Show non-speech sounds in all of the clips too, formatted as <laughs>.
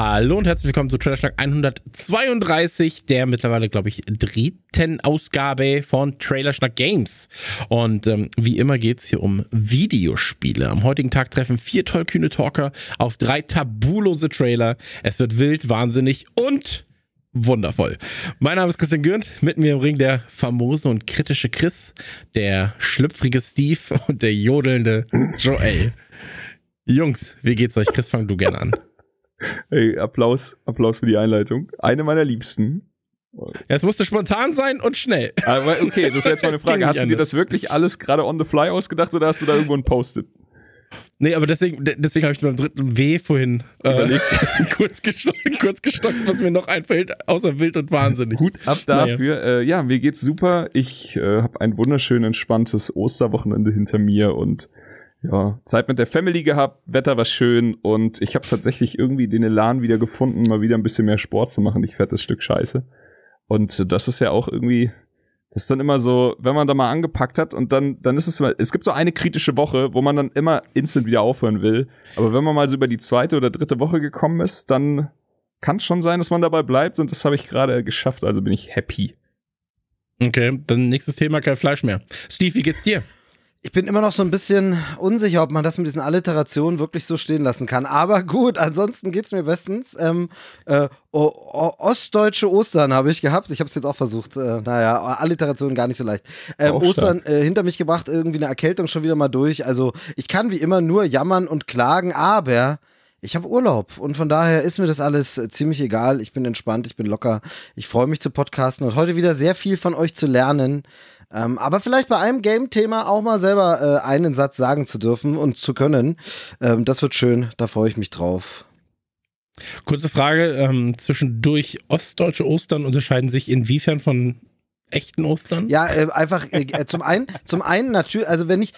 Hallo und herzlich willkommen zu Trailerschnack 132, der mittlerweile, glaube ich, dritten Ausgabe von Trailerschnack Games. Und ähm, wie immer geht es hier um Videospiele. Am heutigen Tag treffen vier tollkühne Talker auf drei tabulose Trailer. Es wird wild, wahnsinnig und wundervoll. Mein Name ist Christian Gürnt, mit mir im Ring der famose und kritische Chris, der schlüpfrige Steve und der jodelnde Joel. <laughs> Jungs, wie geht's euch? Chris, fang du gerne an. Hey, Applaus, Applaus für die Einleitung. Eine meiner Liebsten. Ja, es musste spontan sein und schnell. Aber okay, das wäre jetzt mal eine <laughs> Frage. Hast du dir das wirklich alles gerade on the fly ausgedacht oder hast du da irgendwo ein Post-it? Nee, aber deswegen, de- deswegen habe ich beim dritten W vorhin äh, Überlegt. <laughs> kurz, gestockt, kurz gestockt, was mir noch einfällt, außer wild und wahnsinnig. Hut ab Naja. dafür. Äh, ja, mir geht's super. Ich äh, habe ein wunderschön entspanntes Osterwochenende hinter mir und ja, Zeit mit der Family gehabt, Wetter war schön und ich habe tatsächlich irgendwie den Elan wieder gefunden, mal wieder ein bisschen mehr Sport zu machen. Ich fettes Stück Scheiße. Und das ist ja auch irgendwie, das ist dann immer so, wenn man da mal angepackt hat und dann, dann ist es immer, es gibt so eine kritische Woche, wo man dann immer instant wieder aufhören will. Aber wenn man mal so über die zweite oder dritte Woche gekommen ist, dann kann es schon sein, dass man dabei bleibt und das habe ich gerade geschafft, also bin ich happy. Okay, dann nächstes Thema, kein Fleisch mehr. Steve, wie geht's dir? Ich bin immer noch so ein bisschen unsicher, ob man das mit diesen Alliterationen wirklich so stehen lassen kann. Aber gut, ansonsten geht's mir bestens. Ähm, äh, o o ostdeutsche Ostern habe ich gehabt. Ich habe es jetzt auch versucht. Äh, naja, Alliterationen gar nicht so leicht. Ähm, Ostern äh, hinter mich gebracht, irgendwie eine Erkältung schon wieder mal durch. Also ich kann wie immer nur jammern und klagen, aber ich habe Urlaub und von daher ist mir das alles äh, ziemlich egal. Ich bin entspannt, ich bin locker. Ich freue mich zu podcasten und heute wieder sehr viel von euch zu lernen. Ähm, aber vielleicht bei einem Game-Thema auch mal selber äh, einen Satz sagen zu dürfen und zu können. Ähm, das wird schön, da freue ich mich drauf. Kurze Frage, ähm, zwischendurch ostdeutsche Ostern unterscheiden sich inwiefern von echten Ostern? Ja, äh, einfach äh, äh, zum einen, zum einen natürlich, also wenn ich,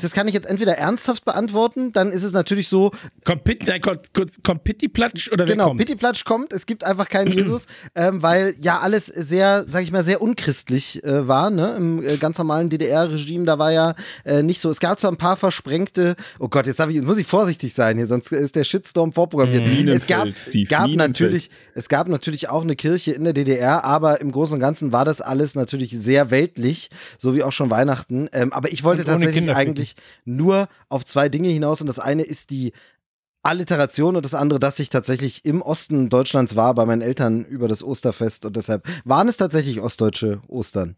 das kann ich jetzt entweder ernsthaft beantworten, dann ist es natürlich so, Kommt, Pitt, nein, kommt, kurz, kommt Pittiplatsch oder genau, kommt? Pittiplatsch kommt, es gibt einfach keinen <clears throat> Jesus, ähm, weil ja alles sehr, sag ich mal, sehr unchristlich äh, war, ne, im äh, ganz normalen DDR-Regime, da war ja äh, nicht so, es gab zwar ein paar versprengte, oh Gott, jetzt, ich, muss ich vorsichtig sein hier, sonst ist der Shitstorm vorprogrammiert. Es gab, Steve, gab natürlich, es gab natürlich auch eine Kirche in der DDR, aber im Großen und Ganzen war das alles natürlich sehr weltlich, so wie auch schon Weihnachten. Ähm, aber ich wollte tatsächlich eigentlich nur auf zwei Dinge hinaus und das eine ist die Alliteration und das andere, dass ich tatsächlich im Osten Deutschlands war bei meinen Eltern über das Osterfest und deshalb waren es tatsächlich ostdeutsche Ostern.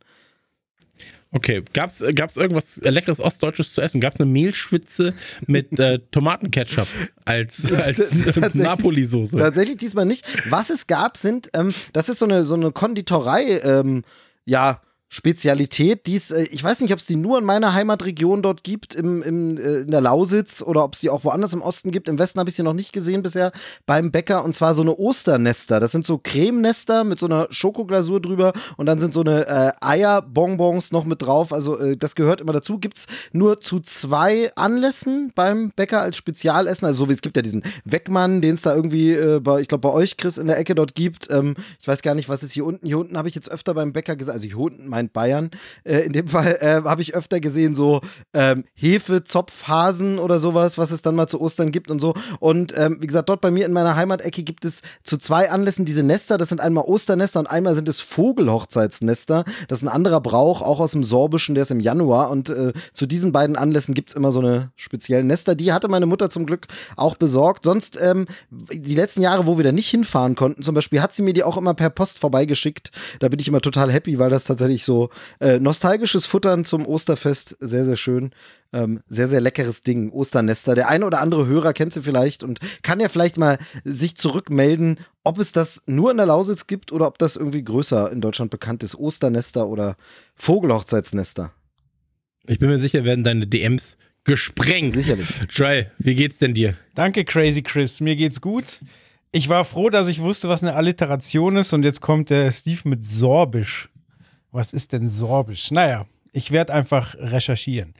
Okay, gab's, äh, gab's irgendwas leckeres Ostdeutsches zu essen? Gab's eine Mehlschwitze mit äh, Tomatenketchup als, <laughs> als Napoli-Soße? Tatsächlich diesmal nicht. Was es gab, sind, ähm, das ist so eine, so eine Konditorei, ähm, ja, Spezialität, die es, äh, ich weiß nicht, ob es die nur in meiner Heimatregion dort gibt, im, im, äh, in der Lausitz oder ob es die auch woanders im Osten gibt. Im Westen habe ich sie noch nicht gesehen bisher beim Bäcker und zwar so eine Osternester. Das sind so Cremenester mit so einer Schokoglasur drüber und dann sind so eine äh, Eierbonbons noch mit drauf. Also äh, das gehört immer dazu. Gibt es nur zu zwei Anlässen beim Bäcker als Spezialessen. Also so wie es gibt ja diesen Weckmann, den es da irgendwie, äh, bei, ich glaube bei euch, Chris, in der Ecke dort gibt. Ähm, ich weiß gar nicht, was ist hier unten. Hier unten habe ich jetzt öfter beim Bäcker gesagt, also hier unten meint Bayern. Äh, in dem Fall äh, habe ich öfter gesehen, so ähm, Hefe, Zopfhasen oder sowas, was es dann mal zu Ostern gibt und so. Und ähm, wie gesagt, dort bei mir in meiner Heimatecke gibt es zu zwei Anlässen diese Nester. Das sind einmal Osternester und einmal sind es Vogelhochzeitsnester. Das ist ein anderer Brauch, auch aus dem Sorbischen, der ist im Januar. Und äh, zu diesen beiden Anlässen gibt es immer so eine speziellen Nester. Die hatte meine Mutter zum Glück auch besorgt. Sonst, ähm, die letzten Jahre, wo wir da nicht hinfahren konnten, zum Beispiel hat sie mir die auch immer per Post vorbeigeschickt. Da bin ich immer total happy, weil das tatsächlich so äh, nostalgisches Futtern zum Osterfest, sehr, sehr schön. Ähm, sehr, sehr leckeres Ding, Osternester. Der eine oder andere Hörer kennt sie vielleicht und kann ja vielleicht mal sich zurückmelden, ob es das nur in der Lausitz gibt oder ob das irgendwie größer in Deutschland bekannt ist. Osternester oder Vogelhochzeitsnester. Ich bin mir sicher, werden deine DMs gesprengt. Sicherlich. Joel, wie geht's denn dir? Danke, Crazy Chris. Mir geht's gut. Ich war froh, dass ich wusste, was eine Alliteration ist und jetzt kommt der Steve mit Sorbisch. Was ist denn Sorbisch? Naja, ich werde einfach recherchieren.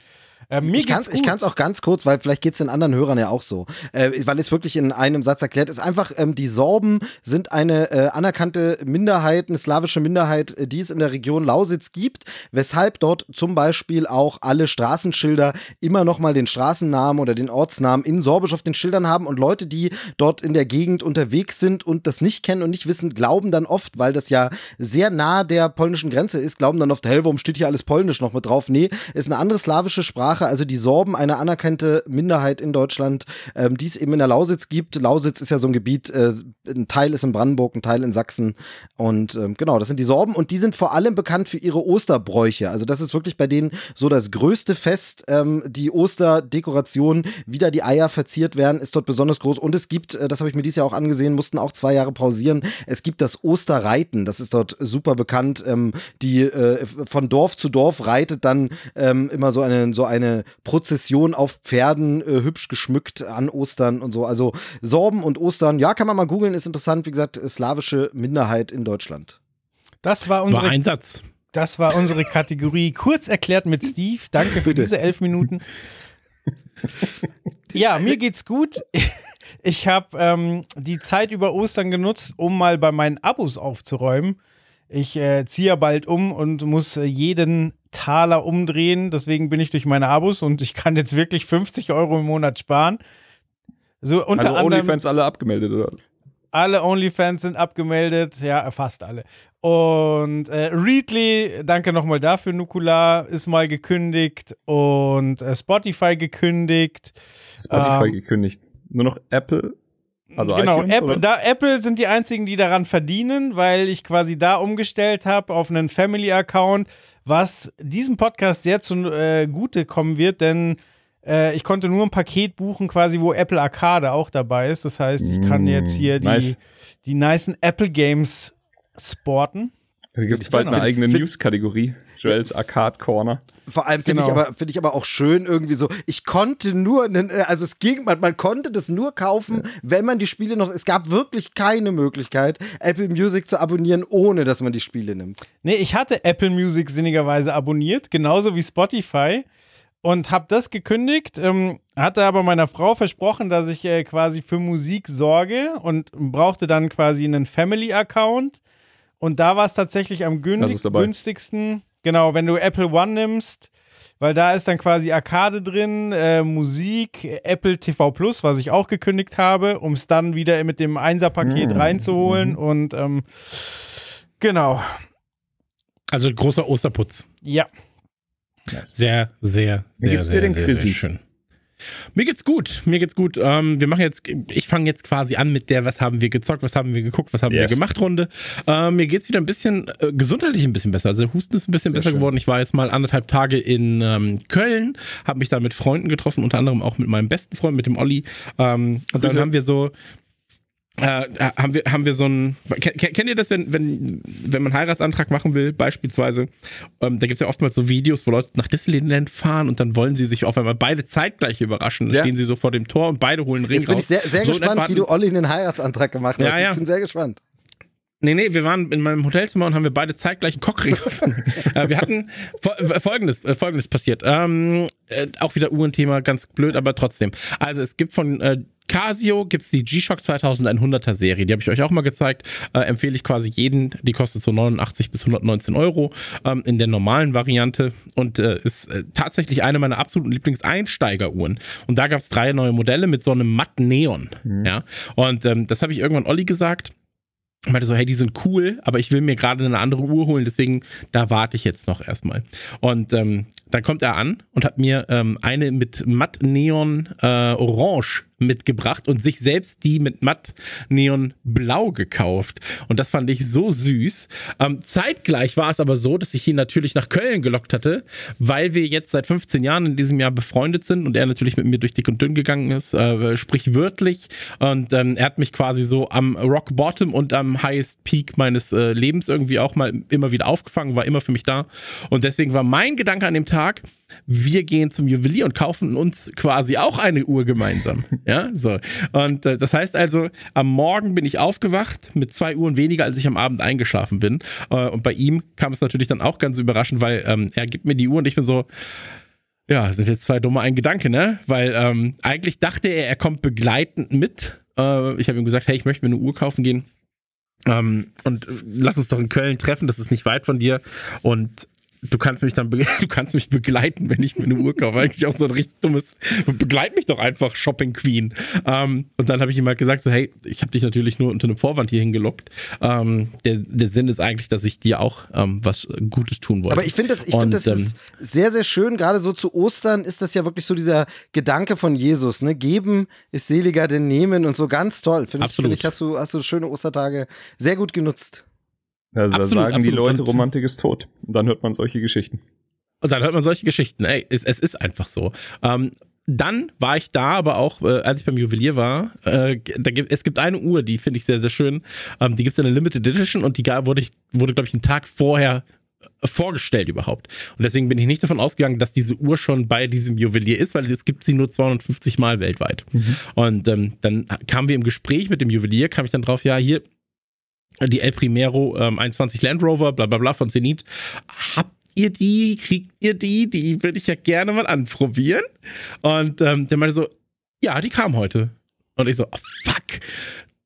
Äh, ich kann es auch ganz kurz, weil vielleicht geht es den anderen Hörern ja auch so, äh, weil es wirklich in einem Satz erklärt ist. Einfach, ähm, die Sorben sind eine äh, anerkannte Minderheit, eine slawische Minderheit, äh, die es in der Region Lausitz gibt, weshalb dort zum Beispiel auch alle Straßenschilder immer noch mal den Straßennamen oder den Ortsnamen in Sorbisch auf den Schildern haben und Leute, die dort in der Gegend unterwegs sind und das nicht kennen und nicht wissen, glauben dann oft, weil das ja sehr nah der polnischen Grenze ist, glauben dann oft, hey, warum steht hier alles polnisch noch mit drauf? Nee, ist eine andere slawische Sprache, also die Sorben, eine anerkannte Minderheit in Deutschland, ähm, die es eben in der Lausitz gibt. Lausitz ist ja so ein Gebiet, äh, ein Teil ist in Brandenburg, ein Teil in Sachsen. Und ähm, genau, das sind die Sorben. Und die sind vor allem bekannt für ihre Osterbräuche. Also das ist wirklich bei denen so das größte Fest, ähm, die Osterdekoration, wie da die Eier verziert werden, ist dort besonders groß. Und es gibt, äh, das habe ich mir dieses Jahr auch angesehen, mussten auch zwei Jahre pausieren, es gibt das Osterreiten, das ist dort super bekannt, ähm, die äh, von Dorf zu Dorf reitet dann ähm, immer so eine, so eine Prozession auf Pferden, äh, hübsch geschmückt an Ostern und so. Also Sorben und Ostern, ja, kann man mal googeln, ist interessant. Wie gesagt, slawische Minderheit in Deutschland. Das war War unsere, ein Satz. das war unsere Kategorie. Kurz erklärt mit Steve. Danke für diese elf Minuten. Ja, mir geht's gut. Ich habe ähm, die Zeit über Ostern genutzt, um mal bei meinen Abos aufzuräumen. Ich äh, ziehe ja bald um und muss äh, jeden Taler umdrehen. Deswegen bin ich durch meine Abos und ich kann jetzt wirklich 50 Euro im Monat sparen. So unter Also OnlyFans alle abgemeldet, oder? alle OnlyFans sind abgemeldet, ja, fast alle. Und äh, Readly, danke nochmal dafür, Nukula, ist mal gekündigt und äh, Spotify gekündigt. Spotify Ähm, gekündigt. Nur noch Apple. Also genau, Apple, da, Apple sind die einzigen, die daran verdienen, weil ich quasi da umgestellt habe auf einen Family-Account, was diesem Podcast sehr zugute äh, kommen wird, denn äh, ich konnte nur ein Paket buchen, quasi, wo Apple Arcade auch dabei ist. Das heißt, ich kann Mm, jetzt hier die, nice. die nicen Apple Games sporten. Da gibt es bald eine eigene News-Kategorie. Joels Arcade Corner. Vor allem finde Genau. ich, aber finde ich aber auch schön irgendwie so, ich konnte nur, äh, also es ging, man, man konnte das nur kaufen, wenn man die Spiele noch, es gab wirklich keine Möglichkeit, Apple Music zu abonnieren, ohne dass man die Spiele nimmt. Nee, ich hatte Apple Music sinnigerweise abonniert, genauso wie Spotify. Und habe das gekündigt, ähm, hatte aber meiner Frau versprochen, dass ich äh, quasi für Musik sorge und brauchte dann quasi einen Family-Account. Und da war es tatsächlich am dabei. günstigsten, genau, wenn du Apple One nimmst, weil da ist dann quasi Arcade drin, äh, Musik, Apple TV Plus, was ich auch gekündigt habe, um es dann wieder mit dem Einser-Paket Mm. reinzuholen. Und ähm, genau, Also großer Osterputz. ja. Sehr, sehr, sehr, sehr, sehr, Chrissy? sehr schön. Mir geht's gut, mir geht's gut. Ähm, wir machen jetzt, ich fange jetzt quasi an mit der, was haben wir gezockt, was haben wir geguckt, was haben wir Yes. gemacht Runde. Ähm, mir geht's wieder ein bisschen äh, gesundheitlich ein bisschen besser. Also der Husten ist ein bisschen Sehr besser schön. geworden. Ich war jetzt mal anderthalb Tage in ähm, Köln, habe mich da mit Freunden getroffen, unter anderem auch mit meinem besten Freund, mit dem Olli. Ähm, und dann haben wir so äh, haben wir haben wir so ein kennt, kennt ihr das wenn wenn wenn man einen Heiratsantrag machen will beispielsweise ähm, da gibt es ja oftmals so Videos wo Leute nach Disneyland fahren und dann wollen sie sich auf einmal beide zeitgleich überraschen dann Ja. stehen sie so vor dem Tor und beide holen einen Ring Jetzt bin raus ich sehr, sehr so gespannt, wie du Olli einen Heiratsantrag gemacht hast. Ja, ja. Ich bin sehr gespannt. Nee, nee, wir waren in meinem Hotelzimmer und haben wir beide zeitgleich einen Cockring <laughs> äh, Wir hatten äh, folgendes, äh, folgendes passiert. Ähm, äh, auch wieder Uhrenthema, ganz blöd, aber trotzdem. Also es gibt von äh, Casio gibt's die G-Shock 2100er Serie, die habe ich euch auch mal gezeigt. Äh, empfehle ich quasi jeden, die kostet so 89 bis 119 Euro ähm, in der normalen Variante und äh, ist äh, tatsächlich eine meiner absoluten Lieblingseinsteigeruhren. Und da gab's drei neue Modelle mit so einem matt Neon. Ja, und ähm, das habe ich irgendwann Olli gesagt ich meinte so, hey, die sind cool, aber ich will mir gerade eine andere Uhr holen, deswegen da warte ich jetzt noch erstmal. Und ähm, dann kommt er an und hat mir ähm, eine mit matt Neon äh, Orange mitgebracht und sich selbst die mit matt Neon Blau gekauft. Und das fand ich so süß. Ähm, zeitgleich war es aber so, dass ich ihn natürlich nach Köln gelockt hatte, weil wir jetzt seit 15 Jahren in diesem Jahr befreundet sind und er natürlich mit mir durch dick und dünn gegangen ist, äh, sprich wörtlich. Und ähm, er hat mich quasi so am Rock Bottom und am Highest Peak meines äh, Lebens irgendwie auch mal immer wieder aufgefangen, war immer für mich da. Und deswegen war mein Gedanke an dem Tag, Tag, wir gehen zum Juwelier und kaufen uns quasi auch eine Uhr gemeinsam. <laughs> ja, so. Und äh, das heißt also, am Morgen bin ich aufgewacht mit zwei Uhren weniger, als ich am Abend eingeschlafen bin. Äh, und bei ihm kam es natürlich dann auch ganz überraschend, weil ähm, er gibt mir die Uhr und ich bin so, ja, sind jetzt zwei dumme ein Gedanke, ne? Weil ähm, eigentlich dachte er, er kommt begleitend mit. Äh, ich habe ihm gesagt, hey, ich möchte mir eine Uhr kaufen gehen. Ähm, und äh, lass uns doch in Köln treffen, das ist nicht weit von dir. Und du kannst mich dann, <laughs> du kannst mich begleiten, wenn ich mir eine Uhr kaufe. Eigentlich auch so ein richtig dummes, begleit mich doch einfach, Shopping Queen. Ähm, und dann habe ich ihm halt gesagt, so, hey, ich habe dich natürlich nur unter einem Vorwand hier hingelockt. Ähm, der, der Sinn ist eigentlich, dass ich dir auch ähm, was Gutes tun wollte. Aber ich finde das, ich finde das Und, ist sehr, sehr schön. Gerade so zu Ostern ist das ja wirklich so dieser Gedanke von Jesus, ne? Geben ist seliger denn nehmen und so ganz toll. Finde ich, Absolut. finde ich, hast du, hast du schöne Ostertage sehr gut genutzt. Also Absolut, da sagen die absolut. Leute, Und- Romantik ist tot. Und dann hört man solche Geschichten. Und dann hört man solche Geschichten. Ey, es, es ist einfach so. Ähm, dann war ich da, aber auch, äh, als ich beim Juwelier war, äh, da gibt, es gibt eine Uhr, die finde ich sehr, sehr schön. Ähm, die gibt es in der Limited Edition und die wurde, ich, wurde glaube ich, einen Tag vorher äh, vorgestellt überhaupt. Und deswegen bin ich nicht davon ausgegangen, dass diese Uhr schon bei diesem Juwelier ist, weil es gibt sie nur 250 Mal weltweit. Und ähm, dann kamen wir im Gespräch mit dem Juwelier, kam ich dann drauf, ja, hier, die El Primero ähm, 21 Land Rover, bla bla bla von Zenit. Habt ihr die? Kriegt ihr die? Die würde ich ja gerne mal anprobieren. Und ähm, der meinte so, ja, die kam heute. Und ich so, oh, fuck.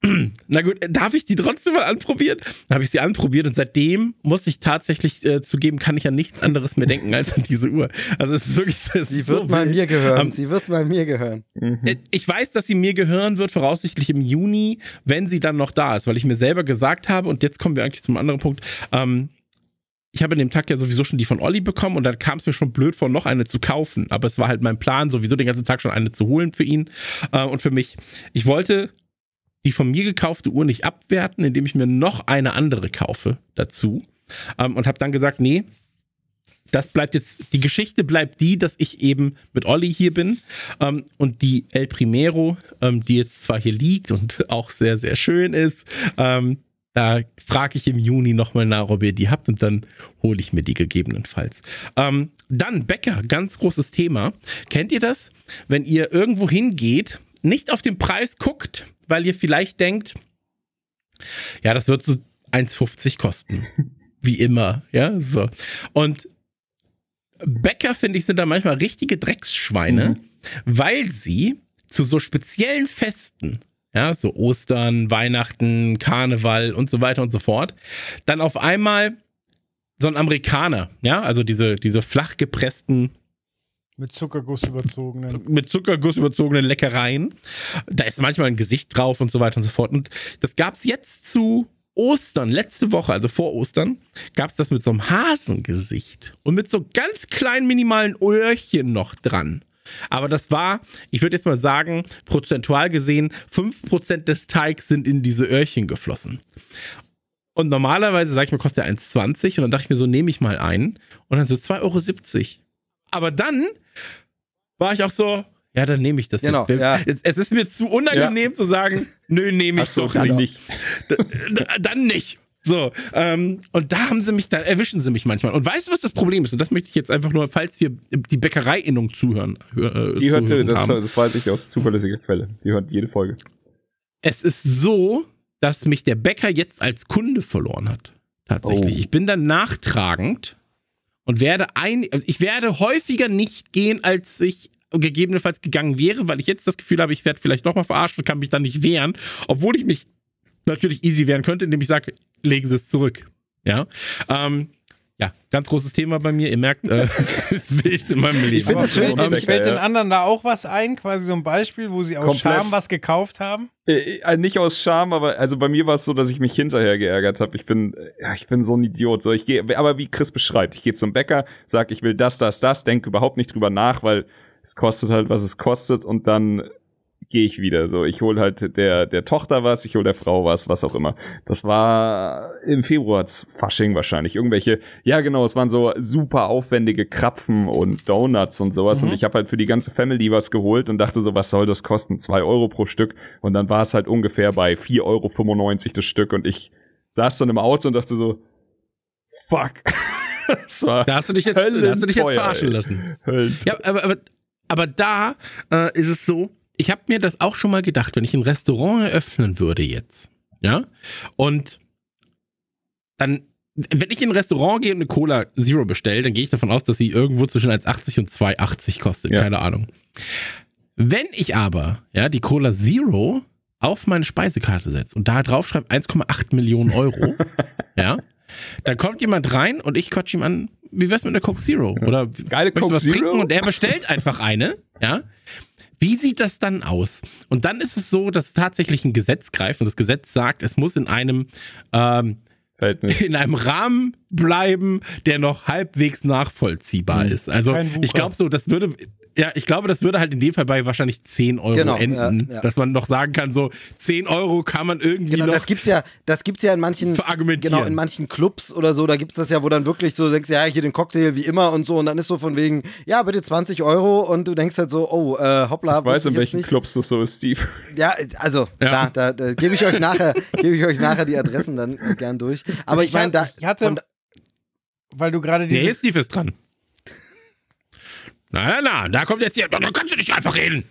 <clears throat> Na gut, darf ich die trotzdem mal anprobieren? Dann habe ich sie anprobiert und seitdem muss ich tatsächlich äh, zugeben, kann ich an nichts anderes mehr denken als an diese Uhr. Also es ist wirklich, es ist Sie so wird mal wild. mir gehören. Ähm, Sie wird mal mir gehören. Mhm. äh, Ich weiß, dass sie mir gehören wird, voraussichtlich im Juni, wenn sie dann noch da ist, weil ich mir selber gesagt habe, und jetzt kommen wir eigentlich zum anderen Punkt, ähm, ich habe an dem Tag ja sowieso schon die von Olli bekommen und dann kam es mir schon blöd vor, noch eine zu kaufen. Aber es war halt mein Plan, sowieso den ganzen Tag schon eine zu holen für ihn äh, und für mich. Ich wollte die von mir gekaufte Uhr nicht abwerten, indem ich mir noch eine andere kaufe dazu. Ähm, und habe dann gesagt, nee, das bleibt jetzt, die Geschichte bleibt die, dass ich eben mit Olli hier bin ähm, und die El Primero, ähm, die jetzt zwar hier liegt und <laughs> auch sehr, sehr schön ist, ähm, da frage ich im Juni nochmal nach, ob ihr die habt und dann hole ich mir die gegebenenfalls. Ähm, dann Bäcker, ganz großes Thema. Kennt ihr das? Wenn ihr irgendwo hingeht, nicht auf den Preis guckt, weil ihr vielleicht denkt, ja, das wird so 1,50 kosten. <laughs> Wie immer, ja, so. Und Bäcker, finde ich, sind da manchmal richtige Drecksschweine, weil sie zu so speziellen Festen, ja, so Ostern, Weihnachten, Karneval und so weiter und so fort, dann auf einmal so ein Amerikaner, ja, also diese, diese flach gepressten Mit Zuckerguss überzogenen. mit Zuckerguss überzogenen Leckereien. Da ist manchmal ein Gesicht drauf und so weiter und so fort. Und das gab's jetzt zu Ostern, letzte Woche, also vor Ostern, gab's das mit so einem Hasengesicht und mit so ganz kleinen minimalen Öhrchen noch dran. Aber das war, ich würde jetzt mal sagen, prozentual gesehen, 5% des Teigs sind in diese Öhrchen geflossen. Und normalerweise, sag ich mal, kostet der 1,20 und dann dachte ich mir so, nehme ich mal einen und dann so 2,70 Euro. Aber dann war ich auch so, ja, dann nehme ich das Genau, jetzt. ja. Es, es ist mir zu unangenehm zu sagen, nö, nehme ich so, doch dann nicht. nicht. Dann nicht. So, ähm, und da haben sie mich, da erwischen sie mich manchmal. Und weißt du, was das Problem ist? Und das möchte ich jetzt einfach nur, falls wir die Bäckereiinnung zuhören. Äh, Die hört, zuhören das, das weiß ich aus zuverlässiger Quelle. Die hört jede Folge. Es ist so, dass mich der Bäcker jetzt als Kunde verloren hat. Tatsächlich. Oh. Ich bin dann nachtragend und werde ein, also ich werde häufiger nicht gehen, als ich gegebenenfalls gegangen wäre, weil ich jetzt das Gefühl habe, ich werde vielleicht nochmal verarscht und kann mich dann nicht wehren, obwohl ich mich natürlich easy wehren könnte, indem ich sage, legen Sie es zurück. Ja. Ähm, ja, ganz großes Thema bei mir. Ihr merkt, äh, <laughs> <laughs> es wild in meinem Leben. find Aber das schön, fällt, Bäcker, fällt den ja. anderen da auch was ein? Quasi so ein Beispiel, wo sie aus Komplett. Scham was gekauft haben? Äh, äh, nicht aus Scham, aber also bei mir war es so, dass ich mich hinterher geärgert habe. Ich bin, äh, ja, ich bin so ein Idiot. So, ich gehe, aber wie Chris beschreibt, ich gehe zum Bäcker, sag, ich will das, das, das, denke überhaupt nicht drüber nach, weil es kostet halt, was es kostet, und dann gehe ich wieder. So, ich hol halt der der Tochter was, ich hol der Frau was, was auch immer. Das war im Februar Fasching wahrscheinlich. Irgendwelche, ja genau, es waren so super aufwendige Krapfen und Donuts und sowas. Mhm. Und ich habe halt für die ganze Family was geholt und dachte so, was soll das kosten? Zwei Euro pro Stück. Und dann war es halt ungefähr bei 4,95 Euro das Stück. Und ich saß dann im Auto und dachte so, fuck. <laughs> Das war Da hast du dich jetzt, da hast du dich jetzt verarschen ey. lassen. Höllen. Ja, aber, aber, aber da äh, ist es so, ich habe mir das auch schon mal gedacht, wenn ich ein Restaurant eröffnen würde jetzt, ja, und dann, wenn ich in ein Restaurant gehe und eine Cola Zero bestelle, dann gehe ich davon aus, dass sie irgendwo zwischen 1,80 und 2,80 kostet, Ja. keine Ahnung. Wenn ich aber, ja, die Cola Zero auf meine Speisekarte setze und da drauf schreibe 1,8 Millionen Euro, <laughs> ja, dann kommt jemand rein und ich quatsch ihm an, wie wär's mit einer Coke Zero? Oder Geile Coke was Zero? trinken und er bestellt einfach eine, ja. Wie sieht das dann aus? Und dann ist es so, dass tatsächlich ein Gesetz greift und das Gesetz sagt, es muss in einem ähm, Verhältnis. in einem Rahmen bleiben, der noch halbwegs nachvollziehbar Mhm. ist. Also ich glaube so, das würde ja, ich glaube, das würde halt in dem Fall bei wahrscheinlich 10 Euro Genau, enden, ja, ja. dass man noch sagen kann, so 10 Euro kann man irgendwie Genau, noch das gibt's ja, das gibt's ja in manchen, genau, in manchen Clubs oder so, da gibt's das ja, wo dann wirklich so denkst, ja, hier den Cocktail wie immer und so und dann ist so von wegen, ja, bitte 20 Euro und du denkst halt so, oh, äh, hoppla, Ich weiß, in welchen nicht. Clubs das so ist, Steve. Ja, also, Ja. klar, da, da gebe ich euch nachher, gebe ich euch nachher die Adressen dann gern durch. Aber ich, Ich meine, da, ich hatte- von, Weil du gerade diese Nee, Steve ist dran. Na, na, na, da kommt jetzt hier, da kannst du nicht einfach reden.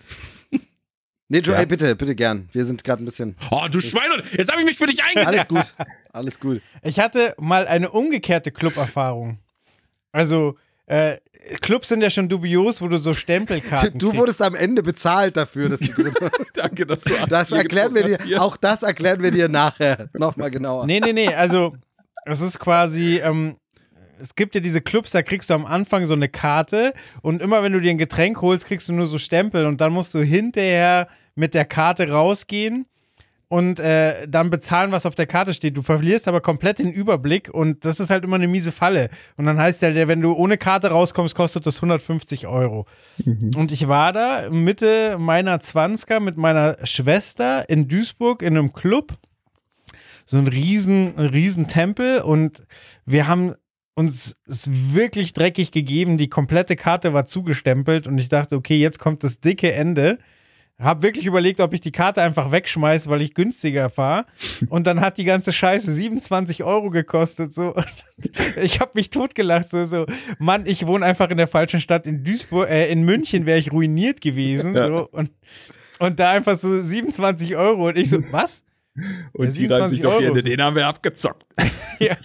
nee, Joe, Ja. ey, bitte, bitte gern. Wir sind gerade ein bisschen, Oh, du Schwein, jetzt habe ich mich für dich eingesetzt. alles gut, alles gut. Ich hatte mal eine umgekehrte Club-Erfahrung. Also, äh, Clubs sind ja schon dubios, wo du so Du, Stempelkarten du wurdest am Ende bezahlt dafür, dass du drin <laughs> Danke, dass du Das erklären wir dir, hier. auch das erklären wir dir nachher nochmal genauer. Nee, nee, nee, also es ist quasi, ähm, es gibt ja diese Clubs, da kriegst du am Anfang so eine Karte und immer wenn du dir ein Getränk holst, kriegst du nur so Stempel und dann musst du hinterher mit der Karte rausgehen und äh, dann bezahlen, was auf der Karte steht. Du verlierst aber komplett den Überblick und das ist halt immer eine miese Falle. Und dann heißt ja, wenn du ohne Karte rauskommst, kostet das 150 Euro. Und ich war da Mitte meiner 20er mit meiner Schwester in Duisburg in einem Club so ein riesen, riesen Tempel und wir haben uns es wirklich dreckig gegeben. Die komplette Karte war zugestempelt und ich dachte, okay, jetzt kommt das dicke Ende. Hab wirklich überlegt, ob ich die Karte einfach wegschmeiße, weil ich günstiger fahre. Und dann hat die ganze Scheiße 27 Euro gekostet. So. Ich habe mich totgelacht. So, so, Mann, ich wohne einfach in der falschen Stadt. In Duisburg, äh, in München wäre ich ruiniert gewesen. So. Und, und da einfach so 27 Euro. Und ich so, was? Und die 27 reißen sich doch die Euro. Hände, den haben wir abgezockt. <laughs> Ja.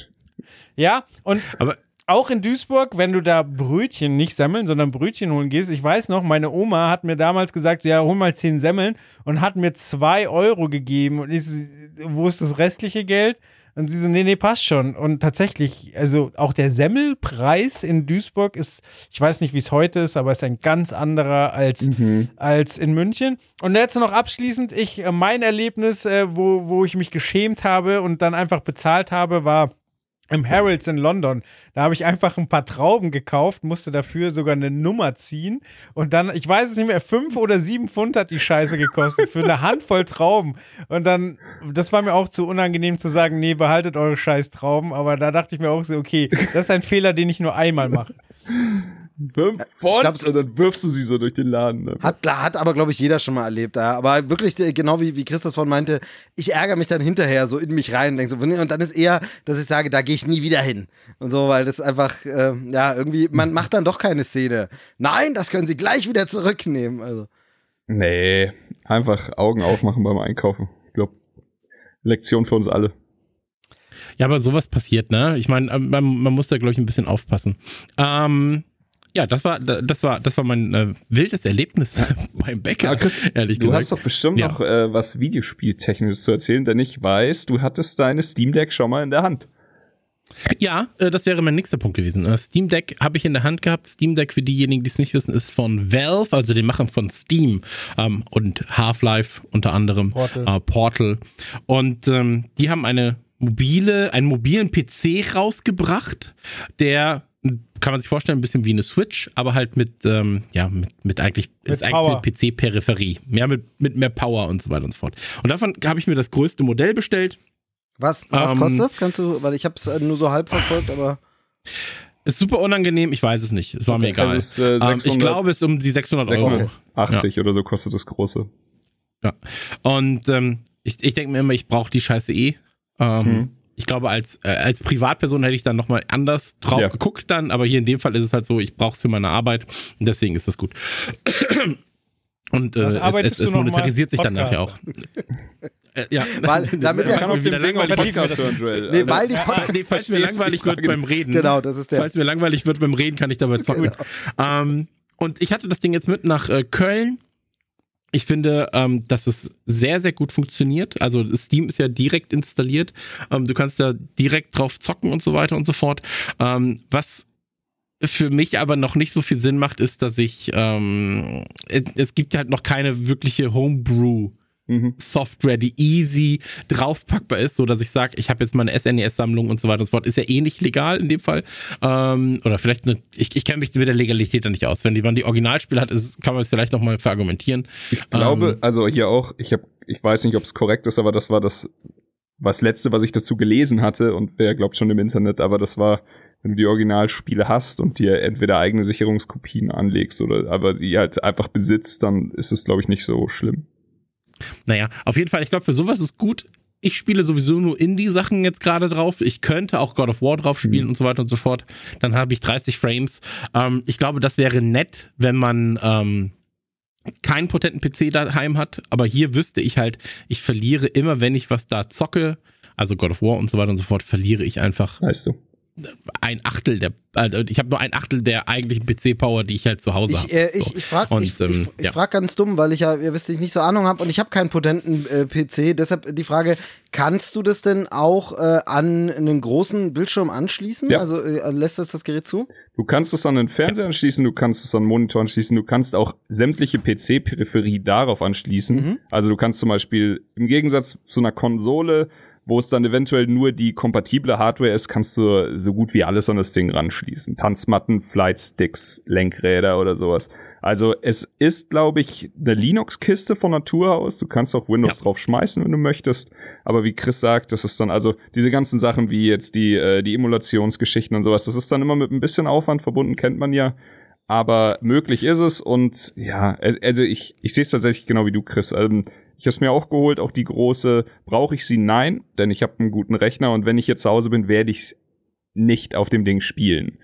Ja, und Aber auch in Duisburg, wenn du da Brötchen nicht semmeln, sondern Brötchen holen gehst, ich weiß noch, meine Oma hat mir damals gesagt, ja, hol mal zehn Semmeln und hat mir zwei Euro gegeben und ich, wo ist das restliche Geld? Und sie so, nee, nee, passt schon. Und tatsächlich, also auch der Semmelpreis in Duisburg ist, ich weiß nicht, wie es heute ist, aber ist ein ganz anderer als, als in München. Und jetzt noch abschließend, ich, äh, mein Erlebnis, äh, wo, wo ich mich geschämt habe und dann einfach bezahlt habe, war im Harrods in London. Da habe ich einfach ein paar Trauben gekauft, musste dafür sogar eine Nummer ziehen. Und dann, ich weiß es nicht mehr, fünf oder sieben Pfund hat die Scheiße gekostet für eine Handvoll Trauben. Und dann, das war mir auch zu unangenehm zu sagen, nee, behaltet eure scheiß Trauben. Aber da dachte ich mir auch so, okay, das ist ein Fehler, den ich nur einmal mache. Fünf glaub, und dann wirfst du sie so durch den Laden. Ne? Hat, hat aber, glaube ich, jeder schon mal erlebt. Ja. Aber wirklich, äh, genau wie, wie Chris das von meinte, ich ärgere mich dann hinterher so in mich rein und, denk so, und dann ist eher, dass ich sage, da gehe ich nie wieder hin. Und so, weil das einfach, äh, ja, irgendwie, man macht dann doch keine Szene. Nein, das können sie gleich wieder zurücknehmen. Also. Nee, einfach Augen aufmachen beim Einkaufen. Ich glaube, Lektion für uns alle. Ja, aber sowas passiert, ne? Ich meine, man, man muss da, glaube ich, ein bisschen aufpassen. Ähm, ja, das war, das war, das war mein äh, wildes Erlebnis <laughs> beim Bäcker, Ah, Chris, ehrlich Du gesagt. hast doch bestimmt Ja. noch äh, was Videospieltechnisches zu erzählen, denn ich weiß, du hattest deine Steam Deck schon mal in der Hand. Ja, äh, das wäre mein nächster Punkt gewesen. Äh, Steam Deck habe ich in der Hand gehabt. Steam Deck, für diejenigen, die es nicht wissen, ist von Valve, also den Machern von Steam ähm, und Half-Life unter anderem. Portal. Äh, Portal. Und ähm, die haben eine mobile, einen mobilen PC rausgebracht, der kann man sich vorstellen, ein bisschen wie eine Switch, aber halt mit, ähm, ja, mit, mit eigentlich, Mit ist eigentlich eine PC-Peripherie. Ja, mit, mit mehr Power und so weiter und so fort. Und davon habe ich mir das größte Modell bestellt. Was, was Ähm, kostet das? Kannst du, weil ich habe es nur so halb verfolgt, aber. Ist super unangenehm, ich weiß es nicht. Es war mir egal. Also es ist, äh, Ähm, 600, ich glaube, es ist um die 600 Euro. 680 oder so kostet das große. Ja. Und ähm, ich, ich denke mir immer, ich brauche die Scheiße eh. Ähm, ich glaube, als, äh, als Privatperson hätte ich dann nochmal anders drauf Ja. geguckt dann, aber hier in dem Fall ist es halt so, ich brauche es für meine Arbeit und deswegen ist das gut. <clears throat> Und äh, es, es, es mal? monetarisiert sich dann nachher auch. Äh, ja, <laughs> Weil- damit Kann ja- Weg auf langweilig den Podcast hören, Joel. Nee, weil die Fall- Podcast nee, falls mir langweilig wird beim Reden. Genau, das ist der. Falls mir langweilig wird beim Reden, kann ich dabei zocken. Ähm, und ich hatte das Ding jetzt mit nach äh, Köln. Ich finde, ähm, dass es sehr, sehr gut funktioniert. Also Steam ist ja direkt installiert. Ähm, du kannst da direkt drauf zocken und so weiter und so fort. Ähm, was für mich aber noch nicht so viel Sinn macht, ist, dass ich ähm, es, es gibt halt noch keine wirkliche Homebrew Mhm. Software, die easy draufpackbar ist, so dass ich sage, ich habe jetzt meine SNES-Sammlung und so weiter und so fort. Ist ja eh nicht legal in dem Fall. Ähm, oder vielleicht, eine, ich, ich kenne mich mit der Legalität da nicht aus. Wenn man die Originalspiele hat, ist, kann man es vielleicht nochmal verargumentieren. Ich glaube, Ähm, also hier auch, ich habe, ich weiß nicht, ob es korrekt ist, aber das war das, was letzte, was ich dazu gelesen hatte und wer glaubt schon im Internet, aber das war, wenn du die Originalspiele hast und dir entweder eigene Sicherungskopien anlegst oder aber die halt einfach besitzt, dann ist es, glaube ich, nicht so schlimm. Naja, auf jeden Fall, ich glaube, für sowas ist gut. Ich spiele sowieso nur Indie-Sachen jetzt gerade drauf. Ich könnte auch God of War drauf spielen Mhm. und so weiter und so fort. Dann habe ich 30 Frames. Ähm, ich glaube, das wäre nett, wenn man ähm, keinen potenten PC daheim hat. Aber hier wüsste ich halt, ich verliere immer, wenn ich was da zocke, also God of War und so weiter und so fort, verliere ich einfach Weißt du. Ein Achtel der, also ich habe nur ein Achtel der eigentlichen PC-Power, die ich halt zu Hause Ich, habe. äh, ich, ich frage ich, ähm, ich, ich ja. frag ganz dumm, weil ich ja, ihr wisst, ich nicht so Ahnung habe und ich habe keinen potenten äh, PC. Deshalb die Frage, kannst du das denn auch äh, an einen großen Bildschirm anschließen? Ja. Also äh, lässt das das Gerät zu? Du kannst es an den Fernseher anschließen, du kannst es an den Monitor anschließen, du kannst auch sämtliche PC-Peripherie darauf anschließen. Mhm. Also du kannst zum Beispiel im Gegensatz zu einer Konsole, wo es dann eventuell nur die kompatible Hardware ist, kannst du so gut wie alles an das Ding ranschließen. Tanzmatten, Flightsticks, Lenkräder oder sowas. Also es ist, glaube ich, eine Linux-Kiste von Natur aus. Du kannst auch Windows Ja. drauf schmeißen, wenn du möchtest. Aber wie Chris sagt, das ist dann also diese ganzen Sachen wie jetzt die, äh, die Emulationsgeschichten und sowas, das ist dann immer mit ein bisschen Aufwand verbunden, kennt man ja. Aber möglich ist es und ja, also ich, ich sehe es tatsächlich genau wie du, Chris. Ähm, ich habe es mir auch geholt, auch die große. Brauche ich sie? Nein, denn ich habe einen guten Rechner und wenn ich jetzt zu Hause bin, werde ich nicht auf dem Ding spielen.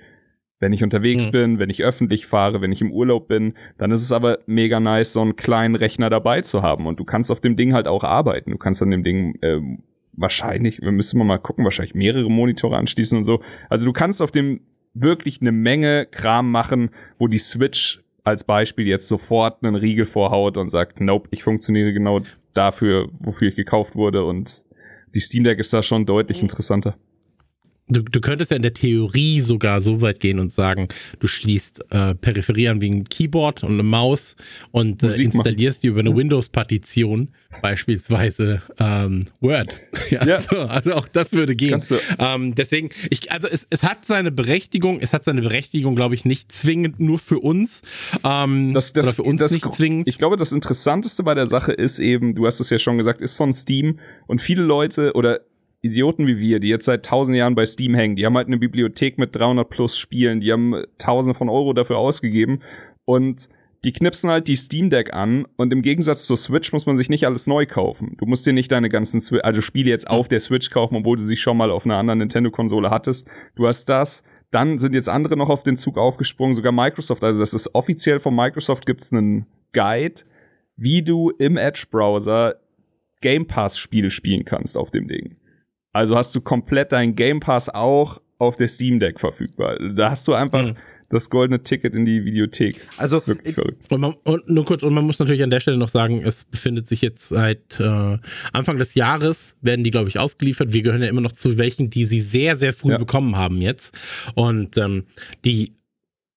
Wenn ich unterwegs Hm. bin, wenn ich öffentlich fahre, wenn ich im Urlaub bin, dann ist es aber mega nice, so einen kleinen Rechner dabei zu haben. Und du kannst auf dem Ding halt auch arbeiten. Du kannst an dem Ding ähm, wahrscheinlich, wir müssen mal gucken, wahrscheinlich mehrere Monitore anschließen und so. Also du kannst auf dem wirklich eine Menge Kram machen, wo die Switch als Beispiel jetzt sofort einen Riegel vorhaut und sagt, nope, ich funktioniere genau dafür, wofür ich gekauft wurde und die Steam Deck ist da schon deutlich interessanter. Du, du könntest ja in der Theorie sogar so weit gehen und sagen, du schließt äh, Peripherie an wie ein Keyboard und eine Maus und äh, Musik machen. installierst dir über eine Windows-Partition beispielsweise ähm, Word. <laughs> Ja, Ja. So, also auch das würde gehen. Kannst du- Ähm, deswegen, ich, also es, es hat seine Berechtigung, es hat seine Berechtigung, glaube ich, nicht zwingend nur für uns. Ähm, Das, das, oder für uns das, nicht zwingend. Ich glaube, das Interessanteste bei der Sache ist eben, du hast es ja schon gesagt, ist von Steam und viele Leute oder Idioten wie wir, die jetzt seit tausend Jahren bei Steam hängen, die haben halt eine Bibliothek mit 300 plus Spielen, die haben tausende von Euro dafür ausgegeben und die knipsen halt die Steam Deck an und im Gegensatz zur Switch muss man sich nicht alles neu kaufen. Du musst dir nicht deine ganzen Swi also Spiele jetzt auf der Switch kaufen, obwohl du sie schon mal auf einer anderen Nintendo-Konsole hattest. Du hast das. Dann sind jetzt andere noch auf den Zug aufgesprungen, sogar Microsoft. Also das ist offiziell von Microsoft gibt's einen Guide, wie du im Edge-Browser Game Pass-Spiele spielen kannst auf dem Ding. Also hast du komplett deinen Game Pass auch auf der Steam Deck verfügbar. Da hast du einfach Mhm. das goldene Ticket in die Videothek. Also, das ist wirklich ich- verrückt. Und, man, und nur kurz, und man muss natürlich an der Stelle noch sagen, es befindet sich jetzt seit äh, Anfang des Jahres, werden die, glaube ich, ausgeliefert. Wir gehören ja immer noch zu welchen, die sie sehr, sehr früh Ja. bekommen haben jetzt. Und ähm, die,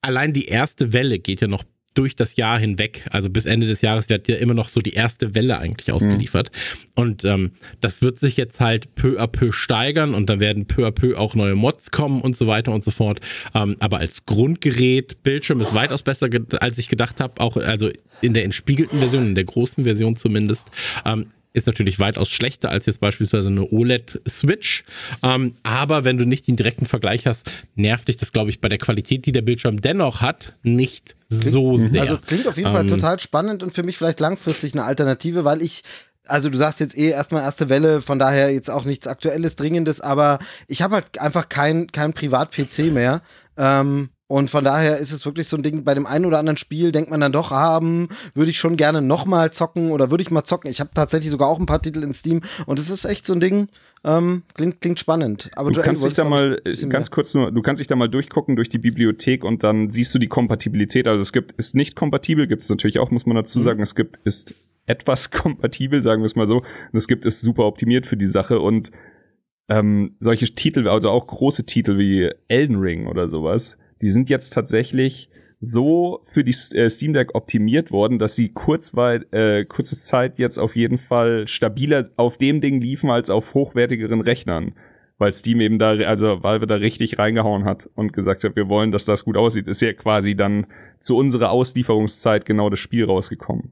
allein die erste Welle geht ja noch durch das Jahr hinweg, also bis Ende des Jahres wird ja immer noch so die erste Welle eigentlich ausgeliefert. Und ähm, das wird sich jetzt halt peu à peu steigern und dann werden peu à peu auch neue Mods kommen und so weiter und so fort. Ähm, aber als Grundgerät, Bildschirm ist weitaus besser, als ich gedacht habe, auch also in der entspiegelten Version, in der großen Version zumindest. Ähm, ist natürlich weitaus schlechter als jetzt beispielsweise eine OLED-Switch. Ähm, aber wenn du nicht den direkten Vergleich hast, nervt dich das, glaube ich, bei der Qualität, die der Bildschirm dennoch hat, nicht so sehr. Also klingt auf jeden Fall Ähm, total spannend und für mich vielleicht langfristig eine Alternative, weil ich also du sagst jetzt eh erstmal erste Welle, von daher jetzt auch nichts Aktuelles, Dringendes, aber ich habe halt einfach kein, kein Privat-PC mehr. Ähm, und von daher ist es wirklich so ein Ding, bei dem einen oder anderen Spiel denkt man dann doch, haben, würde ich schon gerne nochmal zocken oder würde ich mal zocken. Ich habe tatsächlich sogar auch ein paar Titel in Steam und es ist echt so ein Ding, ähm, klingt, klingt spannend. Aber du Joel, kannst dich da mal, äh, ganz mehr. kurz nur, du kannst dich da mal durchgucken durch die Bibliothek und dann siehst du die Kompatibilität. Also es gibt, ist nicht kompatibel, gibt es natürlich auch, muss man dazu Mhm. sagen. Es gibt, ist etwas <laughs> kompatibel, sagen wir es mal so. Und es gibt, ist super optimiert für die Sache und ähm, solche Titel, also auch große Titel wie Elden Ring oder sowas, die sind jetzt tatsächlich so für die äh, Steam Deck optimiert worden, dass sie kurzweit, äh, kurze Zeit jetzt auf jeden Fall stabiler auf dem Ding liefen als auf hochwertigeren Rechnern. Weil Steam eben da, also Valve da richtig reingehauen hat und gesagt hat, wir wollen, dass das gut aussieht. Ist ja quasi dann zu unserer Auslieferungszeit genau das Spiel rausgekommen.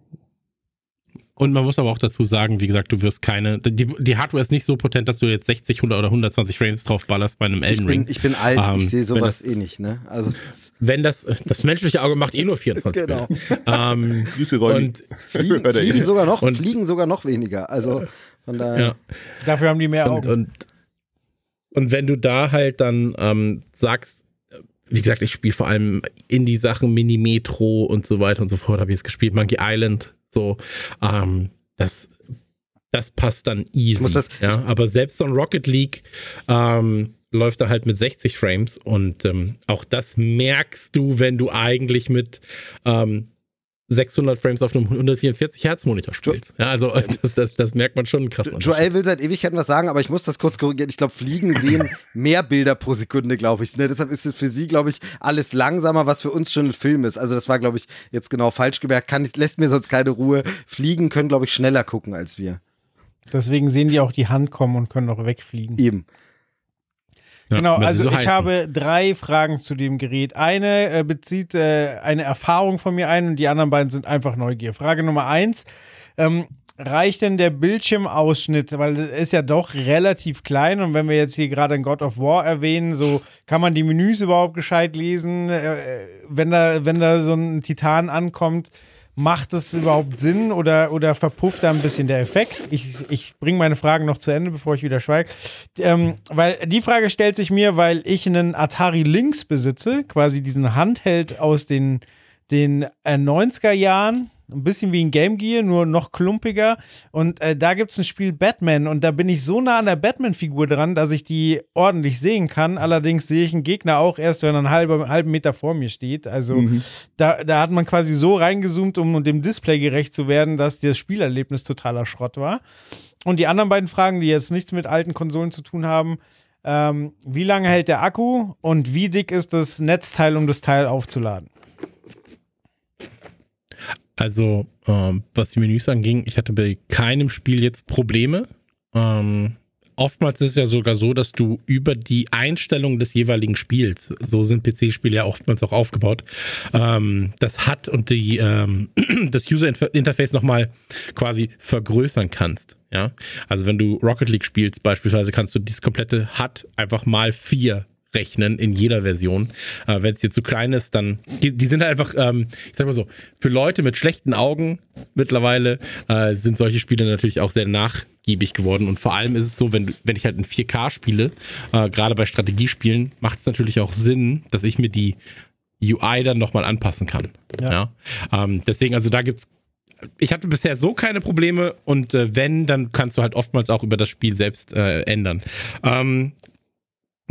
Und man muss aber auch dazu sagen, wie gesagt, du wirst keine, die, die Hardware ist nicht so potent, dass du jetzt 60, 100 oder 120 Frames drauf ballerst bei einem Ich Elden bin, Ring. ich bin alt, Ähm, ich sehe wenn sowas eh nicht, ne? Also, Wenn das, das menschliche Auge macht eh nur 24 genau. Ähm, <laughs> Grüße, Ronny. und Fliegen, fliegen sogar noch, Und- fliegen sogar noch weniger. Also, von daher. ja. Dafür haben die mehr Und, Augen. und, und wenn du da halt dann ähm, sagst, wie gesagt, ich spiele vor allem Indie-Sachen, Mini-Metro und so weiter und so fort, habe ich jetzt gespielt, Monkey Island, so, ähm, das, das passt dann easy. das- ja, aber selbst so ein Rocket League ähm, läuft da halt mit 60 Frames und ähm, auch das merkst du, wenn du eigentlich mit ähm, 600 Frames auf einem 144 Hertz Monitor spielst. Ja, also das, das, das merkt man schon krass. Jo- Joel will seit Ewigkeiten was sagen, aber ich muss das kurz korrigieren. Ich glaube, Fliegen sehen <laughs> mehr Bilder pro Sekunde, glaube ich. Ne? Deshalb ist es für sie, glaube ich, alles langsamer, was für uns schon ein Film ist. Also das war, glaube ich, jetzt genau falsch gemerkt. Kann, lässt mir sonst keine Ruhe. Fliegen können, glaube ich, schneller gucken als wir. Deswegen sehen die auch die Hand kommen und können auch wegfliegen. Eben. Genau, also so ich heißen. habe drei Fragen zu dem Gerät. Eine äh, bezieht äh, eine Erfahrung von mir ein und die anderen beiden sind einfach Neugier. Frage Nummer eins. Ähm, reicht denn der Bildschirmausschnitt, weil er ist ja doch relativ klein und wenn wir jetzt hier gerade in God of War erwähnen, so kann man die Menüs überhaupt gescheit lesen, äh, wenn da wenn da so ein Titan ankommt, macht es überhaupt Sinn oder, oder verpufft da ein bisschen der Effekt? Ich, ich bringe meine Fragen noch zu Ende, bevor ich wieder schweige. Ähm, weil die Frage stellt sich mir, weil ich einen Atari Lynx besitze, quasi diesen Handheld aus den, den äh, 90er Jahren. Ein bisschen wie ein Game Gear, nur noch klumpiger. Und äh, da gibt es ein Spiel Batman und da bin ich so nah an der Batman-Figur dran, dass ich die ordentlich sehen kann. Allerdings sehe ich einen Gegner auch erst, wenn er einen halben, halben Meter vor mir steht. Also da, da hat man quasi so reingezoomt, um dem Display gerecht zu werden, dass das Spielerlebnis totaler Schrott war. Und die anderen beiden Fragen, die jetzt nichts mit alten Konsolen zu tun haben, ähm, wie lange hält der Akku und wie dick ist das Netzteil, um das Teil aufzuladen? Also, ähm, was die Menüs anging, ich hatte bei keinem Spiel jetzt Probleme. Ähm, oftmals ist es ja sogar so, dass du über die Einstellung des jeweiligen Spiels, so sind PC-Spiele ja oftmals auch aufgebaut, ähm, das HUD und die, ähm, <clears throat> das User-Interface nochmal quasi vergrößern kannst. Ja, also wenn du Rocket League spielst beispielsweise, kannst du dieses komplette HUD einfach mal vier rechnen in jeder Version. Äh, Wenn es dir zu klein ist, dann die, die sind halt einfach, ähm, ich sag mal so, für Leute mit schlechten Augen mittlerweile äh, sind solche Spiele natürlich auch sehr nachgiebig geworden. Und vor allem ist es so, wenn, wenn ich halt in 4K spiele, äh, gerade bei Strategiespielen, macht es natürlich auch Sinn, dass ich mir die UI dann nochmal anpassen kann. Ja. Ja. Ähm, deswegen, also da gibt's ich hatte bisher so keine Probleme und äh, wenn, dann kannst du halt oftmals auch über das Spiel selbst äh, ändern. Ähm,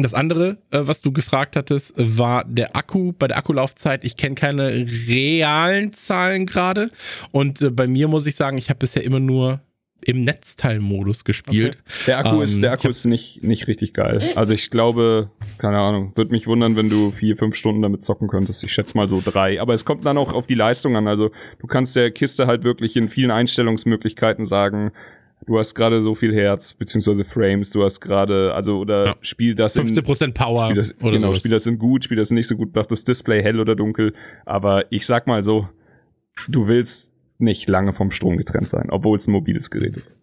das andere, äh, was du gefragt hattest, war der Akku. Bei der Akkulaufzeit, ich kenne keine realen Zahlen gerade. Und äh, bei mir muss ich sagen, ich habe bisher immer nur im Netzteilmodus gespielt. Der Akku Ähm, ist, der Akku hab- ist nicht, nicht richtig geil. Also ich glaube, keine Ahnung, würde mich wundern, wenn du vier, fünf Stunden damit zocken könntest. Ich schätze mal so drei. Aber es kommt dann auch auf die Leistung an. Also du kannst der Kiste halt wirklich in vielen Einstellungsmöglichkeiten sagen, du hast gerade so viel Herz, beziehungsweise Frames, du hast gerade, also, oder Ja. spiel das in, 15% Power Spiel das, oder genau, sowas. Spiel das in gut, Spiel das nicht so gut, macht das Display hell oder dunkel. Aber ich sag mal so, du willst nicht lange vom Strom getrennt sein, obwohl es ein mobiles Gerät ist.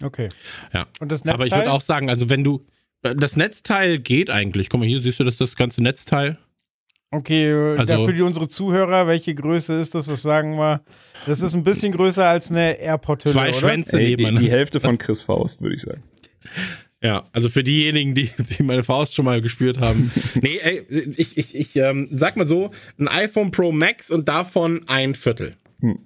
Okay. Ja. Und das Netzteil? Aber ich würde auch sagen, also wenn du, das Netzteil geht eigentlich. Guck mal, hier siehst du das, das ganze Netzteil. Okay, Also- also, für die, unsere Zuhörer, welche Größe ist das? Was sagen wir? Das ist ein bisschen größer als eine AirPod-Hülle, Zwei oder? Schwänze Ey, die, nebeneinander. die Hälfte von Chris Faust, würde ich sagen. <laughs> Ja, also für diejenigen, die, die meine Faust schon mal gespürt haben. <laughs> nee, ey, ich, ich, ich ähm, sag mal so, ein iPhone Pro Max und davon ein Viertel. Hm.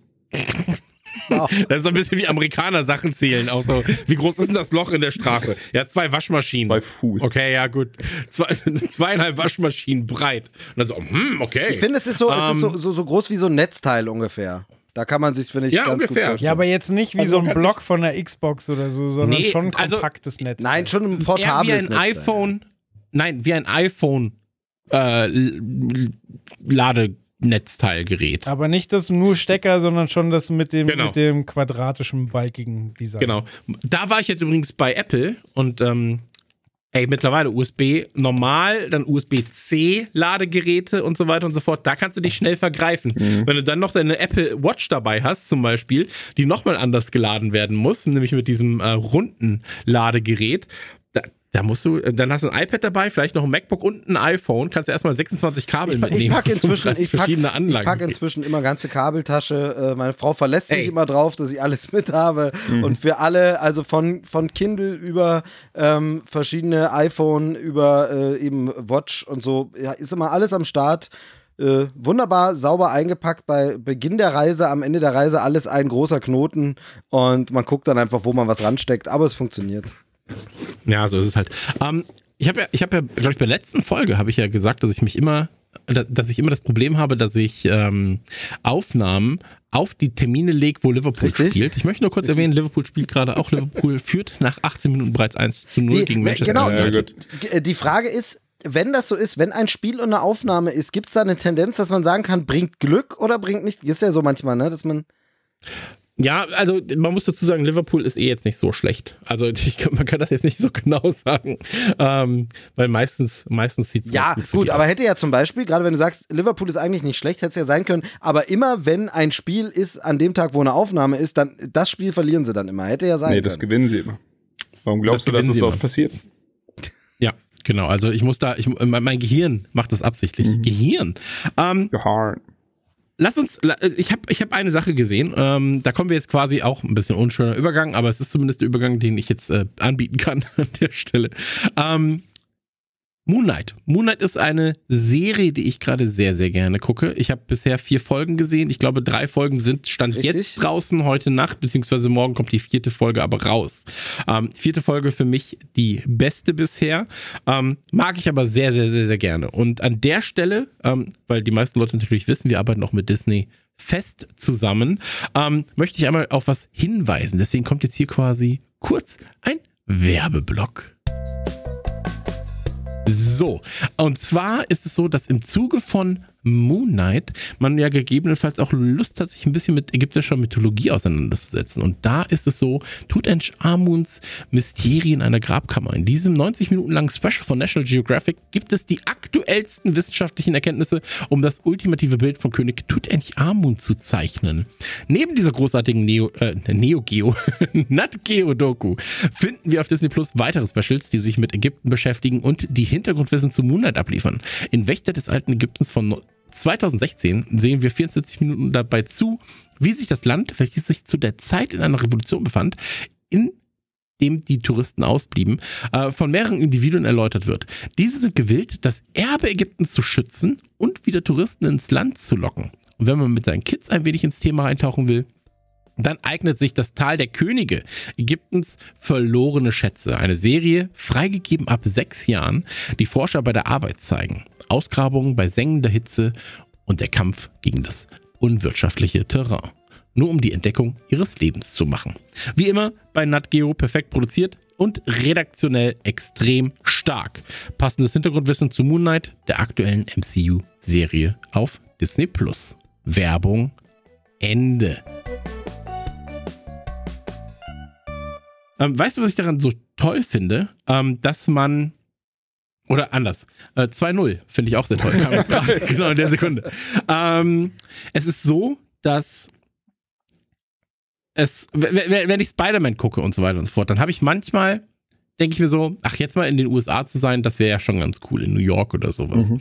<laughs> Das ist so ein bisschen wie Amerikaner Sachen zählen. Auch so, wie groß ist denn das Loch in der Straße? Ja, zwei Waschmaschinen. Zwei Fuß. Okay, ja, gut. Zwei, <laughs> zweieinhalb Waschmaschinen breit. Und dann so, hm, okay. Ich finde, es ist so, es ist Ähm, so, so, so groß wie so ein Netzteil ungefähr. Da kann man sich, finde ich, Ja, ganz ungefähr. gut vorstellen. Ja, aber jetzt nicht wie Also so ein Block von der Xbox oder so, sondern Nee, schon ein also- kompaktes Netz. Nein, schon ein eher wie portables ein Netzteil. iPhone. Nein, wie ein iPhone äh, L- Ladenetzteilgerät. Aber nicht das nur Stecker, sondern schon das mit dem, Genau. mit dem quadratischen, balkigen Design. Genau. Da war ich jetzt übrigens bei Apple und ähm, ey, mittlerweile USB normal, dann USB-C Ladegeräte und so weiter und so fort. Da kannst du dich schnell vergreifen. Wenn du dann noch deine Apple Watch dabei hast, zum Beispiel, die nochmal anders geladen werden muss, nämlich mit diesem äh, runden Ladegerät. Da, musst du, dann hast du ein iPad dabei, vielleicht noch ein MacBook und ein iPhone, kannst du erstmal 26 Kabel Ich, mitnehmen. ich packe inzwischen, <laughs> ich pack, verschiedene ich pack inzwischen immer ganze Kabeltasche. Äh, meine Frau verlässt sich Ey. immer drauf, dass ich alles <laughs> mit habe. Und für alle, also von, von Kindle über ähm, verschiedene iPhone, über äh, eben Watch und so, ja, ist immer alles am Start. Äh, wunderbar sauber eingepackt bei Beginn der Reise, am Ende der Reise alles ein großer Knoten und man guckt dann einfach, wo man was ransteckt, aber es funktioniert. Ja, so ist es halt. Ähm, ich habe ja, ich habe ja, glaube ich, bei der letzten Folge habe ich ja gesagt, dass ich mich immer, da- dass ich immer das Problem habe, dass ich ähm, Aufnahmen auf die Termine lege, wo Liverpool Richtig. spielt. Ich möchte nur kurz erwähnen, Liverpool spielt gerade auch. Liverpool führt nach 18 Minuten bereits 1 zu 0 Die- gegen Manchester genau, Ja. Die- Die Frage ist, wenn das so ist, wenn ein Spiel und eine Aufnahme ist, gibt es da eine Tendenz, dass man sagen kann, bringt Glück oder bringt nicht? Ist ja so manchmal, ne, dass man. Ja, also man muss dazu sagen, Liverpool ist eh jetzt nicht so schlecht. Also <laughs> ich, man kann das jetzt nicht so genau sagen, ähm, weil meistens, meistens sieht es Ja, gut, gut, aber aus. hätte ja zum Beispiel, gerade wenn du sagst, Liverpool ist eigentlich nicht schlecht, hätte es ja sein können, aber immer wenn ein Spiel ist, an dem Tag, wo eine Aufnahme ist, dann das Spiel verlieren sie dann immer. Hätte ja sein Nee, das können. gewinnen sie immer. Warum glaubst Das du, dass es immer. oft passiert? Ja, genau. Also ich muss da, ich, mein, mein Gehirn macht das absichtlich. Mhm. Gehirn. Ähm, Geharn. Lass uns, la- ich habe ich hab eine Sache gesehen, ähm, da kommen wir jetzt quasi auch ein bisschen unschöner Übergang, aber es ist zumindest der Übergang, den ich jetzt äh, anbieten kann <laughs> an der Stelle. Ähm, Moonlight. Moonlight ist eine Serie, die ich gerade sehr, sehr gerne gucke. Ich habe bisher vier Folgen gesehen. Ich glaube, drei Folgen sind Stand Richtig. jetzt draußen heute Nacht, beziehungsweise morgen kommt die vierte Folge aber raus. Ähm, vierte Folge für mich die beste bisher. Ähm, mag ich aber sehr, sehr, sehr, sehr gerne. Und an der Stelle, ähm, weil die meisten Leute natürlich wissen, wir arbeiten auch mit Disney fest zusammen, ähm, möchte ich einmal auf was hinweisen. Deswegen kommt jetzt hier quasi kurz ein Werbeblock. So, und zwar ist es so, dass im Zuge von Moon Knight man ja gegebenenfalls auch Lust hat, sich ein bisschen mit ägyptischer Mythologie auseinanderzusetzen. Und da ist es so, Tutanchamuns Mysterien einer Grabkammer. In diesem 90 Minuten langen Special von National Geographic gibt es die aktuellsten wissenschaftlichen Erkenntnisse, um das ultimative Bild von König Tutanchamun zu zeichnen. Neben dieser großartigen Neo, äh, Neo Geo, <laughs> Nat Geo Doku finden wir auf Disney Plus weitere Specials, die sich mit Ägypten beschäftigen und die Hintergrundwissen zu Moonlight abliefern. In Wächter des alten Ägyptens von 2016 sehen wir 44 Minuten dabei zu, wie sich das Land, welches sich zu der Zeit in einer Revolution befand, in dem die Touristen ausblieben, äh, von mehreren Individuen erläutert wird. Diese sind gewillt, das Erbe Ägyptens zu schützen und wieder Touristen ins Land zu locken. Und wenn man mit seinen Kids ein wenig ins Thema eintauchen will, dann eignet sich das Tal der Könige, Ägyptens verlorene Schätze. Eine Serie, freigegeben ab sechs Jahren, die Forscher bei der Arbeit zeigen. Ausgrabungen bei sengender Hitze und der Kampf gegen das unwirtschaftliche Terrain. Nur um die Entdeckung ihres Lebens zu machen. Wie immer bei Nat Geo perfekt produziert und redaktionell extrem stark. Passendes Hintergrundwissen zu Moon Knight, der aktuellen MCU-Serie auf Disney. Werbung Ende. Ähm, weißt du, was ich daran so toll finde? Ähm, dass man. Oder anders. Äh, 2-0 finde ich auch sehr toll. Kam jetzt gerade <laughs> genau in der Sekunde. Ähm, es ist so, dass es, wenn ich Spider-Man gucke und so weiter und so fort, dann habe ich manchmal, denke ich mir so, ach, jetzt mal in den USA zu sein, das wäre ja schon ganz cool, in New York oder sowas. Mhm.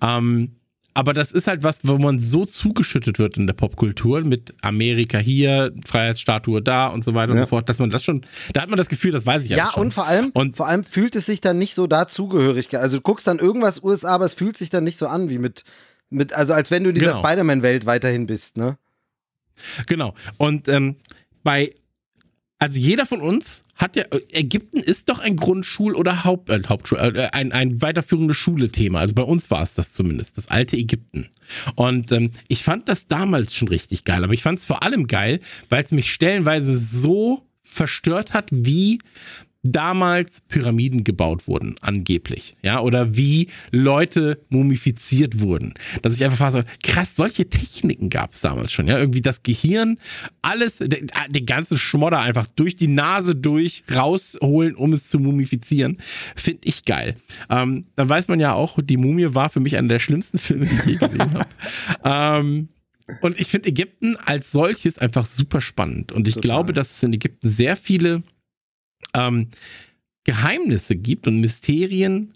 Ähm, aber das ist halt was, wo man so zugeschüttet wird in der Popkultur mit Amerika hier, Freiheitsstatue da und so weiter Ja. und so fort, dass man das schon, da hat man das Gefühl, das weiß ich Ja, schon. und vor allem, Und- vor allem fühlt es sich dann nicht so dazugehörig. Also du guckst dann irgendwas USA, aber es fühlt sich dann nicht so an wie mit, mit also als wenn du in dieser Genau. Spider-Man-Welt weiterhin bist, ne? Genau. Und ähm, bei, also jeder von uns hat ja, Ägypten ist doch ein Grundschul- oder Haupt, äh, Hauptschul, äh, ein, ein weiterführende Schule-Thema. Also bei uns war es das zumindest, das alte Ägypten. Und ähm, ich fand das damals schon richtig geil, aber ich fand es vor allem geil, weil es mich stellenweise so verstört hat, wie damals Pyramiden gebaut wurden, angeblich, ja, oder wie Leute mumifiziert wurden. Dass ich einfach war so, krass, solche Techniken gab es damals schon, ja, irgendwie das Gehirn, alles, den, den ganzen Schmodder einfach durch die Nase durch rausholen, um es zu mumifizieren, finde ich geil. Ähm, dann weiß man ja auch, die Mumie war für mich einer der schlimmsten <laughs> Filme, die ich je gesehen habe. ähm, und ich finde Ägypten als solches einfach super spannend. Und ich Total. glaube, dass es in Ägypten sehr viele ähm, Geheimnisse gibt und Mysterien,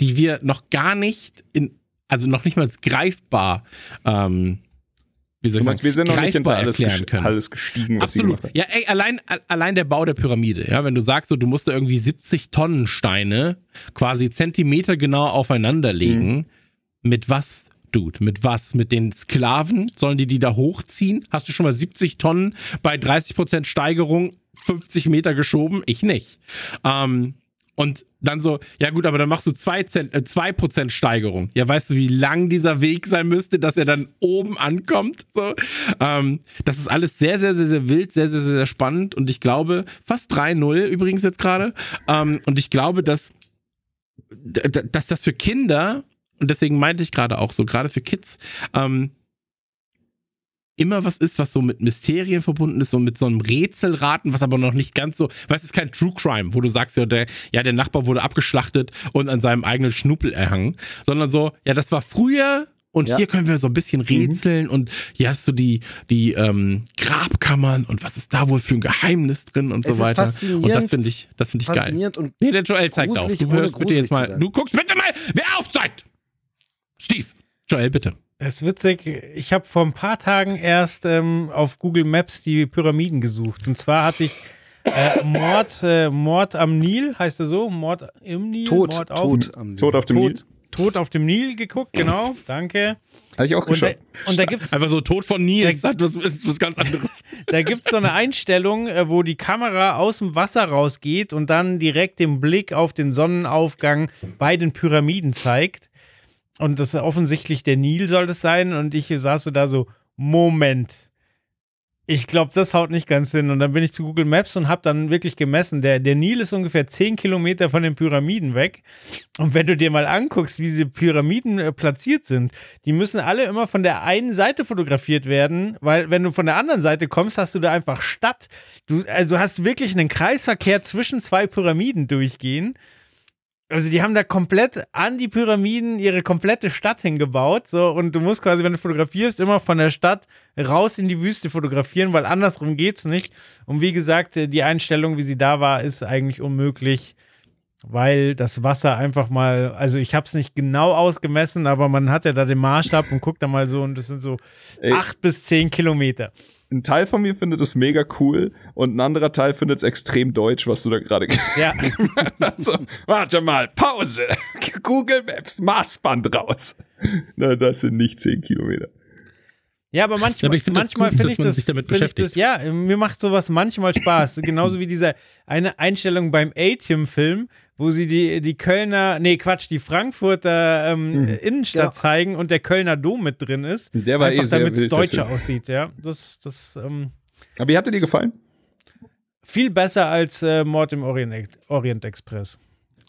die wir noch gar nicht in, also noch nicht mal greifbar, ähm, wie soll ich meinst, sagen, wir sind noch nicht hinter alles, können. alles gestiegen, was sie Absolut. hat. Ja, ey, allein, allein der Bau der Pyramide, ja, wenn du sagst, so, du musst da irgendwie 70 Tonnen Steine quasi Zentimeter genau aufeinander legen, Mhm. mit was, Dude, mit was? Mit den Sklaven? Sollen die die da hochziehen? Hast du schon mal 70 Tonnen bei 30% Steigerung 50 Meter geschoben? Ich nicht. Ähm, und dann so, ja gut, aber dann machst du 2%, Cent, äh, 2% Steigerung. Ja, weißt du, wie lang dieser Weg sein müsste, dass er dann oben ankommt? So. Ähm, das ist alles sehr, sehr, sehr, sehr wild, sehr, sehr, sehr, sehr spannend. Und ich glaube, fast 3-0 übrigens jetzt gerade. Ähm, und ich glaube, dass, dass das für Kinder, und deswegen meinte ich gerade auch so, gerade für Kids, ähm, immer was ist, was so mit Mysterien verbunden ist, so mit so einem Rätselraten, was aber noch nicht ganz so, weil es ist kein True Crime, wo du sagst, ja der, ja, der Nachbar wurde abgeschlachtet und an seinem eigenen Schnuppel erhangen, sondern so, ja, das war früher und Ja. hier können wir so ein bisschen rätseln und hier hast du die, die ähm, Grabkammern und was ist da wohl für ein Geheimnis drin und Es so weiter. Und das finde ich, das finde ich geil. Faszinierend und Nee, der Joel zeigt auf. Du hörst bitte jetzt mal, du guckst bitte mal, wer aufzeigt! Steve, Joel, bitte. Das ist witzig. Ich habe vor ein paar Tagen erst ähm, auf Google Maps die Pyramiden gesucht. Und zwar hatte ich äh, Mord, äh, Mord am Nil, heißt er so? Mord im Nil? tot, Mord auf, tot am Tod auf dem Nil. Tod, Tod auf dem Nil geguckt, genau, danke. Habe ich auch Und da, geschaut. und da gibt's Einfach so Tod von Der- hat was, ist was ganz anderes. <laughs> Da gibt es so eine Einstellung, äh, wo die Kamera aus dem Wasser rausgeht und dann direkt den Blick auf den Sonnenaufgang bei den Pyramiden zeigt. Und das ist offensichtlich der Nil soll das sein. Und ich saß da so, Moment. Ich glaube, das haut nicht ganz hin. Und dann bin ich zu Google Maps und habe dann wirklich gemessen. Der, der Nil ist ungefähr 10 Kilometer von den Pyramiden weg. Und wenn du dir mal anguckst, wie diese Pyramiden äh, platziert sind, die müssen alle immer von der einen Seite fotografiert werden, weil wenn du von der anderen Seite kommst, hast du da einfach Stadt. Du, also du hast wirklich einen Kreisverkehr zwischen zwei Pyramiden durchgehen. Also die haben da komplett an die Pyramiden ihre komplette Stadt hingebaut. So, und du musst quasi, wenn du fotografierst, immer von der Stadt raus in die Wüste fotografieren, weil andersrum geht's nicht. Und wie gesagt, äh, die Einstellung, wie sie da war, ist eigentlich unmöglich, weil das Wasser einfach mal, also ich habe es nicht genau ausgemessen, aber man hat ja da den Maßstab und guckt da mal so und das sind so Ey. acht bis zehn Kilometer. Ein Teil von mir findet es mega cool und ein anderer Teil findet es extrem deutsch, was du da gerade Ja, <laughs> so, Warte mal, Pause. Google Maps, Maßband raus. Na, das sind nicht 10 Kilometer. Ja, aber manchmal, aber ich find das manchmal finde ich das, find ich das, ja, mir macht sowas manchmal Spaß. <coughs> Genauso wie diese eine Einstellung beim A-Team-Film, wo sie die, die Kölner, nee, Quatsch, die Frankfurter ähm, Innenstadt Ja. zeigen und der Kölner Dom mit drin ist. Der war Einfach eh damit es deutscher aussieht, ja. Das, das, ähm, Aber wie hat dir die gefallen? viel besser als äh, Mord im Orient, Orient Express.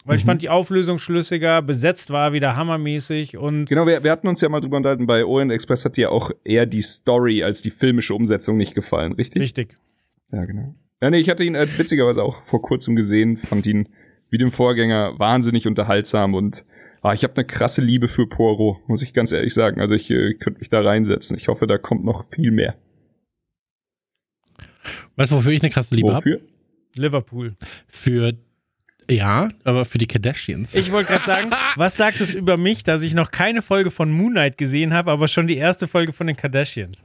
Weil ich Mhm. fand die Auflösung schlüssiger, besetzt war wieder hammermäßig und Genau, wir, wir hatten uns ja mal drüber unterhalten, bei Orient Express hat dir ja auch eher die Story als die filmische Umsetzung nicht gefallen, richtig? richtig. Ja, genau. Ja, nee, ich hatte ihn äh, witzigerweise auch vor kurzem gesehen, fand ihn wie dem Vorgänger wahnsinnig unterhaltsam und ah, ich habe eine krasse Liebe für Poirot, muss ich ganz ehrlich sagen. Also ich äh, könnte mich da reinsetzen. Ich hoffe, da kommt noch viel mehr. Weißt du, wofür ich eine krasse Liebe habe? Wofür? Liverpool. Für Ja, aber für die Kardashians. Ich wollte gerade sagen, <laughs> was sagt es über mich, dass ich noch keine Folge von Moon Knight gesehen habe, aber schon die erste Folge von den Kardashians?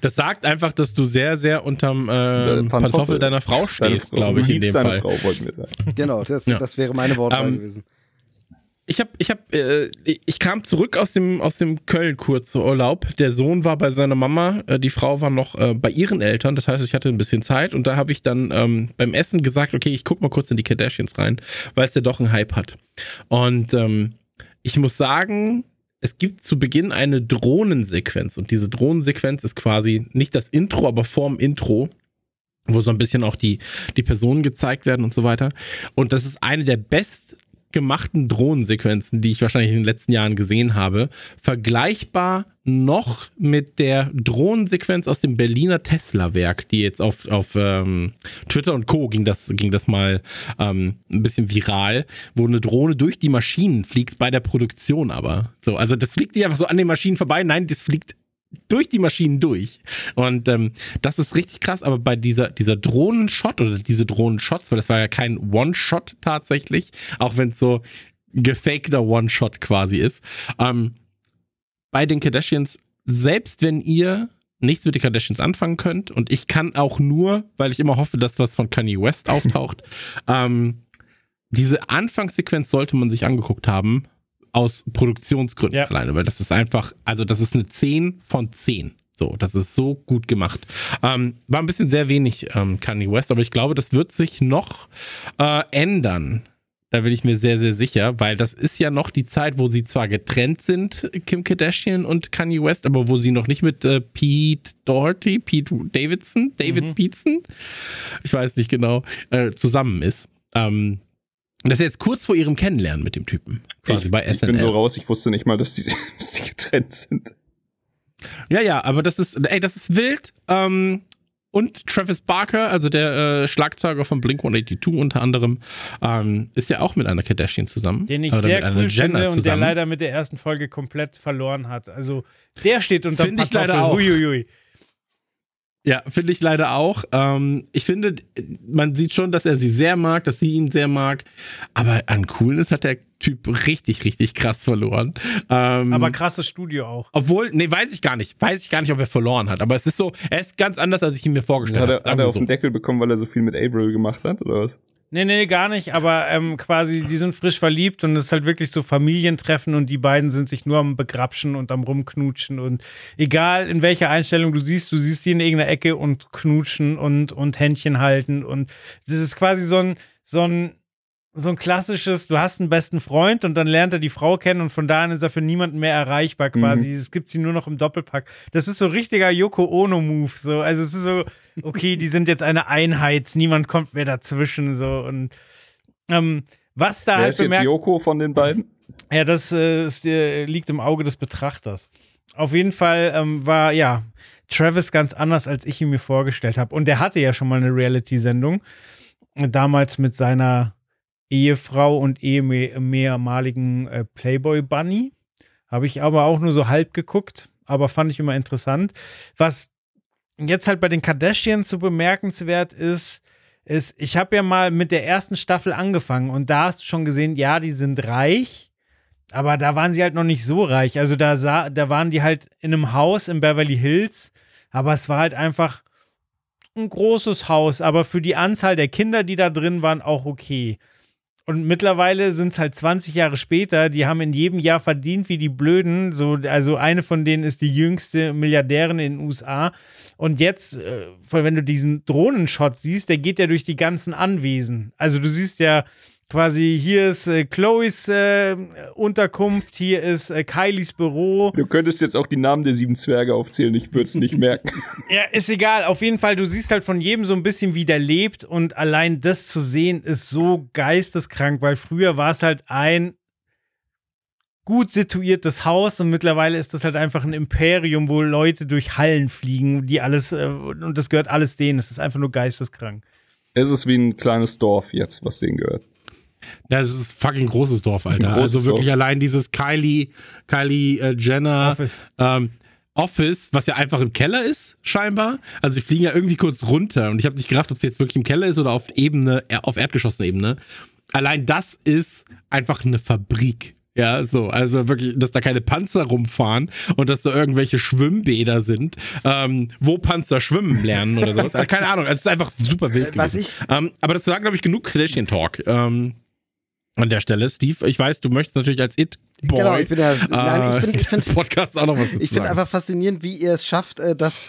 Das sagt einfach, dass du sehr, sehr unterm äh, Pantoffel, deiner Frau stehst, glaube ich, in dem Fall. Frau. Genau, das, ja. das wäre meine Wortwahl um, ähm, gewesen. Ich habe, ich habe, äh, ich kam zurück aus dem aus dem Köln Kurzurlaub. Der Sohn war bei seiner Mama, äh, die Frau war noch äh, bei ihren Eltern. Das heißt, ich hatte ein bisschen Zeit und da habe ich dann ähm, beim Essen gesagt, okay, ich guck mal kurz in die Kardashians rein, weil es ja doch einen Hype hat. Und ähm, ich muss sagen, es gibt zu Beginn eine Drohnensequenz und diese Drohnensequenz ist quasi nicht das Intro, aber vorm Intro wo so ein bisschen auch die, die Personen gezeigt werden und so weiter. Und das ist eine der best gemachten Drohnensequenzen, die ich wahrscheinlich in den letzten Jahren gesehen habe, vergleichbar noch mit der Drohnensequenz aus dem Berliner Tesla-Werk, die jetzt auf, auf ähm, Twitter und Co. ging das, ging das mal ähm, ein bisschen viral, wo eine Drohne durch die Maschinen fliegt, bei der Produktion aber. So, also das fliegt nicht einfach so an den Maschinen vorbei, nein, das fliegt durch die Maschinen durch. Und ähm, das ist richtig krass, aber bei dieser, dieser Drohnenshot oder diese Drohnenshots, weil das war ja kein One-Shot tatsächlich, auch wenn es so gefakter One-Shot quasi ist, ähm, bei den Kardashians, selbst wenn ihr nichts mit den Kardashians anfangen könnt, und ich kann auch nur, weil ich immer hoffe, dass was von Kanye West auftaucht, <laughs> ähm, diese Anfangssequenz sollte man sich angeguckt haben, aus Produktionsgründen ja. alleine, weil das ist einfach, also das ist eine 10 von 10. So, das ist so gut gemacht. Ähm, war ein bisschen sehr wenig ähm, Kanye West, aber ich glaube, das wird sich noch äh, ändern. Da bin ich mir sehr, sehr sicher, weil das ist ja noch die Zeit, wo sie zwar getrennt sind, Kim Kardashian und Kanye West, aber wo sie noch nicht mit äh, Pete Doherty, Pete Davidson, David mhm. Peterson, ich weiß nicht genau, äh, zusammen ist. Ähm, das ist jetzt kurz vor ihrem Kennenlernen mit dem Typen. Quasi ich, bei SNL. Ich bin so raus, ich wusste nicht mal, dass die, <laughs> dass die getrennt sind. Ja, ja, aber das ist, ey, das ist wild. Ähm, und Travis Barker, also der äh, Schlagzeuger von Blink 182 unter anderem, ähm, ist ja auch mit einer Kardashian zusammen. Den ich sehr cool Jenner finde und der leider mit der ersten Folge komplett verloren hat. Also der steht unter Finde ich leider auch. Huiuiui. Ja, finde ich leider auch. Ähm, ich finde, man sieht schon, dass er sie sehr mag, dass sie ihn sehr mag. Aber an Coolness hat der Typ richtig, richtig krass verloren. Ähm, aber krasses Studio auch. Obwohl, nee, weiß ich gar nicht. Weiß ich gar nicht, ob er verloren hat. Aber es ist so, er ist ganz anders, als ich ihn mir vorgestellt habe. Hat er, hat er auf so. den Deckel bekommen, weil er so viel mit April gemacht hat, oder was? Nee, nee, gar nicht, aber ähm, quasi, die sind frisch verliebt und es ist halt wirklich so Familientreffen und die beiden sind sich nur am Begrapschen und am Rumknutschen und egal in welcher Einstellung du siehst, du siehst die in irgendeiner Ecke und knutschen und, und Händchen halten und das ist quasi so ein, so ein so ein klassisches, du hast einen besten Freund und dann lernt er die Frau kennen und von da an ist er für niemanden mehr erreichbar quasi. Mhm. Es gibt sie nur noch im Doppelpack. Das ist so richtiger Yoko Ono-Move. So. Also es ist so, okay, die sind jetzt eine Einheit, niemand kommt mehr dazwischen. So. Und ähm, was da Wer halt ist jetzt Yoko von den beiden? Ja, das äh, ist, äh, liegt im Auge des Betrachters. Auf jeden Fall ähm, war, ja, Travis ganz anders, als ich ihn mir vorgestellt habe. Und der hatte ja schon mal eine Reality-Sendung. Damals mit seiner Ehefrau und ehemaligen äh, Playboy Bunny. Habe ich aber auch nur so halb geguckt, aber fand ich immer interessant. Was jetzt halt bei den Kardashians so bemerkenswert ist, ist, ich habe ja mal mit der ersten Staffel angefangen und da hast du schon gesehen, ja, die sind reich, aber da waren sie halt noch nicht so reich. Also da, sah, da waren die halt in einem Haus in Beverly Hills, aber es war halt einfach ein großes Haus, aber für die Anzahl der Kinder, die da drin waren, auch okay. Und mittlerweile sind es halt 20 Jahre später, die haben in jedem Jahr verdient wie die Blöden. So, also eine von denen ist die jüngste Milliardärin in den USA. Und jetzt, äh, wenn du diesen Drohnenshot siehst, der geht ja durch die ganzen Anwesen. Also du siehst ja quasi, hier ist äh, Chloes äh, Unterkunft, hier ist äh, Kylies Büro. Du könntest jetzt auch die Namen der sieben Zwerge aufzählen, ich würde es nicht merken. <laughs> ja, ist egal. Auf jeden Fall, du siehst halt von jedem so ein bisschen, wie der lebt und allein das zu sehen ist so geisteskrank, weil früher war es halt ein gut situiertes Haus und mittlerweile ist das halt einfach ein Imperium, wo Leute durch Hallen fliegen, die alles, äh, und das gehört alles denen. Es ist einfach nur geisteskrank. Es ist wie ein kleines Dorf jetzt, was denen gehört. Ja, es ist ein fucking großes Dorf, Alter. Großes also wirklich Dorf. allein dieses Kylie, Kylie äh, Jenner, ähm, Office, was ja einfach im Keller ist, scheinbar. Also sie fliegen ja irgendwie kurz runter und ich habe nicht gerafft, ob es jetzt wirklich im Keller ist oder auf Ebene, äh, auf Erdgeschossebene. Allein das ist einfach eine Fabrik. Ja, so, also wirklich, dass da keine Panzer rumfahren und dass da irgendwelche Schwimmbäder sind, ähm, wo Panzer schwimmen lernen oder sowas. Also, keine Ahnung, es ist einfach super wild. Was gewesen. ähm, aber das war, glaube ich, genug Kardashian Talk. Ähm, an der Stelle. Steve, ich weiß, du möchtest natürlich als It Boy, Genau, ich bin ja. Nein, ich finde ich des find, Podcast auch noch was ich find sagen. einfach faszinierend, wie ihr es schafft, äh, das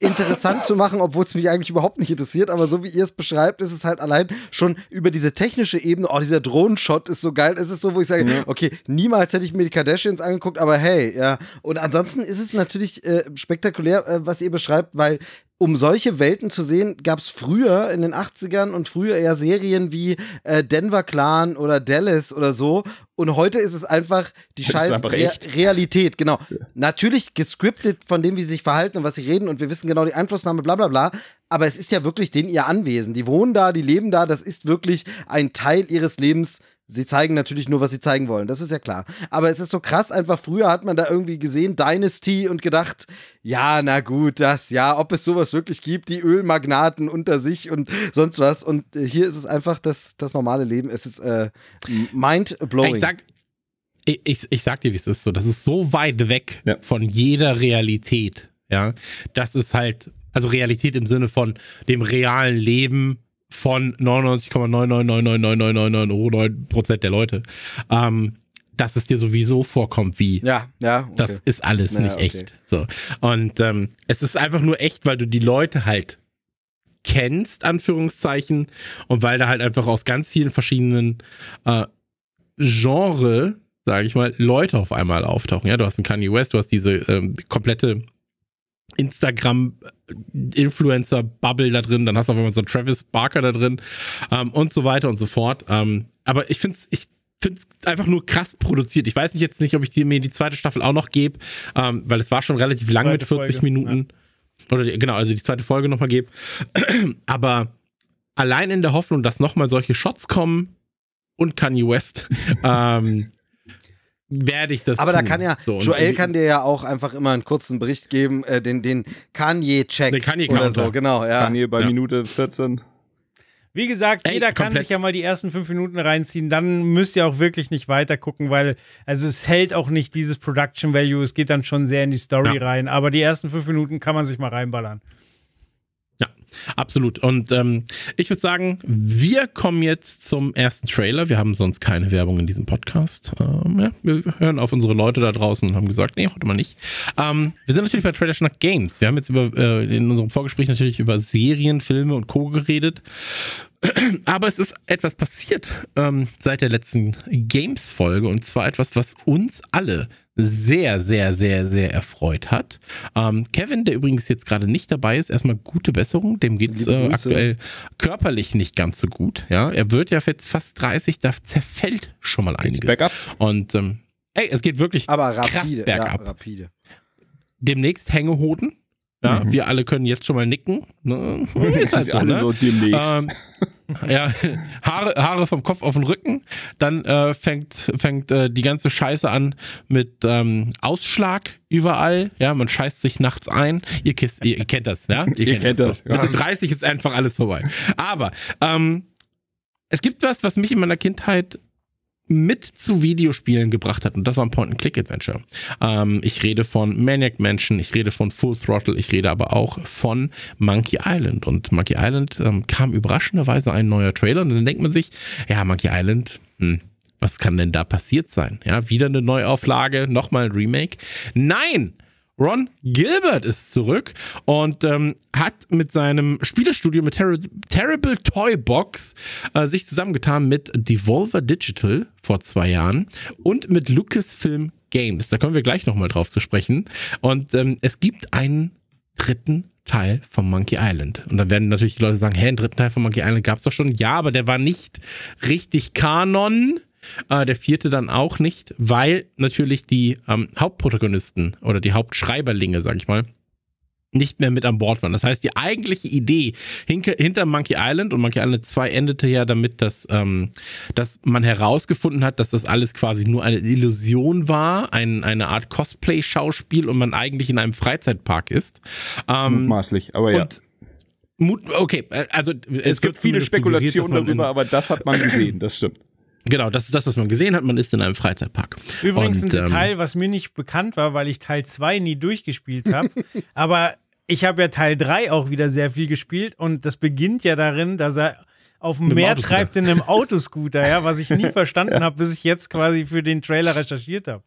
interessant zu machen, obwohl es mich eigentlich überhaupt nicht interessiert, aber so wie ihr es beschreibt, ist es halt allein schon über diese technische Ebene, oh, dieser Drohnenshot ist so geil, es ist so, wo ich sage, okay, niemals hätte ich mir die Kardashians angeguckt, aber hey, ja. Und ansonsten ist es natürlich äh, spektakulär, äh, was ihr beschreibt, weil um solche Welten zu sehen, gab es früher in den 80ern und früher eher Serien wie äh, Denver Clan oder Dallas oder so. Und heute ist es einfach die scheiß einfach Re. Realität, genau. Natürlich gescriptet von dem, wie sie sich verhalten und was sie reden und wir wissen genau die Einflussnahme, bla bla bla. Aber es ist ja wirklich denen ihr Anwesen. Die wohnen da, die leben da, das ist wirklich ein Teil ihres Lebens. Sie zeigen natürlich nur, was sie zeigen wollen, das ist ja klar. Aber es ist so krass, einfach früher hat man da irgendwie gesehen, Dynasty und gedacht, ja, na gut, das, ja, ob es sowas wirklich gibt, die Ölmagnaten unter sich und sonst was. Und äh, hier ist es einfach das, das normale Leben. Es ist äh, mind-blowing. Ich sag, ich, ich, ich sag dir, wie es ist so. Das ist so weit weg Ja. von jeder Realität. Ja, das ist halt, also Realität im Sinne von dem realen Leben von 99,9999999 Prozent der Leute. Ähm, dass es dir sowieso vorkommt wie Ja, ja. Okay. das ist alles Ja, nicht okay. echt. So. Und ähm, es ist einfach nur echt, weil du die Leute halt kennst, Anführungszeichen, und weil da halt einfach aus ganz vielen verschiedenen äh, Genre, sage ich mal, Leute auf einmal auftauchen. Ja, du hast einen Kanye West, du hast diese ähm, komplette Instagram-Influencer-Bubble da drin, dann hast du auf einmal so Travis Barker da drin ähm, und so weiter und so fort. Ähm, aber ich finde es ich find's einfach nur krass produziert. Ich weiß nicht jetzt nicht, ob ich dir mir die zweite Staffel auch noch gebe, ähm, weil es war schon relativ lang mit Zweite 40 Folge, Minuten. Oder die, genau, also die zweite Folge nochmal gebe. <clears throat> Aber allein in der Hoffnung, dass nochmal solche Shots kommen und Kanye West, <laughs> ähm, werde ich das Aber da tun. kann ja, So, Joel kann dir ja auch einfach immer einen kurzen Bericht geben, äh, den, den Kanye-Check Den Kanye oder so, genau, ja. Kanye bei Ja. Minute 14. Wie gesagt, Ey, jeder kann komplett. sich ja mal die ersten fünf Minuten reinziehen. Dann müsst ihr auch wirklich nicht weiter gucken, weil also es hält auch nicht dieses Production Value. Es geht dann schon sehr in die Story Ja. rein. Aber die ersten fünf Minuten kann man sich mal reinballern. Absolut. Und ähm, ich würde sagen, wir kommen jetzt zum ersten Trailer. Wir haben sonst keine Werbung in diesem Podcast. Ähm, ja, wir hören auf unsere Leute da draußen und haben gesagt, nee, heute mal nicht. Ähm, wir sind natürlich bei Trailer Schnack Games. Wir haben jetzt über äh, in unserem Vorgespräch natürlich über Serien, Filme und Co. geredet. <clears throat> Aber es ist etwas passiert ähm, seit der letzten Games-Folge und zwar etwas, was uns alle sehr, sehr, sehr, sehr erfreut hat. Ähm, Kevin, der übrigens jetzt gerade nicht dabei ist, erstmal gute Besserung. Dem geht's äh, aktuell körperlich nicht ganz so gut. Ja, er wird ja jetzt fast 30, da zerfällt schon mal einiges. Backup. Und ähm, ey, es geht wirklich Aber krass rapide, ja, bergab. rapide. Demnächst Hängehoden. Ja, Mhm. wir alle können jetzt schon mal nicken. Ne? <laughs> Ist halt so, alle ne? so demnächst. Ähm, ja, Haare, Haare vom Kopf auf den Rücken. Dann äh, fängt, fängt äh, die ganze Scheiße an mit ähm, Ausschlag überall. Ja, man scheißt sich nachts ein. Ihr, kiss, ihr, ihr kennt das, ja? Ihr kennt das, So. Mitte 30 ist einfach alles vorbei. Aber ähm, es gibt was, was mich in meiner Kindheit mit zu Videospielen gebracht hat und das war ein Point-and-Click-Adventure. Ähm, ich rede von Maniac Mansion, ich rede von Full Throttle, ich rede aber auch von Monkey Island und Monkey Island ähm, kam überraschenderweise ein neuer Trailer und dann denkt man sich, ja, Monkey Island, hm, was kann denn da passiert sein? Ja, wieder eine Neuauflage, nochmal ein Remake. Nein! Ron Gilbert ist zurück und ähm, hat mit seinem Spielestudio mit Terri Terrible Toy Box äh, sich zusammengetan mit Devolver Digital vor zwei Jahren und mit Lucasfilm Games. Da kommen wir gleich nochmal drauf zu sprechen. Und ähm, es gibt einen dritten Teil von Monkey Island. Und da werden natürlich die Leute sagen, hä, einen dritten Teil von Monkey Island gab es doch schon. Ja, aber der war nicht richtig Kanon. Äh, der vierte dann auch nicht, weil natürlich die ähm, Hauptprotagonisten oder die Hauptschreiberlinge, sag ich mal, nicht mehr mit an Bord waren. Das heißt, die eigentliche Idee hinter, Monkey Island und Monkey Island 2 endete ja damit, dass, ähm, dass man herausgefunden hat, dass das alles quasi nur eine Illusion war, ein, eine Art Cosplay-Schauspiel und man eigentlich in einem Freizeitpark ist. Ähm, Mutmaßlich, aber ja. okay, äh, also es, es gibt viele Spekulationen darüber, aber das hat man gesehen, das stimmt. Genau, das ist das, was man gesehen hat. Man ist in einem Freizeitpark. Übrigens und, ein Detail, ähm, was mir nicht bekannt war, weil ich Teil 2 nie durchgespielt habe. <laughs> aber ich habe ja Teil 3 auch wieder sehr viel gespielt und das beginnt ja darin, dass er auf dem Meer treibt in einem Autoscooter, ja, was ich nie <laughs> verstanden ja. habe, bis ich jetzt quasi für den Trailer recherchiert habe.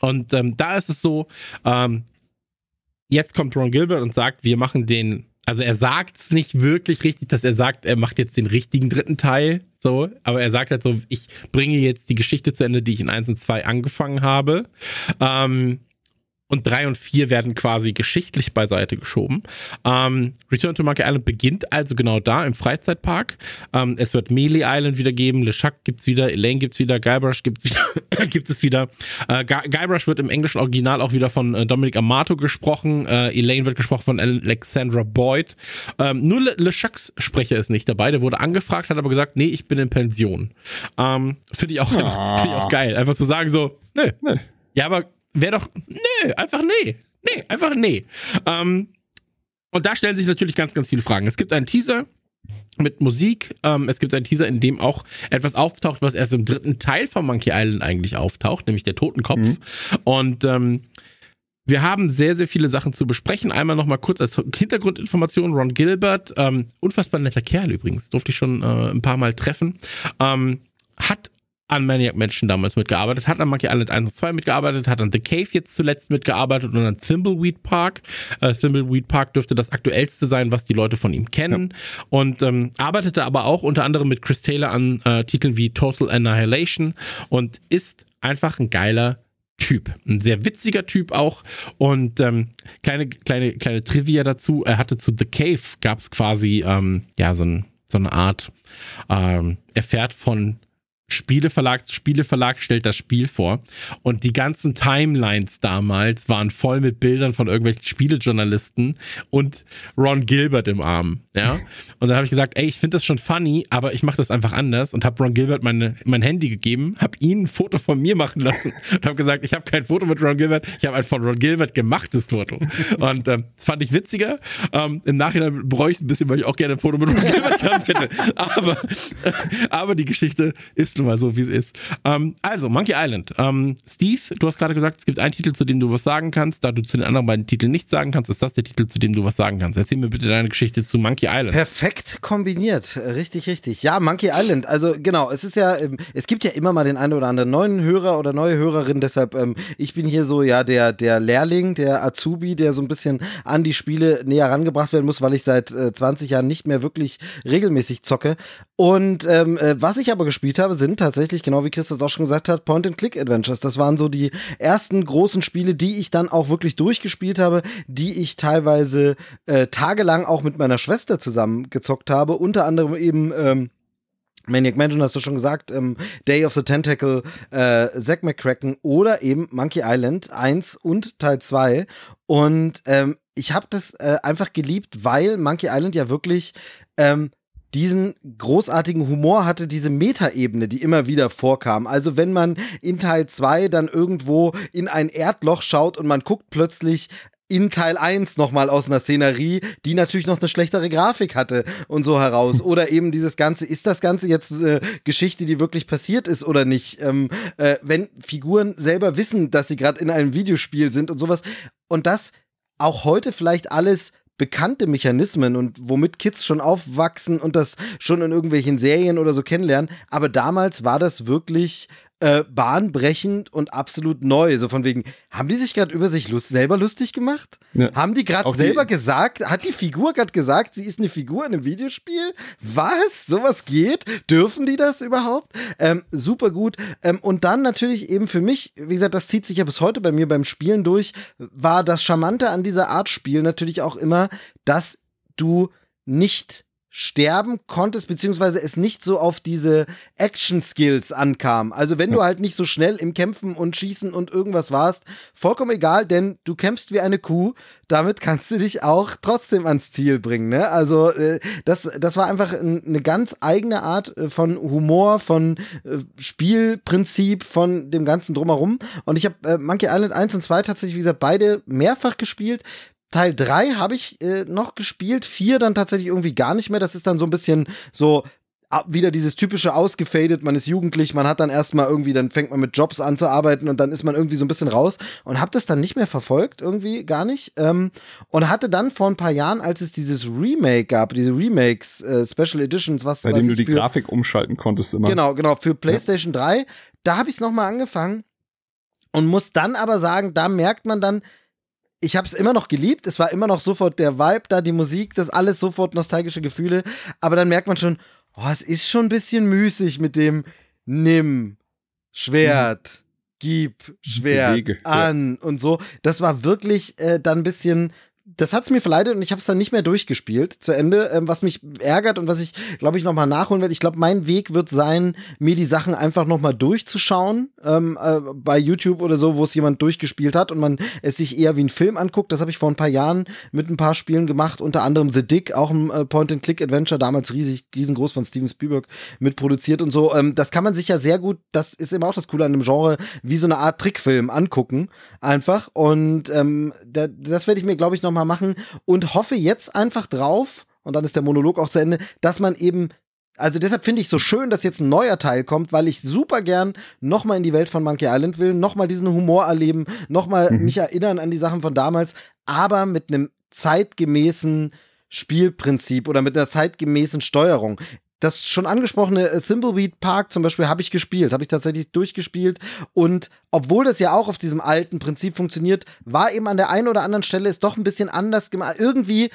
Und ähm, da ist es so, ähm, jetzt kommt Ron Gilbert und sagt, wir machen den also er sagt es nicht wirklich richtig, dass er sagt, er macht jetzt den richtigen dritten Teil, so, aber er sagt halt so, ich bringe jetzt die Geschichte zu Ende, die ich in 1 und 2 angefangen habe. Ähm, und 3 und 4 werden quasi geschichtlich beiseite geschoben. Ähm, Return to Monkey Island beginnt also genau da im Freizeitpark. Ähm, es wird Melee Island wieder geben, LeChuck gibt's wieder, Elaine gibt's wieder, Guybrush gibt's wieder, <coughs> gibt es wieder. Äh, Guybrush wird im englischen Original auch wieder von äh, Dominic Amato gesprochen. Äh, Elaine wird gesprochen von Alexandra Boyd. Ähm, nur Le LeChucks Sprecher ist nicht dabei. Der wurde angefragt, hat aber gesagt, nee, ich bin in Pension. Ähm, Finde ich, auch, <laughs> ah. find ich auch geil. Einfach zu sagen so, nö. Nee. Ja, aber wäre doch, nö, einfach nee. Nee, einfach nee. Ähm, und da stellen sich natürlich ganz, ganz viele Fragen. Es gibt einen Teaser mit Musik. Ähm, es gibt einen Teaser, in dem auch etwas auftaucht, was erst im dritten Teil von Monkey Island eigentlich auftaucht, nämlich der Totenkopf. Mhm. Und ähm, wir haben sehr, sehr viele Sachen zu besprechen. Einmal nochmal kurz als Hintergrundinformation: Ron Gilbert, ähm, unfassbar netter Kerl übrigens, durfte ich schon äh, ein paar Mal treffen, ähm, hat an Maniac Mansion damals mitgearbeitet, hat an Monkey Island 1 und 2 mitgearbeitet, hat an The Cave jetzt zuletzt mitgearbeitet und an Thimbleweed Park. Äh, Thimbleweed Park dürfte das aktuellste sein, was die Leute von ihm kennen. Ja. Und ähm, arbeitete aber auch unter anderem mit Chris Taylor an äh, Titeln wie Total Annihilation und ist einfach ein geiler Typ. Ein sehr witziger Typ auch. Und ähm, kleine, kleine, kleine Trivia dazu. Er hatte zu The Cave gab es quasi ähm, ja so, ein, so eine Art. Ähm, er fährt von Spieleverlag, Spieleverlag stellt das Spiel vor und die ganzen Timelines damals waren voll mit Bildern von irgendwelchen Spielejournalisten und Ron Gilbert im Arm, ja. <laughs> Und dann habe ich gesagt, ey, ich finde das schon funny, aber ich mache das einfach anders und habe Ron Gilbert meine, mein Handy gegeben, habe ihn ein Foto von mir machen lassen <laughs> und habe gesagt, ich habe kein Foto mit Ron Gilbert, ich habe ein von Ron Gilbert gemachtes Foto. <laughs> Und ähm, das fand ich witziger. Ähm, Im Nachhinein bereue ich es ein bisschen, weil ich auch gerne ein Foto mit Ron Gilbert gehabt hätte. Aber, aber die Geschichte ist nun mal so, wie es ist. Ähm, also, Monkey Island. Ähm, Steve, du hast gerade gesagt, es gibt einen Titel, zu dem du was sagen kannst. Da du zu den anderen beiden Titeln nichts sagen kannst, ist das der Titel, zu dem du was sagen kannst. Erzähl mir bitte deine Geschichte zu Monkey Island. Perfekt kombiniert. Richtig, richtig. Ja, Monkey Island. Also, genau, es ist ja, ähm, es gibt ja immer mal den einen oder anderen neuen Hörer oder neue Hörerin. Deshalb, ähm, ich bin hier so, ja, der, der Lehrling, der Azubi, der so ein bisschen an die Spiele näher rangebracht werden muss, weil ich seit äh, 20 Jahren nicht mehr wirklich regelmäßig zocke. Und ähm, äh, was ich aber gespielt habe, sind tatsächlich, genau wie Chris auch schon gesagt hat, Point-and-Click-Adventures. Das waren so die ersten großen Spiele, die ich dann auch wirklich durchgespielt habe, die ich teilweise äh, tagelang auch mit meiner Schwester zusammen gezockt habe. Unter anderem eben ähm, Maniac Mansion hast du schon gesagt, ähm, Day of the Tentacle, äh, Zack McCracken oder eben Monkey Island 1 und Teil 2. Und ähm, ich habe das äh, einfach geliebt, weil Monkey Island ja wirklich ähm, diesen großartigen Humor hatte, diese Metaebene, die immer wieder vorkam. Also wenn man in Teil 2 dann irgendwo in ein Erdloch schaut und man guckt plötzlich in Teil 1 nochmal aus einer Szenerie, die natürlich noch eine schlechtere Grafik hatte und so heraus. <laughs> Oder eben dieses Ganze, ist das Ganze jetzt äh, Geschichte, die wirklich passiert ist oder nicht? Ähm, äh, wenn Figuren selber wissen, dass sie gerade in einem Videospiel sind und sowas. Und das auch heute vielleicht alles bekannte Mechanismen und womit Kids schon aufwachsen und das schon in irgendwelchen Serien oder so kennenlernen. Aber damals war das wirklich äh, bahnbrechend und absolut neu. So von wegen, haben die sich gerade über sich lust selber lustig gemacht? Ja. Haben die gerade selber die gesagt, hat die Figur gerade gesagt, sie ist eine Figur in einem Videospiel? Was? Sowas geht? Dürfen die das überhaupt? Ähm, super gut. Ähm, und dann natürlich eben für mich, wie gesagt, das zieht sich ja bis heute bei mir beim Spielen durch, war das Charmante an dieser Art Spiel natürlich auch immer, dass du nicht sterben konntest, beziehungsweise es nicht so auf diese Action-Skills ankam. Also wenn du halt nicht so schnell im Kämpfen und Schießen und irgendwas warst, vollkommen egal, denn du kämpfst wie eine Kuh, damit kannst du dich auch trotzdem ans Ziel bringen. Ne? Also äh, das, das war einfach eine ganz eigene Art äh, von Humor, von äh, Spielprinzip, von dem ganzen Drumherum. Und ich habe äh, Monkey Island 1 und 2 tatsächlich, wie gesagt, beide mehrfach gespielt. Teil 3 habe ich äh, noch gespielt, 4 dann tatsächlich irgendwie gar nicht mehr. Das ist dann so ein bisschen so wieder dieses typische ausgefadet, man ist jugendlich, man hat dann erstmal irgendwie, dann fängt man mit Jobs an zu arbeiten und dann ist man irgendwie so ein bisschen raus und hab das dann nicht mehr verfolgt, irgendwie gar nicht. Ähm, und hatte dann vor ein paar Jahren, als es dieses Remake gab, diese Remakes, äh, Special Editions, was Bei dem du die für, Grafik umschalten konntest immer. Genau, genau, für PlayStation ja. 3, da habe ich es nochmal angefangen und muss dann aber sagen, da merkt man dann, ich habe es immer noch geliebt, es war immer noch sofort der Vibe da, die Musik, das alles sofort nostalgische Gefühle, aber dann merkt man schon, oh, es ist schon ein bisschen müßig mit dem Nimm Schwert, gib Schwert Bewege, an ja. und so. Das war wirklich äh, dann ein bisschen das hat's mir verleidet und ich habe es dann nicht mehr durchgespielt zu Ende, ähm, was mich ärgert und was ich, glaube ich, nochmal nachholen werde. Ich glaube, mein Weg wird sein, mir die Sachen einfach nochmal durchzuschauen ähm, äh, bei YouTube oder so, wo es jemand durchgespielt hat und man es sich eher wie ein Film anguckt. Das habe ich vor ein paar Jahren mit ein paar Spielen gemacht, unter anderem The Dick, auch ein äh, Point-and-Click-Adventure, damals riesig, riesengroß von Steven Spielberg mitproduziert und so. Ähm, das kann man sich ja sehr gut, das ist immer auch das Coole an dem Genre, wie so eine Art Trickfilm angucken, einfach. Und ähm, da, das werde ich mir, glaube ich, nochmal machen und hoffe jetzt einfach drauf, und dann ist der Monolog auch zu Ende, dass man eben also deshalb finde ich so schön, dass jetzt ein neuer Teil kommt, weil ich super gern nochmal in die Welt von Monkey Island will, nochmal diesen Humor erleben, nochmal mhm. mich erinnern an die Sachen von damals, aber mit einem zeitgemäßen Spielprinzip oder mit einer zeitgemäßen Steuerung das schon angesprochene äh, Thimbleweed Park zum Beispiel habe ich gespielt, habe ich tatsächlich durchgespielt. Und obwohl das ja auch auf diesem alten Prinzip funktioniert, war eben an der einen oder anderen Stelle es doch ein bisschen anders gemacht. Irgendwie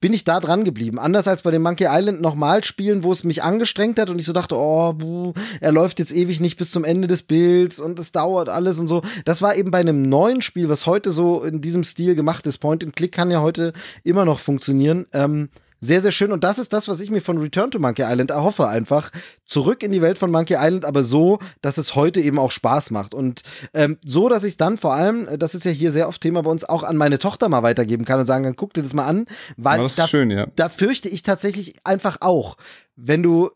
bin ich da dran geblieben. Anders als bei dem Monkey Island nochmal spielen, wo es mich angestrengt hat und ich so dachte, oh, buh, er läuft jetzt ewig nicht bis zum Ende des Bilds und es dauert alles und so. Das war eben bei einem neuen Spiel, was heute so in diesem Stil gemacht ist. Point and Click kann ja heute immer noch funktionieren. Ähm, sehr, sehr schön. Und das ist das, was ich mir von Return to Monkey Island erhoffe. Einfach zurück in die Welt von Monkey Island, aber so, dass es heute eben auch Spaß macht. Und ähm, so, dass ich es dann vor allem, äh, das ist ja hier sehr oft Thema bei uns, auch an meine Tochter mal weitergeben kann und sagen, dann guck dir das mal an. Weil da, schön, ja. da fürchte ich tatsächlich einfach auch, wenn du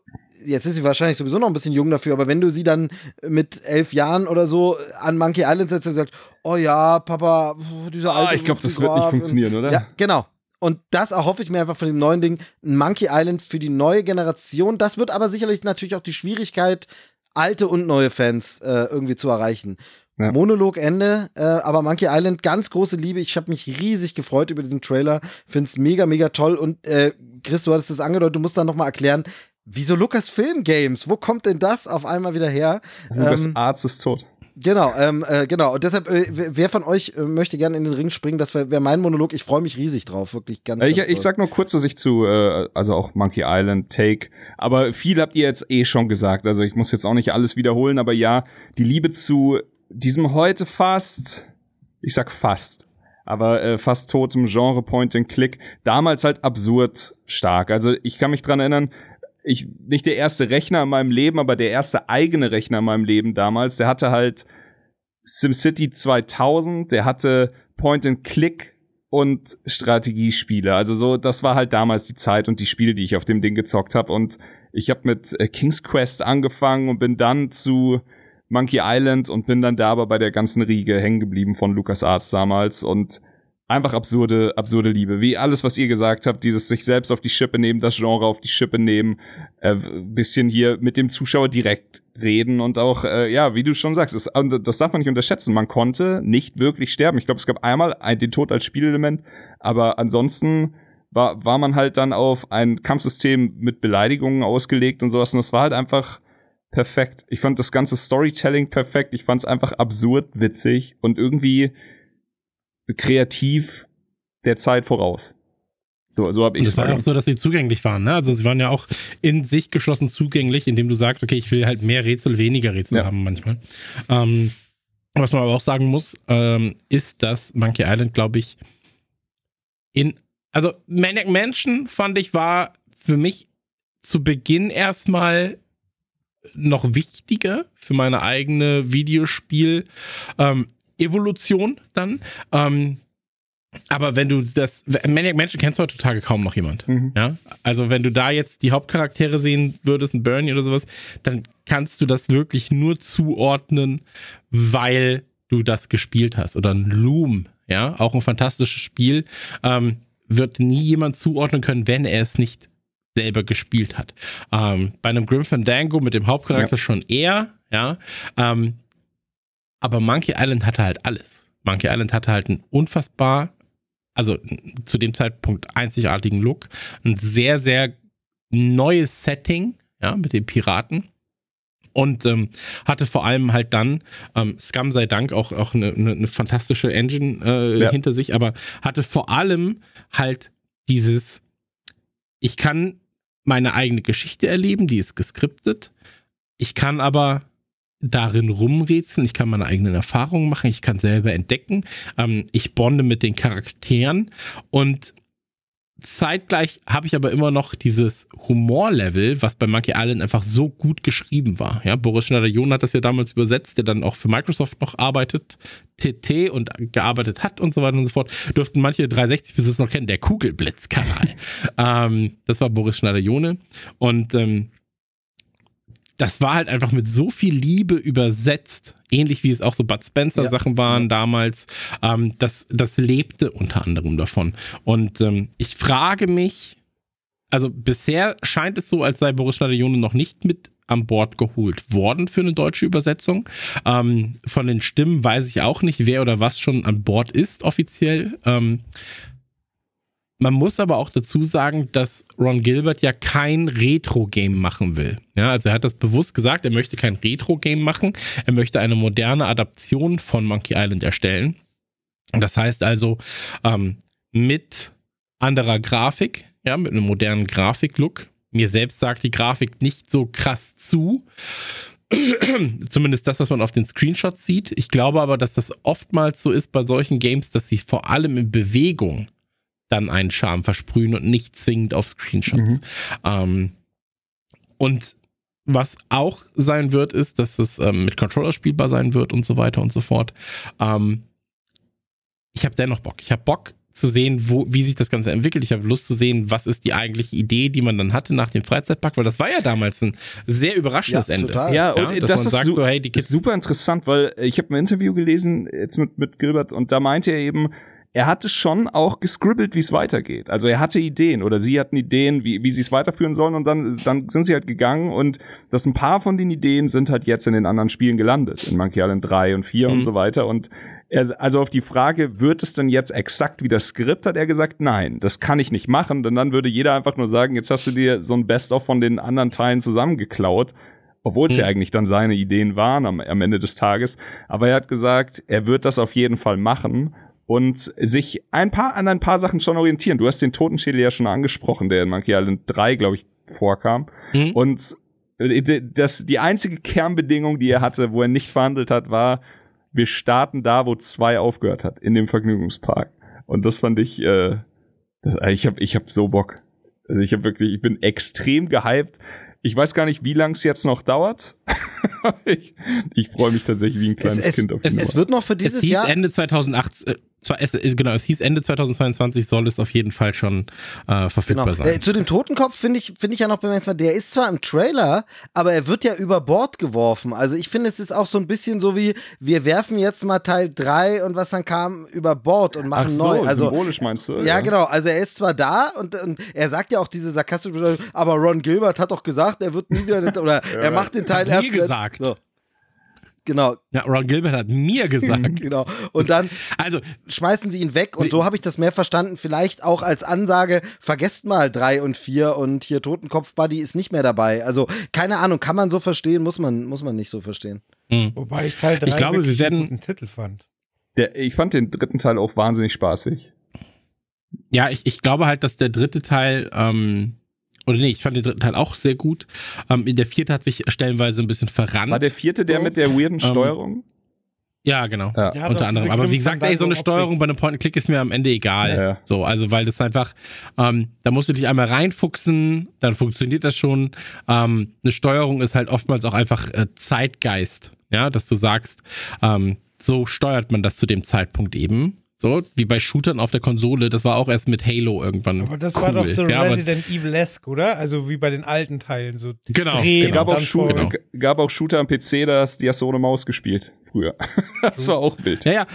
jetzt ist sie wahrscheinlich sowieso noch ein bisschen jung dafür, aber wenn du sie dann mit elf Jahren oder so an Monkey Island setzt und sagst, oh ja, Papa, dieser ah, alte. Ah, ich glaube, das wird nicht funktionieren, oder? Ja, genau. Und das erhoffe ich mir einfach von dem neuen Ding, ein Monkey Island für die neue Generation. Das wird aber sicherlich natürlich auch die Schwierigkeit, alte und neue Fans äh, irgendwie zu erreichen. Ja. Monolog Ende, äh, aber Monkey Island, ganz große Liebe. Ich habe mich riesig gefreut über diesen Trailer. Find's mega, mega toll. Und äh, Chris, du hattest das angedeutet, du musst da nochmal erklären, wieso Lucas Film Games? Wo kommt denn das auf einmal wieder her? Lucas ähm, Arzt ist tot. Genau, ähm, äh, genau. Und deshalb, äh, wer von euch äh, möchte gerne in den Ring springen? Das wäre wär mein Monolog. Ich freue mich riesig drauf, wirklich ganz. Äh, ich, ganz ich sag nur kurz, was ich zu, äh, also auch Monkey Island Take. Aber viel habt ihr jetzt eh schon gesagt. Also ich muss jetzt auch nicht alles wiederholen. Aber ja, die Liebe zu diesem heute fast, ich sag fast, aber äh, fast totem Genre Point and Click. Damals halt absurd stark. Also ich kann mich dran erinnern, ich nicht der erste Rechner in meinem Leben, aber der erste eigene Rechner in meinem Leben damals. Der hatte halt SimCity 2000, der hatte Point and Click und Strategiespiele. Also so, das war halt damals die Zeit und die Spiele, die ich auf dem Ding gezockt habe. Und ich habe mit äh, King's Quest angefangen und bin dann zu Monkey Island und bin dann da aber bei der ganzen Riege hängen geblieben von LucasArts damals und einfach absurde, absurde Liebe. Wie alles, was ihr gesagt habt, dieses sich selbst auf die Schippe nehmen, das Genre auf die Schippe nehmen, äh, bisschen hier mit dem Zuschauer direkt reden und auch, äh, ja, wie du schon sagst, das, das darf man nicht unterschätzen. Man konnte nicht wirklich sterben. Ich glaube, es gab einmal ein, den Tod als Spielelement, aber ansonsten war, war man halt dann auf ein Kampfsystem mit Beleidigungen ausgelegt und sowas und das war halt einfach perfekt. Ich fand das ganze Storytelling perfekt. Ich fand es einfach absurd witzig und irgendwie kreativ der Zeit voraus. So, so habe ich es war auch so, dass sie zugänglich waren. Ne? Also sie waren ja auch in sich geschlossen zugänglich, indem du sagst, okay, ich will halt mehr Rätsel, weniger Rätsel ja. haben manchmal. Ähm, was man aber auch sagen muss, ähm, ist, dass Monkey Island, glaube ich, in also Maniac Mansion fand ich war für mich zu Beginn erstmal noch wichtiger für meine eigene Videospiel ähm, Evolution dann. Ähm, aber wenn du das, Maniac Mansion kennst du heutzutage kaum noch jemand. Mhm. Ja, also wenn du da jetzt die Hauptcharaktere sehen würdest, ein Bernie oder sowas, dann kannst du das wirklich nur zuordnen, weil du das gespielt hast. Oder ein Loom, ja, auch ein fantastisches Spiel, ähm, wird nie jemand zuordnen können, wenn er es nicht selber gespielt hat. Ähm, bei einem Grim Fandango mit dem Hauptcharakter schon eher, ja. Ähm, aber Monkey Island hatte halt alles. Monkey Island hatte halt einen unfassbar, also zu dem Zeitpunkt einzigartigen Look, ein sehr, sehr neues Setting, ja, mit den Piraten. Und ähm, hatte vor allem halt dann, ähm, Scum sei Dank, auch, auch eine, eine, eine fantastische Engine äh, Ja. hinter sich, aber hatte vor allem halt dieses, ich kann meine eigene Geschichte erleben, die ist geskriptet. Ich kann aber darin rumrätseln, ich kann meine eigenen Erfahrungen machen, ich kann selber entdecken, ähm, ich bonde mit den Charakteren und zeitgleich habe ich aber immer noch dieses Humorlevel, was bei Monkey Island einfach so gut geschrieben war. Ja, Boris Schneider-John hat das ja damals übersetzt, der dann auch für Microsoft noch arbeitet, TT und gearbeitet hat und so weiter und so fort. Dürften manche 360-Besitzer noch kennen, der Kugelblitz-Kanal. <laughs> ähm, das war Boris Schneider-Jone und ähm, das war halt einfach mit so viel Liebe übersetzt, ähnlich wie es auch so Bud Spencer Ja. Sachen waren damals. Ähm, das, das lebte unter anderem davon. Und ähm, ich frage mich, also bisher scheint es so, als sei Boris Schneider-Jone noch nicht mit an Bord geholt worden für eine deutsche Übersetzung. Ähm, von den Stimmen weiß ich auch nicht, wer oder was schon an Bord ist offiziell. Ähm, man muss aber auch dazu sagen, dass Ron Gilbert ja kein Retro-Game machen will. Ja, also er hat das bewusst gesagt, er möchte kein Retro-Game machen, er möchte eine moderne Adaption von Monkey Island erstellen. Das heißt also ähm, mit anderer Grafik, ja, mit einem modernen Grafiklook. Mir selbst sagt die Grafik nicht so krass zu. <clears throat> Zumindest das, was man auf den Screenshots sieht. Ich glaube aber, dass das oftmals so ist bei solchen Games, dass sie vor allem in Bewegung dann einen Charme versprühen und nicht zwingend auf Screenshots. Ähm, und was auch sein wird, ist, dass es ähm, mit Controller spielbar sein wird und so weiter und so fort. Ähm, ich habe dennoch Bock. Ich habe Bock zu sehen, wo, wie sich das Ganze entwickelt. Ich habe Lust zu sehen, was ist die eigentliche Idee, die man dann hatte nach dem Freizeitpark, weil das war ja damals ein sehr überraschendes Ja, Ende. total. Ja, und dass das man ist, sagt su so, hey, die ist super interessant, weil ich habe ein Interview gelesen jetzt mit, mit Gilbert und da meinte er eben, er hatte schon auch gescribbelt, wie es weitergeht. Also er hatte Ideen oder sie hatten Ideen, wie, wie sie es weiterführen sollen und dann, dann sind sie halt gegangen und das ein paar von den Ideen sind halt jetzt in den anderen Spielen gelandet, in Monkey Island 3 und 4 und Mhm. so weiter und er, also auf die Frage, wird es denn jetzt exakt wie das Skript, hat er gesagt, nein, das kann ich nicht machen, denn dann würde jeder einfach nur sagen, jetzt hast du dir so ein Best-of von den anderen Teilen zusammengeklaut obwohl es ja Hm. eigentlich dann seine Ideen waren am, am Ende des Tages. Aber er hat gesagt, er wird das auf jeden Fall machen und sich ein paar an ein paar Sachen schon orientieren. Du hast den Totenschädel ja schon angesprochen, der in Monkey Island 3, glaube ich, vorkam. Mhm. Und äh, das, die einzige Kernbedingung, die er hatte, wo er nicht verhandelt hat, war, wir starten da, wo zwei aufgehört hat, in dem Vergnügungspark. Und das fand ich, äh, das, ich habe ich hab so Bock. Also ich habe wirklich, ich bin extrem gehypt. Ich weiß gar nicht, wie lang es jetzt noch dauert. <laughs> ich ich freue mich tatsächlich wie ein kleines es, Kind auf die es-. Es wird noch für es dieses hieß Jahr. Ende 2008, äh, zwar, es, genau, es hieß Ende 2022 soll es auf jeden Fall schon äh, verfügbar Genau. sein. Äh, zu dem Totenkopf finde ich, finde ich ja noch bemerkenswert, der ist zwar im Trailer, aber er wird ja über Bord geworfen. Also ich finde, es ist auch so ein bisschen so wie, wir werfen jetzt mal Teil 3 und was dann kam über Bord und machen Ach so, neu. Also symbolisch meinst du? Ja, genau. Also er ist zwar da und, und er sagt ja auch diese sarkastische Bedeutung, aber Ron Gilbert hat doch gesagt, er wird nie wieder den, oder <laughs> er macht den Teil Hat erst. nie gesagt. So. Genau, Ja, Ron Gilbert hat mir gesagt. <laughs> genau. Und dann Also, schmeißen sie ihn weg und so habe ich das mehr verstanden. Vielleicht auch als Ansage, vergesst mal drei und vier und hier Totenkopf Buddy ist nicht mehr dabei. Also keine Ahnung, kann man so verstehen, muss man, muss man nicht so verstehen. mh. Wobei ich Teil 3 Ich glaube, wir werden- einen guten Titel fand. Der, ich fand den dritten Teil auch wahnsinnig spaßig. ja, ich, ich glaube halt, dass der dritte Teil, ähm, oder nee, ich fand den dritten Teil auch sehr gut. Ähm, der vierte hat sich stellenweise ein bisschen verrannt. War der vierte der So. mit der weirden Ähm, Steuerung? Ja, genau. Ja. Ja, unter anderem. Aber wie gesagt, ey, so eine Optik. Steuerung bei einem Point-and-Click ist mir am Ende egal. Ja, ja. So, also weil das einfach, ähm, da musst du dich einmal reinfuchsen, dann funktioniert das schon. Ähm, eine Steuerung ist halt oftmals auch einfach äh, Zeitgeist, ja, dass du sagst, ähm, so steuert man das zu dem Zeitpunkt eben. So, wie bei Shootern auf der Konsole, das war auch erst mit Halo irgendwann. Aber das cool. war doch so ja, Resident Evil-esque, oder? Also wie bei den alten Teilen. So Genau, drehen genau. gab, und auch dann Schu vor- g- gab auch Shooter am PC, das, die hast du ohne Maus gespielt. Früher. <laughs> das war auch wild. Ja, ja,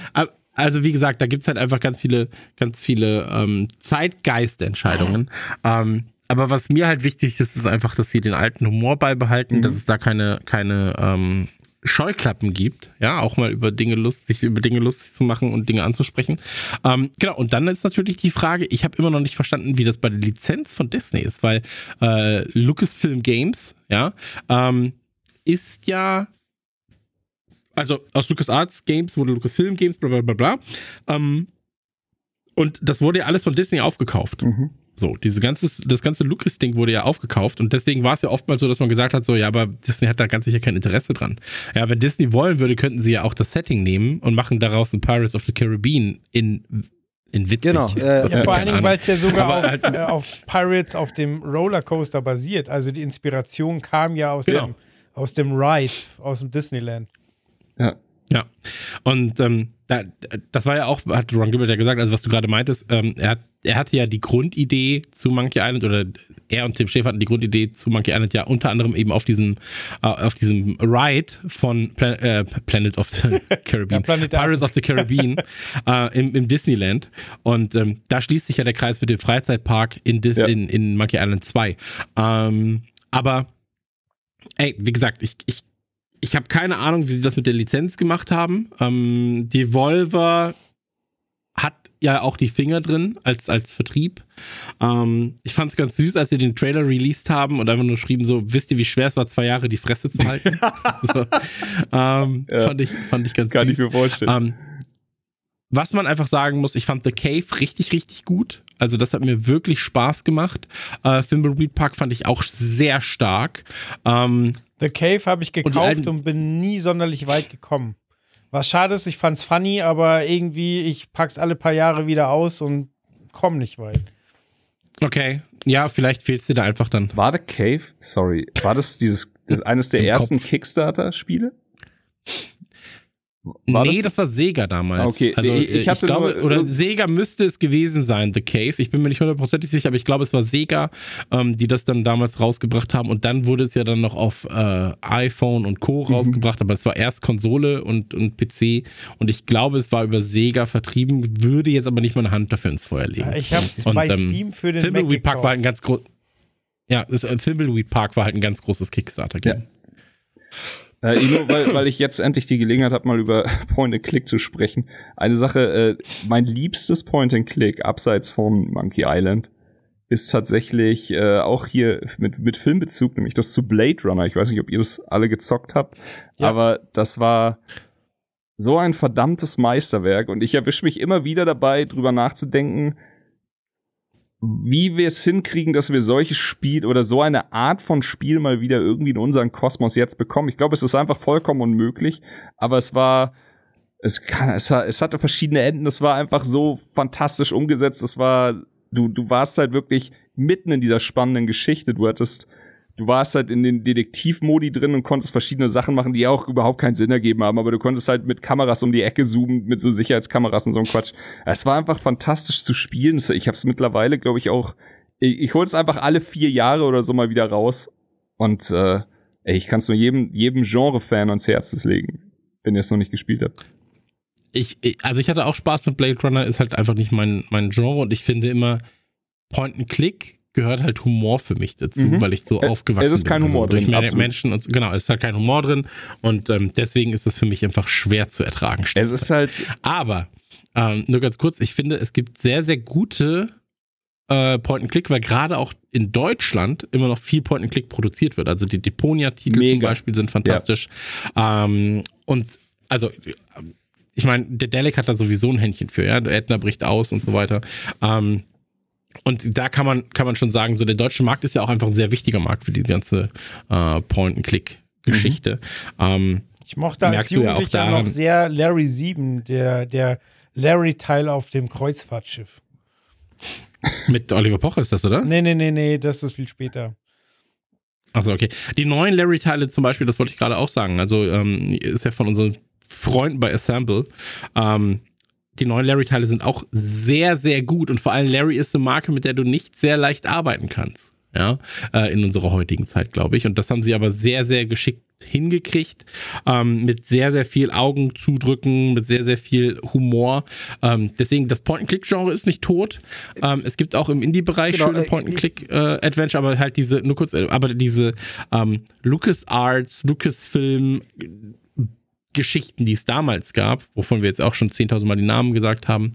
also wie gesagt, da gibt's halt einfach ganz viele, ganz viele ähm, Zeitgeistentscheidungen. Ähm, aber was mir halt wichtig ist, ist einfach, dass sie den alten Humor beibehalten, dass es da keine, keine ähm, Scheuklappen gibt, ja, auch mal über Dinge lust, sich über Dinge lustig zu machen und Dinge anzusprechen. Ähm, genau, und dann ist natürlich die Frage, ich habe immer noch nicht verstanden, wie das bei der Lizenz von Disney ist, weil äh, Lucasfilm Games, ja, ähm, ist ja also aus LucasArts Games wurde Lucasfilm Games, bla bla bla bla. Ähm, und das wurde ja alles von Disney aufgekauft. Mhm. So, diese ganze, das ganze Lucas-Ding wurde ja aufgekauft und deswegen war es ja oftmals so, dass man gesagt hat, so, ja, aber Disney hat da ganz sicher kein Interesse dran. Ja, wenn Disney wollen würde, könnten sie ja auch das Setting nehmen und machen daraus ein Pirates of the Caribbean in, in witzig. Genau, äh, So, Ja, vor allen Dingen, weil es ja sogar auf, halt- äh, auf Pirates auf dem Rollercoaster basiert. Also die Inspiration kam ja aus, Genau. dem, aus dem Ride, aus dem Disneyland. Ja. Ja. Und ähm, da, das war ja auch, hat Ron Gilbert ja gesagt, also was du gerade meintest, ähm, er, hat, er hatte ja die Grundidee zu Monkey Island oder er und Tim Schäfer hatten die Grundidee zu Monkey Island ja unter anderem eben auf diesem, äh, auf diesem Ride von Pla äh, Planet of the <laughs> Caribbean, Ja, Pirates of the Caribbean <laughs> äh, im, im Disneyland. Und ähm, da schließt sich ja der Kreis mit dem Freizeitpark in, Dis Ja. in, in Monkey Island 2. Ähm, aber ey, wie gesagt, ich, ich ich habe keine Ahnung, wie sie das mit der Lizenz gemacht haben. Ähm, Devolver hat ja auch die Finger drin als, als Vertrieb. Ähm, ich fand es ganz süß, als sie den Trailer released haben und einfach nur schrieben so, wisst ihr, wie schwer es war, zwei Jahre die Fresse zu halten? <laughs> so, ähm, Ja. fand, ich, fand ich ganz Kann süß. ich mir vorstellen. Ähm, was man einfach sagen muss, ich fand The Cave richtig, richtig gut. Also das hat mir wirklich Spaß gemacht. Äh, Thimbleweed Park fand ich auch sehr stark. Ähm, The Cave habe ich gekauft alten- und, bin nie sonderlich weit gekommen. Was schade ist, ich fand's funny, aber irgendwie, ich pack's alle paar Jahre wieder aus und komm nicht weit. okay, ja, vielleicht fehlt dir da einfach dann. War The Cave, sorry, war das dieses, das <laughs> eines der Im ersten. Kickstarter-Spiele? War nee, das- das, war Sega damals. Okay. Also, Ich- ich ich, hatte glaube, nur- oder Sega müsste es gewesen sein, The Cave. Ich bin mir nicht hundertprozentig sicher, aber ich glaube, es war Sega, ähm, die das dann damals rausgebracht haben. Und dann wurde es ja dann noch auf äh, iPhone und Co. Mhm. rausgebracht, aber es war erst Konsole und, und PC. Und ich glaube, es war über Sega vertrieben, würde jetzt aber nicht meine Hand dafür ins Feuer legen. Ja, ich hab's Und, bei ähm, Steam für den Mac Thimbleweed Park gekauft. war halt ein ganz groß. Ja, das, äh, Thimbleweed Park war halt ein ganz großes Kickstarter-Game. Äh, Ino, weil, weil ich jetzt endlich die Gelegenheit habe, mal über <laughs> Point-and-Click zu sprechen. Eine Sache, äh, mein liebstes Point-and-Click, abseits von Monkey Island, ist tatsächlich äh, auch hier mit, mit Filmbezug, nämlich das zu Blade Runner. Ich weiß nicht, ob ihr das alle gezockt habt, Ja. aber das war so ein verdammtes Meisterwerk und ich erwische mich immer wieder dabei, drüber nachzudenken, wie wir es hinkriegen, dass wir solches Spiel oder so eine Art von Spiel mal wieder irgendwie in unseren Kosmos jetzt bekommen. Ich glaube, es ist einfach vollkommen unmöglich, aber es war, es kann, es, es hatte verschiedene Enden, es war einfach so fantastisch umgesetzt, es war, du, du warst halt wirklich mitten in dieser spannenden Geschichte, du hattest, du warst halt in den Detektivmodi drin und konntest verschiedene Sachen machen, die auch überhaupt keinen Sinn ergeben haben, aber du konntest halt mit Kameras um die Ecke zoomen, mit so Sicherheitskameras und so ein Quatsch. Es war einfach fantastisch zu spielen. Ich habe es mittlerweile, glaube ich, auch. Ich, ich hole es einfach alle vier Jahre oder so mal wieder raus. Und äh, ey, ich kann es nur jedem, jedem Genre-Fan ans Herz legen, wenn ihr es noch nicht gespielt habt. ich, ich- also ich hatte auch Spaß mit Blade Runner, ist halt einfach nicht mein, mein Genre und ich finde immer, Point and Click gehört halt Humor für mich dazu, Mhm. weil ich so Äh, aufgewachsen bin. es ist kein also Humor durch drin, absolut. Menschen und genau, es ist halt kein Humor drin und ähm, deswegen ist es für mich einfach schwer zu ertragen. Es ist halt, Aber ähm, nur ganz kurz, ich finde, es gibt sehr, sehr gute äh, Point-and-Click, weil gerade auch in Deutschland immer noch viel Point-and-Click produziert wird. Also die Deponia-Titel zum. Beispiel sind fantastisch. Ähm, und also ich meine, der Delic hat da sowieso ein Händchen für, ja. Edna bricht aus und so weiter. Ähm, und da kann man, kann man schon sagen, so der deutsche Markt ist ja auch einfach ein sehr wichtiger Markt für die ganze äh, Point-and-Click-Geschichte. Ähm, Ich mochte als ja Jugendlicher daran- noch sehr Larry 7, der, der Larry-Teil auf dem Kreuzfahrtschiff. Mit Oliver Pocher ist das, oder? Nee, nee, nee, nee, das ist viel später. Achso, okay. Die neuen Larry-Teile zum Beispiel, das wollte ich gerade auch sagen. Also ähm, ist ja von unseren Freunden bei Assemble. Ähm, die neuen Larry-Teile sind auch sehr, sehr gut. Und vor allem Larry ist eine Marke, mit der du nicht sehr leicht arbeiten kannst. Ja, äh, in unserer heutigen Zeit, glaube ich. Und das haben sie aber sehr, sehr geschickt hingekriegt. Ähm, mit sehr, sehr viel Augen zudrücken, mit sehr, sehr viel Humor. Ähm, deswegen, das Point-and-Click-Genre ist nicht tot. Ähm, es gibt auch im Indie-Bereich Genau, schöne äh, Point-and-Click-Adventure, aber halt diese, nur kurz, äh, aber diese ähm, LucasArts, Lucasfilm, Geschichten, die es damals gab, wovon wir jetzt auch schon 10.000 Mal die Namen gesagt haben,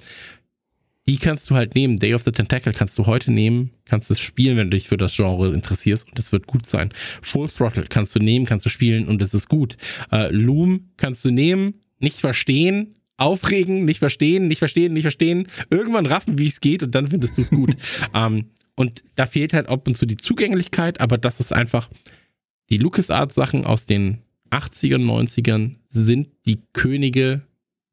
die kannst du halt nehmen. Day of the Tentacle kannst du heute nehmen, kannst es spielen, wenn du dich für das Genre interessierst und es wird gut sein. Full Throttle kannst du nehmen, kannst du spielen und es ist gut. Äh, Loom kannst du nehmen, nicht verstehen, aufregen, nicht verstehen, nicht verstehen, nicht verstehen, irgendwann raffen, wie es geht und dann findest du es gut. <laughs> ähm, und da fehlt halt ab und zu die Zugänglichkeit, aber das ist einfach, die LucasArts-Sachen aus den 80ern, 90ern sind die Könige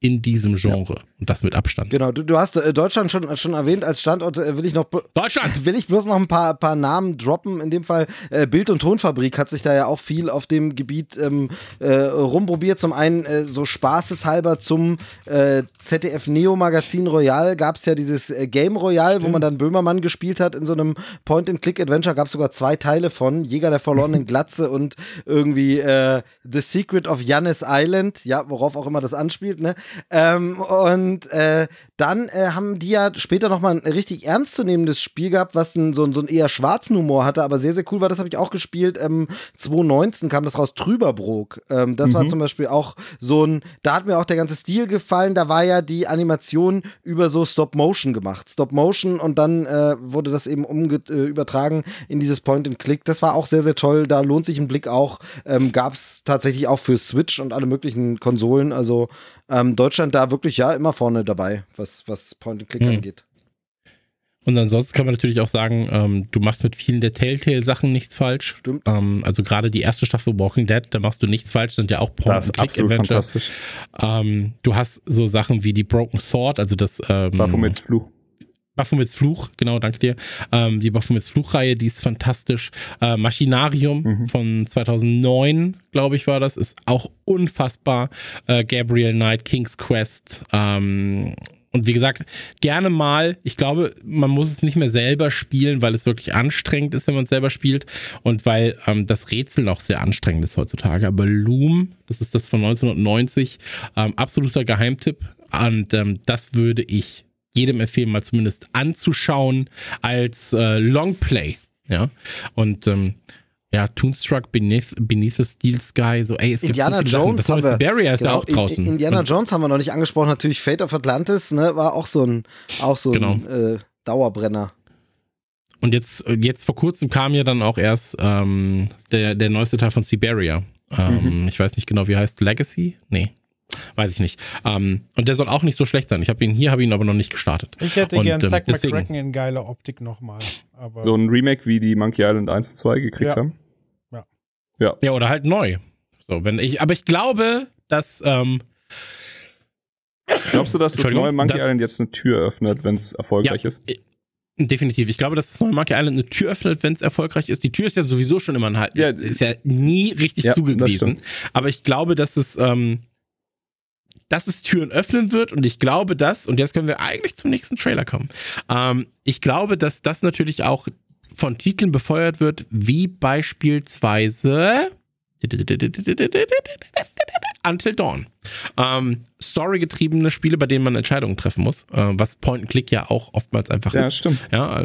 in diesem Genre. Und das mit Abstand. Genau, du, du hast äh, Deutschland schon, schon erwähnt als Standort. Äh, will ich noch Deutschland! <laughs> will ich bloß noch ein paar, paar Namen droppen. In dem Fall äh, Bild- und Tonfabrik hat sich da ja auch viel auf dem Gebiet ähm, äh, rumprobiert. Zum einen äh, so spaßeshalber zum äh, ZDF Neo Magazin Royal gab es ja dieses äh, Game Royal, wo man dann Böhmermann gespielt hat in so einem Point-and-Click-Adventure. Gab es sogar zwei Teile von Jäger der verlorenen <laughs> Glatze und irgendwie äh, The Secret of Jannis Island. Ja, worauf auch immer das anspielt. Ne? Ähm, und äh, dann äh, haben die ja später nochmal ein richtig ernstzunehmendes Spiel gehabt, was ein, so, ein- so einen eher schwarzen Humor hatte, aber sehr, sehr cool war. Das habe ich auch gespielt. Ähm, 2019 kam das raus, Trüberbrook. Ähm, das war zum Beispiel auch so ein, da hat mir auch der ganze Stil gefallen. Da war ja die Animation über so Stop-Motion gemacht. Stop-Motion und dann äh, wurde das eben äh, übertragen in dieses Point-and-Click. Das war auch sehr, sehr toll. Da lohnt sich ein Blick auch. Ähm, Gab es tatsächlich auch für Switch und alle möglichen Konsolen. Also ähm, Deutschland da wirklich ja immer vorne dabei, was, was Point-and-Click Hm. angeht. Und ansonsten kann man natürlich auch sagen, ähm, du machst mit vielen der Telltale-Sachen nichts falsch. Stimmt. Ähm, also gerade die erste Staffel Walking Dead, da machst du nichts falsch, sind ja auch Das ist absolut fantastisch. Ähm, du hast so Sachen wie die Broken Sword, also das ähm, Baphomets Fluch. Baphomets Fluch, genau, danke dir. Ähm, die Baphomets Fluchreihe, die ist fantastisch. Äh, Machinarium Mhm. von 2009, glaube ich, war das, ist auch unfassbar. Äh, Gabriel Knight, King's Quest. Ähm, und wie gesagt, gerne mal, ich glaube, man muss es nicht mehr selber spielen, weil es wirklich anstrengend ist, wenn man es selber spielt. Und weil ähm, das Rätsel auch sehr anstrengend ist heutzutage. Aber Loom, das ist das von 1990, ähm, absoluter Geheimtipp. Und ähm, das würde ich jedem empfehlen, mal zumindest anzuschauen als äh, Longplay. Ja. Und ähm, ja, Toonstruck Beneath, Beneath the Steel Sky, so, ey, es gibt Indiana so viele Sachen. Jones Das haben wir. Barrier ist ja genau, auch draußen. Indiana Und- Jones haben wir noch nicht angesprochen. Natürlich Fate of Atlantis, ne, war auch so ein, auch so ein äh, Dauerbrenner. Und jetzt, jetzt vor kurzem kam ja dann auch erst ähm, der, der neueste Teil von Siberia. Ähm, Ich weiß nicht genau, wie heißt Legacy? Nee, weiß ich nicht. Ähm, und der soll auch nicht so schlecht sein. Ich habe ihn hier, habe ihn aber noch nicht gestartet. Ich hätte Und, gern ähm, Zack deswegen- McCracken in geiler Optik nochmal. Aber So ein Remake wie die Monkey Island 1 und 2 gekriegt Ja. haben. Ja, oder halt neu. So, wenn ich, aber ich glaube, dass ähm, Glaubst du, dass das neue Monkey das- Island jetzt eine Tür öffnet, wenn es erfolgreich Ja. ist? Definitiv. Ich glaube, dass das neue Monkey Island eine Tür öffnet, wenn es erfolgreich ist. Die Tür ist ja sowieso schon immer ein halt. Ja, ist ja nie richtig ja, stimmt. Aber ich glaube, dass es, ähm, dass es Türen öffnen wird und ich glaube, dass, und jetzt können wir eigentlich zum nächsten Trailer kommen. Ähm, ich glaube, dass das natürlich auch von Titeln befeuert wird, wie beispielsweise Until Dawn. Ähm, storygetriebene Spiele, bei denen man Entscheidungen treffen muss, äh, was Point-and-Click ja auch oftmals einfach Ja, ist. stimmt. Ja,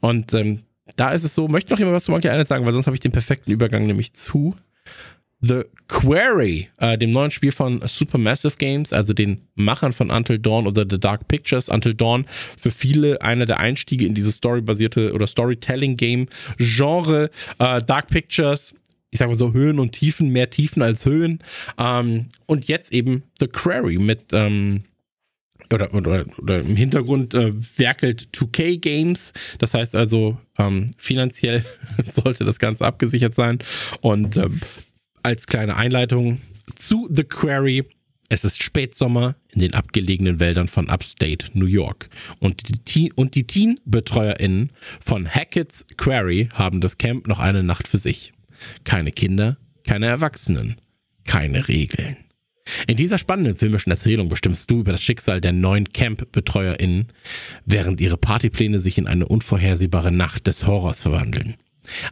und ähm, da ist es so, möchte noch jemand was zu Monkey Island sagen, weil sonst habe ich den perfekten Übergang nämlich zu The Quarry, äh, dem neuen Spiel von Supermassive Games, also den Machern von Until Dawn oder The Dark Pictures. Until Dawn für viele einer der Einstiege in dieses storybasierte oder Storytelling-Game-Genre. Äh, Dark Pictures, ich sag mal so Höhen und Tiefen, mehr Tiefen als Höhen. Ähm, und jetzt eben The Quarry mit ähm, oder, oder, oder im Hintergrund äh, werkelt 2K Games. Das heißt also, ähm, finanziell <laughs> sollte das Ganze abgesichert sein. Und ähm, als kleine Einleitung, zu The Quarry. Es ist Spätsommer in den abgelegenen Wäldern von Upstate New York. Und die, Teen und die Teen-BetreuerInnen von Hackett's Quarry haben das Camp noch eine Nacht für sich. Keine Kinder, keine Erwachsenen, keine Regeln. In dieser spannenden filmischen Erzählung bestimmst du über das Schicksal der neuen Camp-BetreuerInnen, während ihre Partypläne sich in eine unvorhersehbare Nacht des Horrors verwandeln.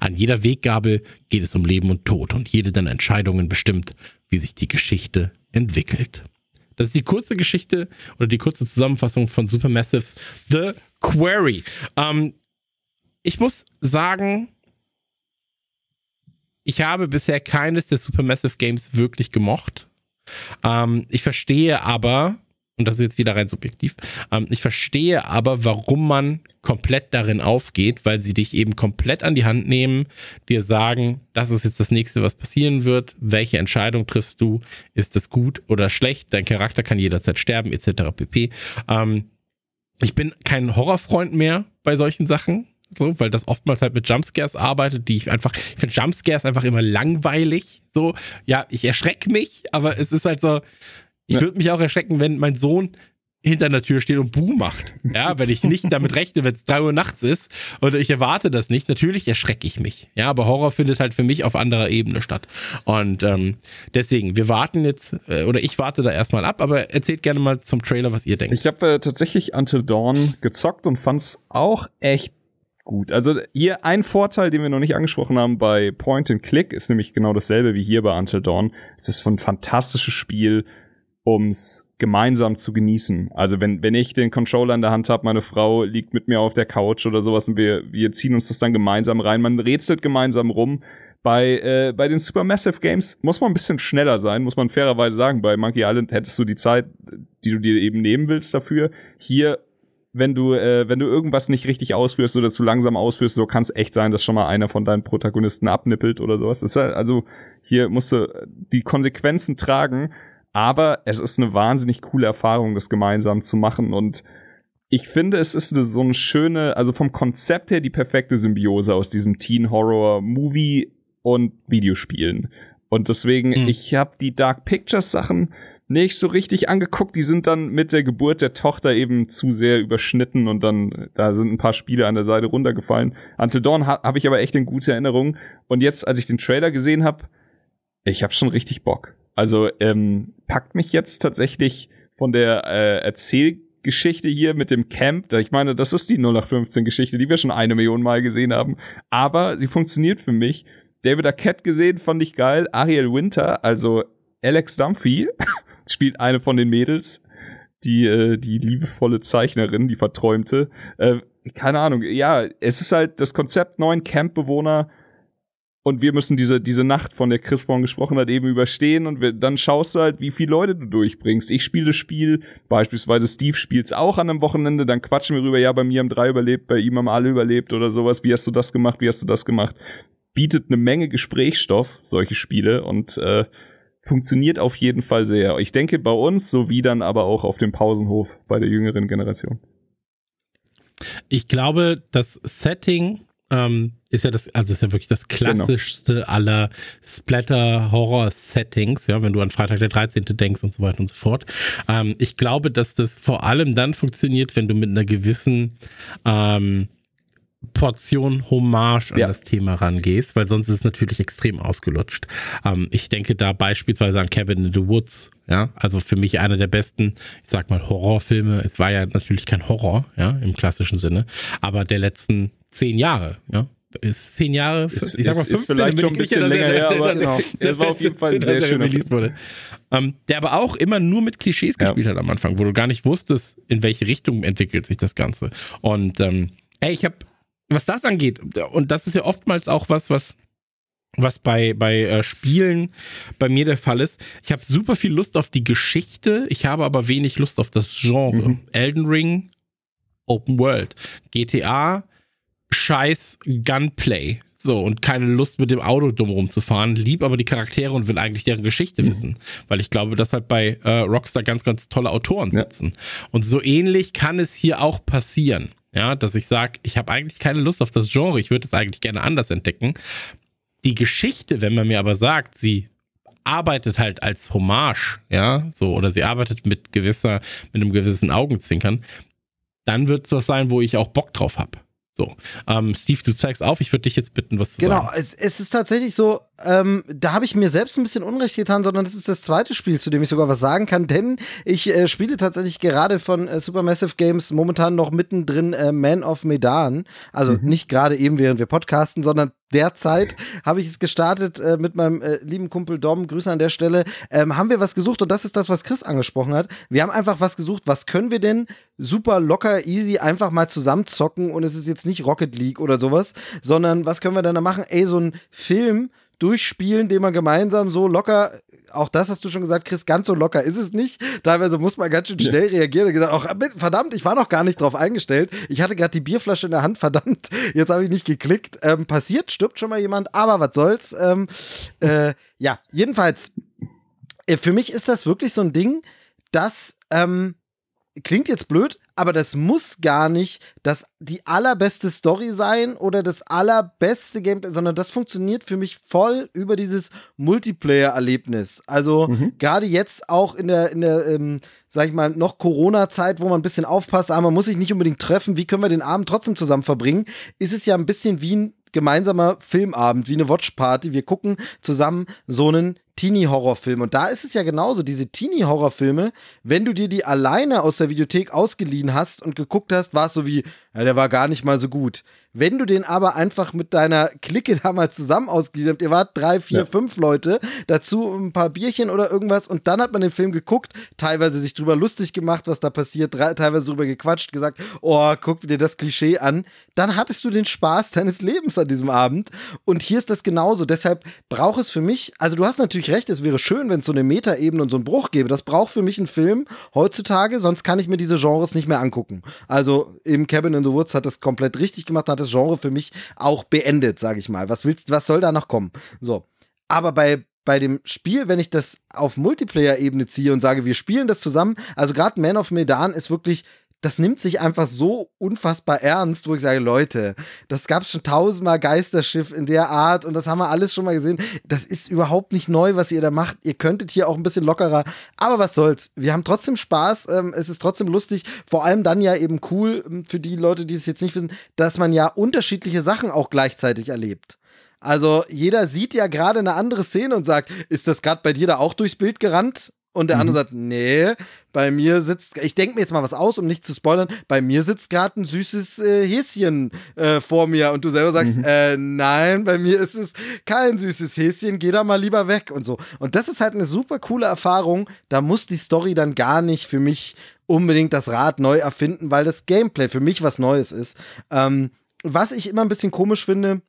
An jeder Weggabel geht es um Leben und Tod und jede deiner Entscheidungen bestimmt, wie sich die Geschichte entwickelt. Das ist die kurze Geschichte oder die kurze Zusammenfassung von Supermassives The Quarry. Ähm, ich muss sagen, ich habe bisher keines der Supermassive Games wirklich gemocht. Ähm, ich verstehe aber, und das ist jetzt wieder rein subjektiv, ähm, ich verstehe aber, warum man komplett darin aufgeht, weil sie dich eben komplett an die Hand nehmen, dir sagen, das ist jetzt das nächste, was passieren wird, welche Entscheidung triffst du, ist das gut oder schlecht, dein Charakter kann jederzeit sterben, etc. pp. Ähm, ich bin kein Horrorfreund mehr bei solchen Sachen so, weil das oftmals halt mit Jumpscares arbeitet, die ich einfach, ich finde Jumpscares einfach immer langweilig, so, ja, ich erschrecke mich, aber es ist halt so, ich würde mich auch erschrecken, wenn mein Sohn hinter der Tür steht und Buh macht. Ja, <laughs> wenn ich nicht damit rechne, wenn es drei Uhr nachts ist oder ich erwarte das nicht, natürlich erschrecke ich mich. Ja, aber Horror findet halt für mich auf anderer Ebene statt. Und ähm, deswegen, wir warten jetzt, äh, oder ich warte da erstmal ab, aber erzählt gerne mal zum Trailer, was ihr denkt. Ich habe äh, tatsächlich Until Dawn gezockt und fand's auch echt gut. Also hier ein Vorteil, den wir noch nicht angesprochen haben bei Point and Click, ist nämlich genau dasselbe wie hier bei Until Dawn. Es ist ein fantastisches Spiel, ums gemeinsam zu genießen. Also wenn, wenn ich den Controller in der Hand habe, meine Frau liegt mit mir auf der Couch oder sowas und wir, wir ziehen uns das dann gemeinsam rein, man rätselt gemeinsam rum. Bei, äh, bei den Supermassive Games muss man ein bisschen schneller sein, muss man fairerweise sagen. Bei Monkey Island hättest du die Zeit, die du dir eben nehmen willst dafür. Hier wenn du, äh, wenn du irgendwas nicht richtig ausführst oder zu langsam ausführst, so kann es echt sein, dass schon mal einer von deinen Protagonisten abnippelt oder sowas. halt, also hier musst du die Konsequenzen tragen, aber es ist eine wahnsinnig coole Erfahrung, das gemeinsam zu machen und ich finde, es ist so eine schöne, also vom Konzept her die perfekte Symbiose aus diesem Teen Horror Movie und Videospielen. Und deswegen, mhm. ich habe die Dark Pictures Sachen nicht so richtig angeguckt. Die sind dann mit der Geburt der Tochter eben zu sehr überschnitten und dann, da sind ein paar Spiele an der Seite runtergefallen. Until Dawn ha habe ich aber echt in gute Erinnerung. Und jetzt, als ich den Trailer gesehen habe, ich habe schon richtig Bock. Also ähm, packt mich jetzt tatsächlich von der äh, Erzählgeschichte hier mit dem Camp. Ich meine, das ist die 0815 Geschichte, die wir schon eine Million Mal gesehen haben. Aber sie funktioniert für mich. David Arquette gesehen, fand ich geil. Ariel Winter, also Alex Dumphy, <laughs> spielt eine von den Mädels, die, äh, die liebevolle Zeichnerin, die verträumte. Äh, keine Ahnung, ja, es ist halt das Konzept neuen Campbewohner und wir müssen diese, diese Nacht, von der Chris vorhin gesprochen hat, eben überstehen und wir, dann schaust du halt, wie viele Leute du durchbringst. Ich spiele das Spiel, beispielsweise Steve spielt's auch an einem Wochenende, dann quatschen wir rüber, ja, bei mir haben drei überlebt, bei ihm haben alle überlebt oder sowas. Wie hast du das gemacht? Wie hast du das gemacht? Bietet eine Menge Gesprächsstoff, solche Spiele und äh, funktioniert auf jeden Fall sehr. Ich denke bei uns sowie dann aber auch auf dem Pausenhof bei der jüngeren Generation. Ich glaube, das Setting ähm, ist ja das, also ist ja wirklich das genau. klassischste genau. aller Splatter-Horror-Settings, ja, wenn du an Freitag der 13. denkst und so weiter und so fort. Ähm, ich glaube, dass das vor allem dann funktioniert, wenn du mit einer gewissen ähm, Portion Hommage an ja. das Thema rangehst, weil sonst ist es natürlich extrem ausgelutscht. Ähm, ich denke da beispielsweise an Cabin in the Woods, ja, also für mich einer der besten, ich sag mal, Horrorfilme. Es war ja natürlich kein Horror, ja, im klassischen Sinne, aber der letzten zehn Jahre, ja. Ist zehn Jahre, ist, ich sag mal 15, ist vielleicht schon ein bisschen sicher, länger her, aber genau. er <laughs> war auf jeden Fall ein sehr schöner wurde. Ähm, der aber auch immer nur mit Klischees ja. gespielt hat am Anfang, wo du gar nicht wusstest, in welche Richtung entwickelt sich das Ganze. Und ähm, ey, ich habe was das angeht, und das ist ja oftmals auch was, was was bei, bei äh, Spielen bei mir der Fall ist. Ich habe super viel Lust auf die Geschichte, ich habe aber wenig Lust auf das Genre. Mhm. Elden Ring, Open World. GTA, scheiß Gunplay. So, und keine Lust mit dem Auto dumm rumzufahren, lieb aber die Charaktere und will eigentlich deren Geschichte mhm. wissen. Weil ich glaube, dass halt bei äh, Rockstar ganz, ganz tolle Autoren sitzen. Ja. Und so ähnlich kann es hier auch passieren. Ja, dass ich sage, ich habe eigentlich keine Lust auf das Genre, ich würde es eigentlich gerne anders entdecken. Die Geschichte, wenn man mir aber sagt, sie arbeitet halt als Hommage, ja, so, oder sie arbeitet mit gewisser, mit einem gewissen Augenzwinkern, dann wird es das sein, wo ich auch Bock drauf habe. So, ähm, Steve, du zeigst auf. Ich würde dich jetzt bitten, was zu genau, sagen. Genau, es, es, ist tatsächlich so, ähm, da habe ich mir selbst ein bisschen Unrecht getan, sondern das ist das zweite Spiel, zu dem ich sogar was sagen kann, denn ich äh, spiele tatsächlich gerade von äh, Supermassive Games momentan noch mittendrin äh, Man of Medan. Also mhm. nicht gerade eben, während wir podcasten, sondern derzeit <laughs> habe ich es gestartet äh, mit meinem äh, lieben Kumpel Dom. Grüße an der Stelle. Ähm, haben wir was gesucht und das ist das, was Chris angesprochen hat. Wir haben einfach was gesucht. Was können wir denn super locker, easy einfach mal zusammenzocken und es ist jetzt nicht Rocket League oder sowas, sondern was können wir dann da machen? Ey, so ein Film durchspielen, den man gemeinsam so locker, auch das hast du schon gesagt, Chris, ganz so locker ist es nicht. Teilweise muss man ganz schön schnell ja. reagieren und gesagt, auch, verdammt, ich war noch gar nicht drauf eingestellt. Ich hatte gerade die Bierflasche in der Hand, <laughs> verdammt, jetzt habe ich nicht geklickt. Ähm, passiert, stirbt schon mal jemand, aber was soll's. Ähm, äh, ja, jedenfalls, äh, für mich ist das wirklich so ein Ding, das ähm, klingt jetzt blöd, aber das muss gar nicht das die allerbeste Story sein oder das allerbeste Gameplay, sondern das funktioniert für mich voll über dieses Multiplayer-Erlebnis. Also mhm. gerade jetzt auch in der in der ähm, sag ich mal noch Corona-Zeit, wo man ein bisschen aufpasst, aber man muss sich nicht unbedingt treffen. Wie können wir den Abend trotzdem zusammen verbringen? Ist es ja ein bisschen wie ein gemeinsamer Filmabend, wie eine Watchparty. Wir gucken zusammen so einen Teenie-Horrorfilm. Und da ist es ja genauso, diese Teenie-Horrorfilme, wenn du dir die alleine aus der Videothek ausgeliehen hast und geguckt hast, war es so wie, ja, der war gar nicht mal so gut. Wenn du den aber einfach mit deiner Clique damals zusammen ausgeliehen habt, ihr wart drei, vier, ja. fünf Leute, dazu ein paar Bierchen oder irgendwas und dann hat man den Film geguckt, teilweise sich drüber lustig gemacht, was da passiert, teilweise drüber gequatscht, gesagt, oh, guck dir das Klischee an, dann hattest du den Spaß deines Lebens an diesem Abend und hier ist das genauso. Deshalb braucht es für mich, also du hast natürlich recht, es wäre schön, wenn es so eine Metaebene und so einen Bruch gäbe. Das braucht für mich ein Film heutzutage, sonst kann ich mir diese Genres nicht mehr angucken. Also im Cabin in the Woods hat das komplett richtig gemacht, hat das Genre für mich auch beendet, sage ich mal. Was willst, was soll da noch kommen? So. Aber bei, bei dem Spiel, wenn ich das auf Multiplayer-Ebene ziehe und sage, wir spielen das zusammen, also gerade Man of Medan ist wirklich das nimmt sich einfach so unfassbar ernst, wo ich sage, Leute, das gab es schon tausendmal Geisterschiff in der Art und das haben wir alles schon mal gesehen. Das ist überhaupt nicht neu, was ihr da macht. Ihr könntet hier auch ein bisschen lockerer, aber was soll's. Wir haben trotzdem Spaß, ähm, es ist trotzdem lustig, vor allem dann ja eben cool ähm, für die Leute, die es jetzt nicht wissen, dass man ja unterschiedliche Sachen auch gleichzeitig erlebt. Also jeder sieht ja gerade eine andere Szene und sagt, ist das gerade bei dir da auch durchs Bild gerannt? Und der mhm. andere sagt, nee, bei mir sitzt, ich denke mir jetzt mal was aus, um nicht zu spoilern, bei mir sitzt gerade ein süßes äh, Häschen äh, vor mir und du selber sagst, mhm. äh, nein, bei mir ist es kein süßes Häschen, geh da mal lieber weg und so. Und das ist halt eine super coole Erfahrung, da muss die Story dann gar nicht für mich unbedingt das Rad neu erfinden, weil das Gameplay für mich was Neues ist. Ähm, was ich immer ein bisschen komisch finde,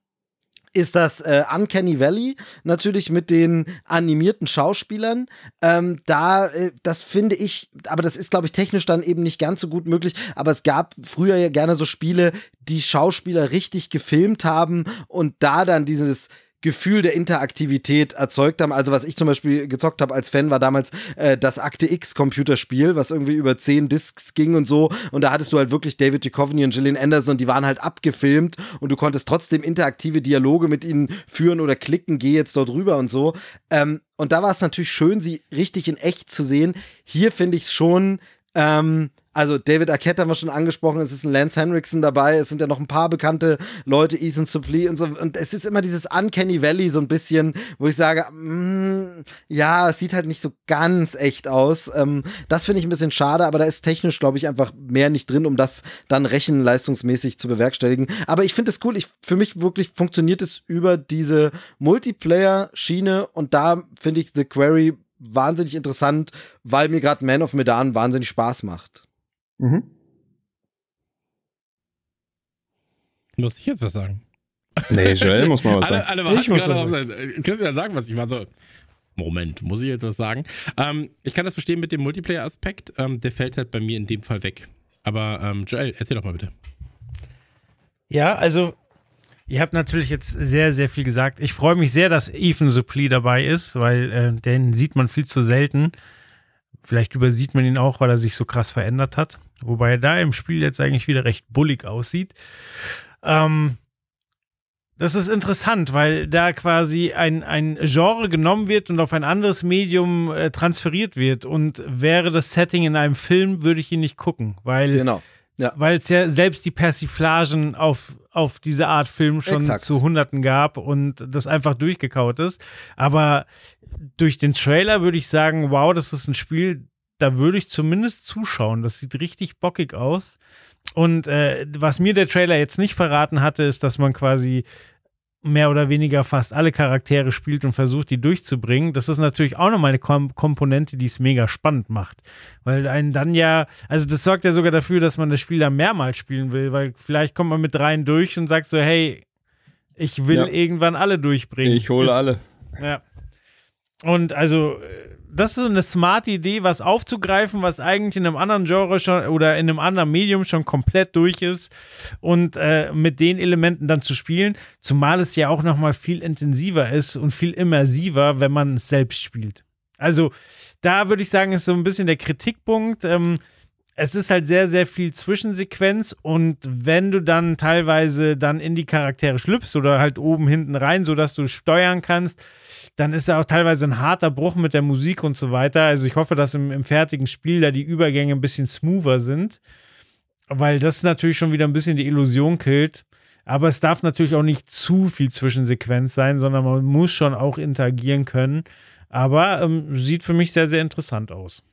ist das äh, Uncanny Valley natürlich mit den animierten Schauspielern. Ähm, da, äh, das finde ich, aber das ist, glaube ich, technisch dann eben nicht ganz so gut möglich. Aber es gab früher ja gerne so Spiele, die Schauspieler richtig gefilmt haben und da dann dieses Gefühl der Interaktivität erzeugt haben. Also was ich zum Beispiel gezockt habe als Fan war damals äh, das Akte X Computerspiel, was irgendwie über zehn Discs ging und so. Und da hattest du halt wirklich David Duchovny und Gillian Anderson die waren halt abgefilmt und du konntest trotzdem interaktive Dialoge mit ihnen führen oder klicken, geh jetzt dort rüber und so. Ähm, und da war es natürlich schön, sie richtig in echt zu sehen. Hier finde ich es schon ähm, also David Arquette haben wir schon angesprochen, es ist ein Lance Henriksen dabei, es sind ja noch ein paar bekannte Leute, Ethan Suplee und so. Und es ist immer dieses Uncanny Valley so ein bisschen, wo ich sage, mm, ja, es sieht halt nicht so ganz echt aus. Ähm, das finde ich ein bisschen schade, aber da ist technisch, glaube ich, einfach mehr nicht drin, um das dann rechenleistungsmäßig zu bewerkstelligen. Aber ich finde es cool, ich, für mich wirklich funktioniert es über diese Multiplayer-Schiene und da finde ich The Query wahnsinnig interessant, weil mir gerade Man of Medan wahnsinnig Spaß macht. Mhm. Muss ich jetzt was sagen? Nee, Joel muss mal was alle, sagen. Alle ich muss was sagen. Christian, sag was. Ich war so, Moment, muss ich jetzt was sagen? Ähm, ich kann das verstehen mit dem Multiplayer-Aspekt. Ähm, der fällt halt bei mir in dem Fall weg. Aber ähm, Joel, erzähl doch mal bitte. Ja, also Ihr habt natürlich jetzt sehr, sehr viel gesagt. Ich freue mich sehr, dass Ethan Suplee dabei ist, weil äh, den sieht man viel zu selten. Vielleicht übersieht man ihn auch, weil er sich so krass verändert hat. Wobei er da im Spiel jetzt eigentlich wieder recht bullig aussieht. Ähm, das ist interessant, weil da quasi ein, ein Genre genommen wird und auf ein anderes Medium äh, transferiert wird. Und wäre das Setting in einem Film, würde ich ihn nicht gucken, weil Genau. Ja. weil es ja selbst die Persiflagen auf, auf diese Art Film schon Exakt. zu Hunderten gab und das einfach durchgekaut ist. Aber durch den Trailer würde ich sagen, wow, das ist ein Spiel, da würde ich zumindest zuschauen. Das sieht richtig bockig aus. Und äh, was mir der Trailer jetzt nicht verraten hatte, ist, dass man quasi mehr oder weniger fast alle Charaktere spielt und versucht, die durchzubringen. Das ist natürlich auch nochmal eine Kom Komponente, die es mega spannend macht. Weil einen dann ja, also das sorgt ja sogar dafür, dass man das Spiel dann mehrmals spielen will, weil vielleicht kommt man mit dreien durch und sagt so, hey, ich will Ja. irgendwann alle durchbringen. Ich hole Ist- alle. ja. Und also, das ist so eine smarte Idee, was aufzugreifen, was eigentlich in einem anderen Genre schon oder in einem anderen Medium schon komplett durch ist und äh, mit den Elementen dann zu spielen, zumal es ja auch nochmal viel intensiver ist und viel immersiver, wenn man es selbst spielt. Also, da würde ich sagen, ist so ein bisschen der Kritikpunkt. Ähm, es ist halt sehr, sehr viel Zwischensequenz und wenn du dann teilweise dann in die Charaktere schlüpfst oder halt oben hinten rein, sodass du steuern kannst, dann ist ja auch teilweise ein harter Bruch mit der Musik und so weiter. Also ich hoffe, dass im, im fertigen Spiel da die Übergänge ein bisschen smoother sind, weil das natürlich schon wieder ein bisschen die Illusion killt. Aber es darf natürlich auch nicht zu viel Zwischensequenz sein, sondern man muss schon auch interagieren können. Aber ähm, sieht für mich sehr, sehr interessant aus.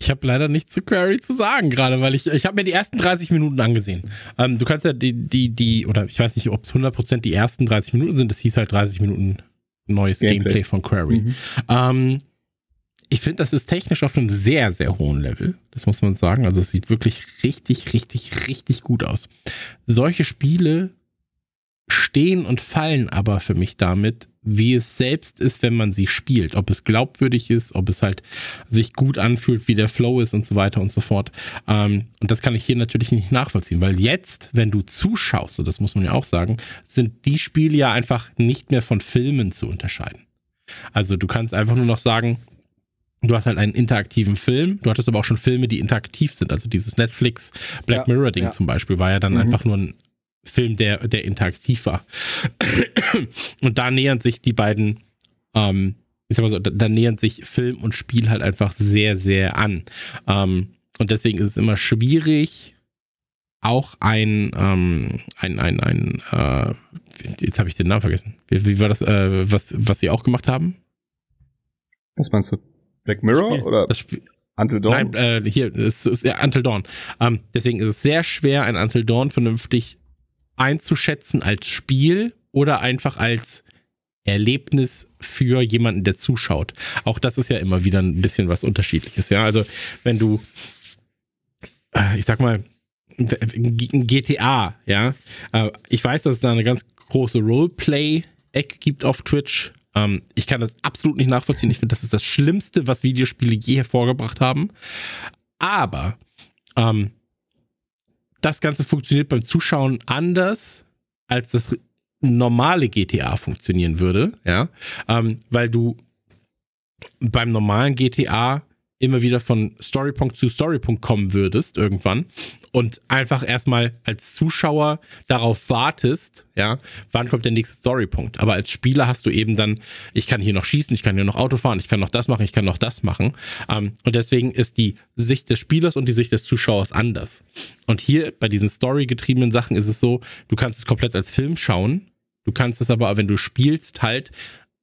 Ich habe leider nichts zu Query zu sagen gerade, weil ich, ich habe mir die ersten 30 Minuten angesehen. Ähm, du kannst ja die, die, die, oder ich weiß nicht, ob es 100% die ersten 30 Minuten sind, das hieß halt 30 Minuten neues Gameplay, Gameplay. von Query. Mhm. Ähm, ich finde, das ist technisch auf einem sehr, sehr hohen Level. Das muss man sagen. Also es sieht wirklich richtig, richtig, richtig gut aus. Solche Spiele stehen und fallen aber für mich damit, wie es selbst ist, wenn man sie spielt. Ob es glaubwürdig ist, ob es halt sich gut anfühlt, wie der Flow ist und so weiter und so fort. Ähm, und das kann ich hier natürlich nicht nachvollziehen, weil jetzt, wenn du zuschaust, und das muss man ja auch sagen, sind die Spiele ja einfach nicht mehr von Filmen zu unterscheiden. Also du kannst einfach nur noch sagen, du hast halt einen interaktiven Film, du hattest aber auch schon Filme, die interaktiv sind. Also dieses Netflix Black Ja, Mirror Ding ja. zum Beispiel war ja dann Mhm. einfach nur ein Film, der, der interaktiv war. <clears throat> Und da nähern sich die beiden, ähm, ich sag mal so, da, da nähern sich Film und Spiel halt einfach sehr, sehr an. Ähm, und deswegen ist es immer schwierig, auch ein, ähm, ein, ein, ein, äh, jetzt habe ich den Namen vergessen. Wie, wie war das, äh, was, was sie auch gemacht haben? Was meinst du? Black Mirror Spiel. oder Das Spiel, Until Dawn? Nein, äh, hier, es ist ja Until Dawn. Ähm, deswegen ist es sehr schwer, ein Until Dawn vernünftig einzuschätzen als Spiel oder einfach als Erlebnis für jemanden, der zuschaut. Auch das ist ja immer wieder ein bisschen was Unterschiedliches. Ja, also wenn du, äh, ich sag mal, GTA, ja, äh, ich weiß, dass es da eine ganz große Roleplay-Eck gibt auf Twitch. Ähm, ich kann das absolut nicht nachvollziehen. Ich finde, das ist das Schlimmste, was Videospiele je hervorgebracht haben. Aber ähm, das Ganze funktioniert beim Zuschauen anders, als das normale GTA funktionieren würde, ja, ähm, weil du beim normalen GTA immer wieder von Storypunkt zu Storypunkt kommen würdest irgendwann und einfach erstmal als Zuschauer darauf wartest, ja, wann kommt der nächste Storypunkt. Aber als Spieler hast du eben dann, ich kann hier noch schießen, ich kann hier noch Auto fahren, ich kann noch das machen, ich kann noch das machen. Ähm, und deswegen ist die Sicht des Spielers und die Sicht des Zuschauers anders. Und hier bei diesen storygetriebenen Sachen ist es so, du kannst es komplett als Film schauen. Du kannst es aber, wenn du spielst, halt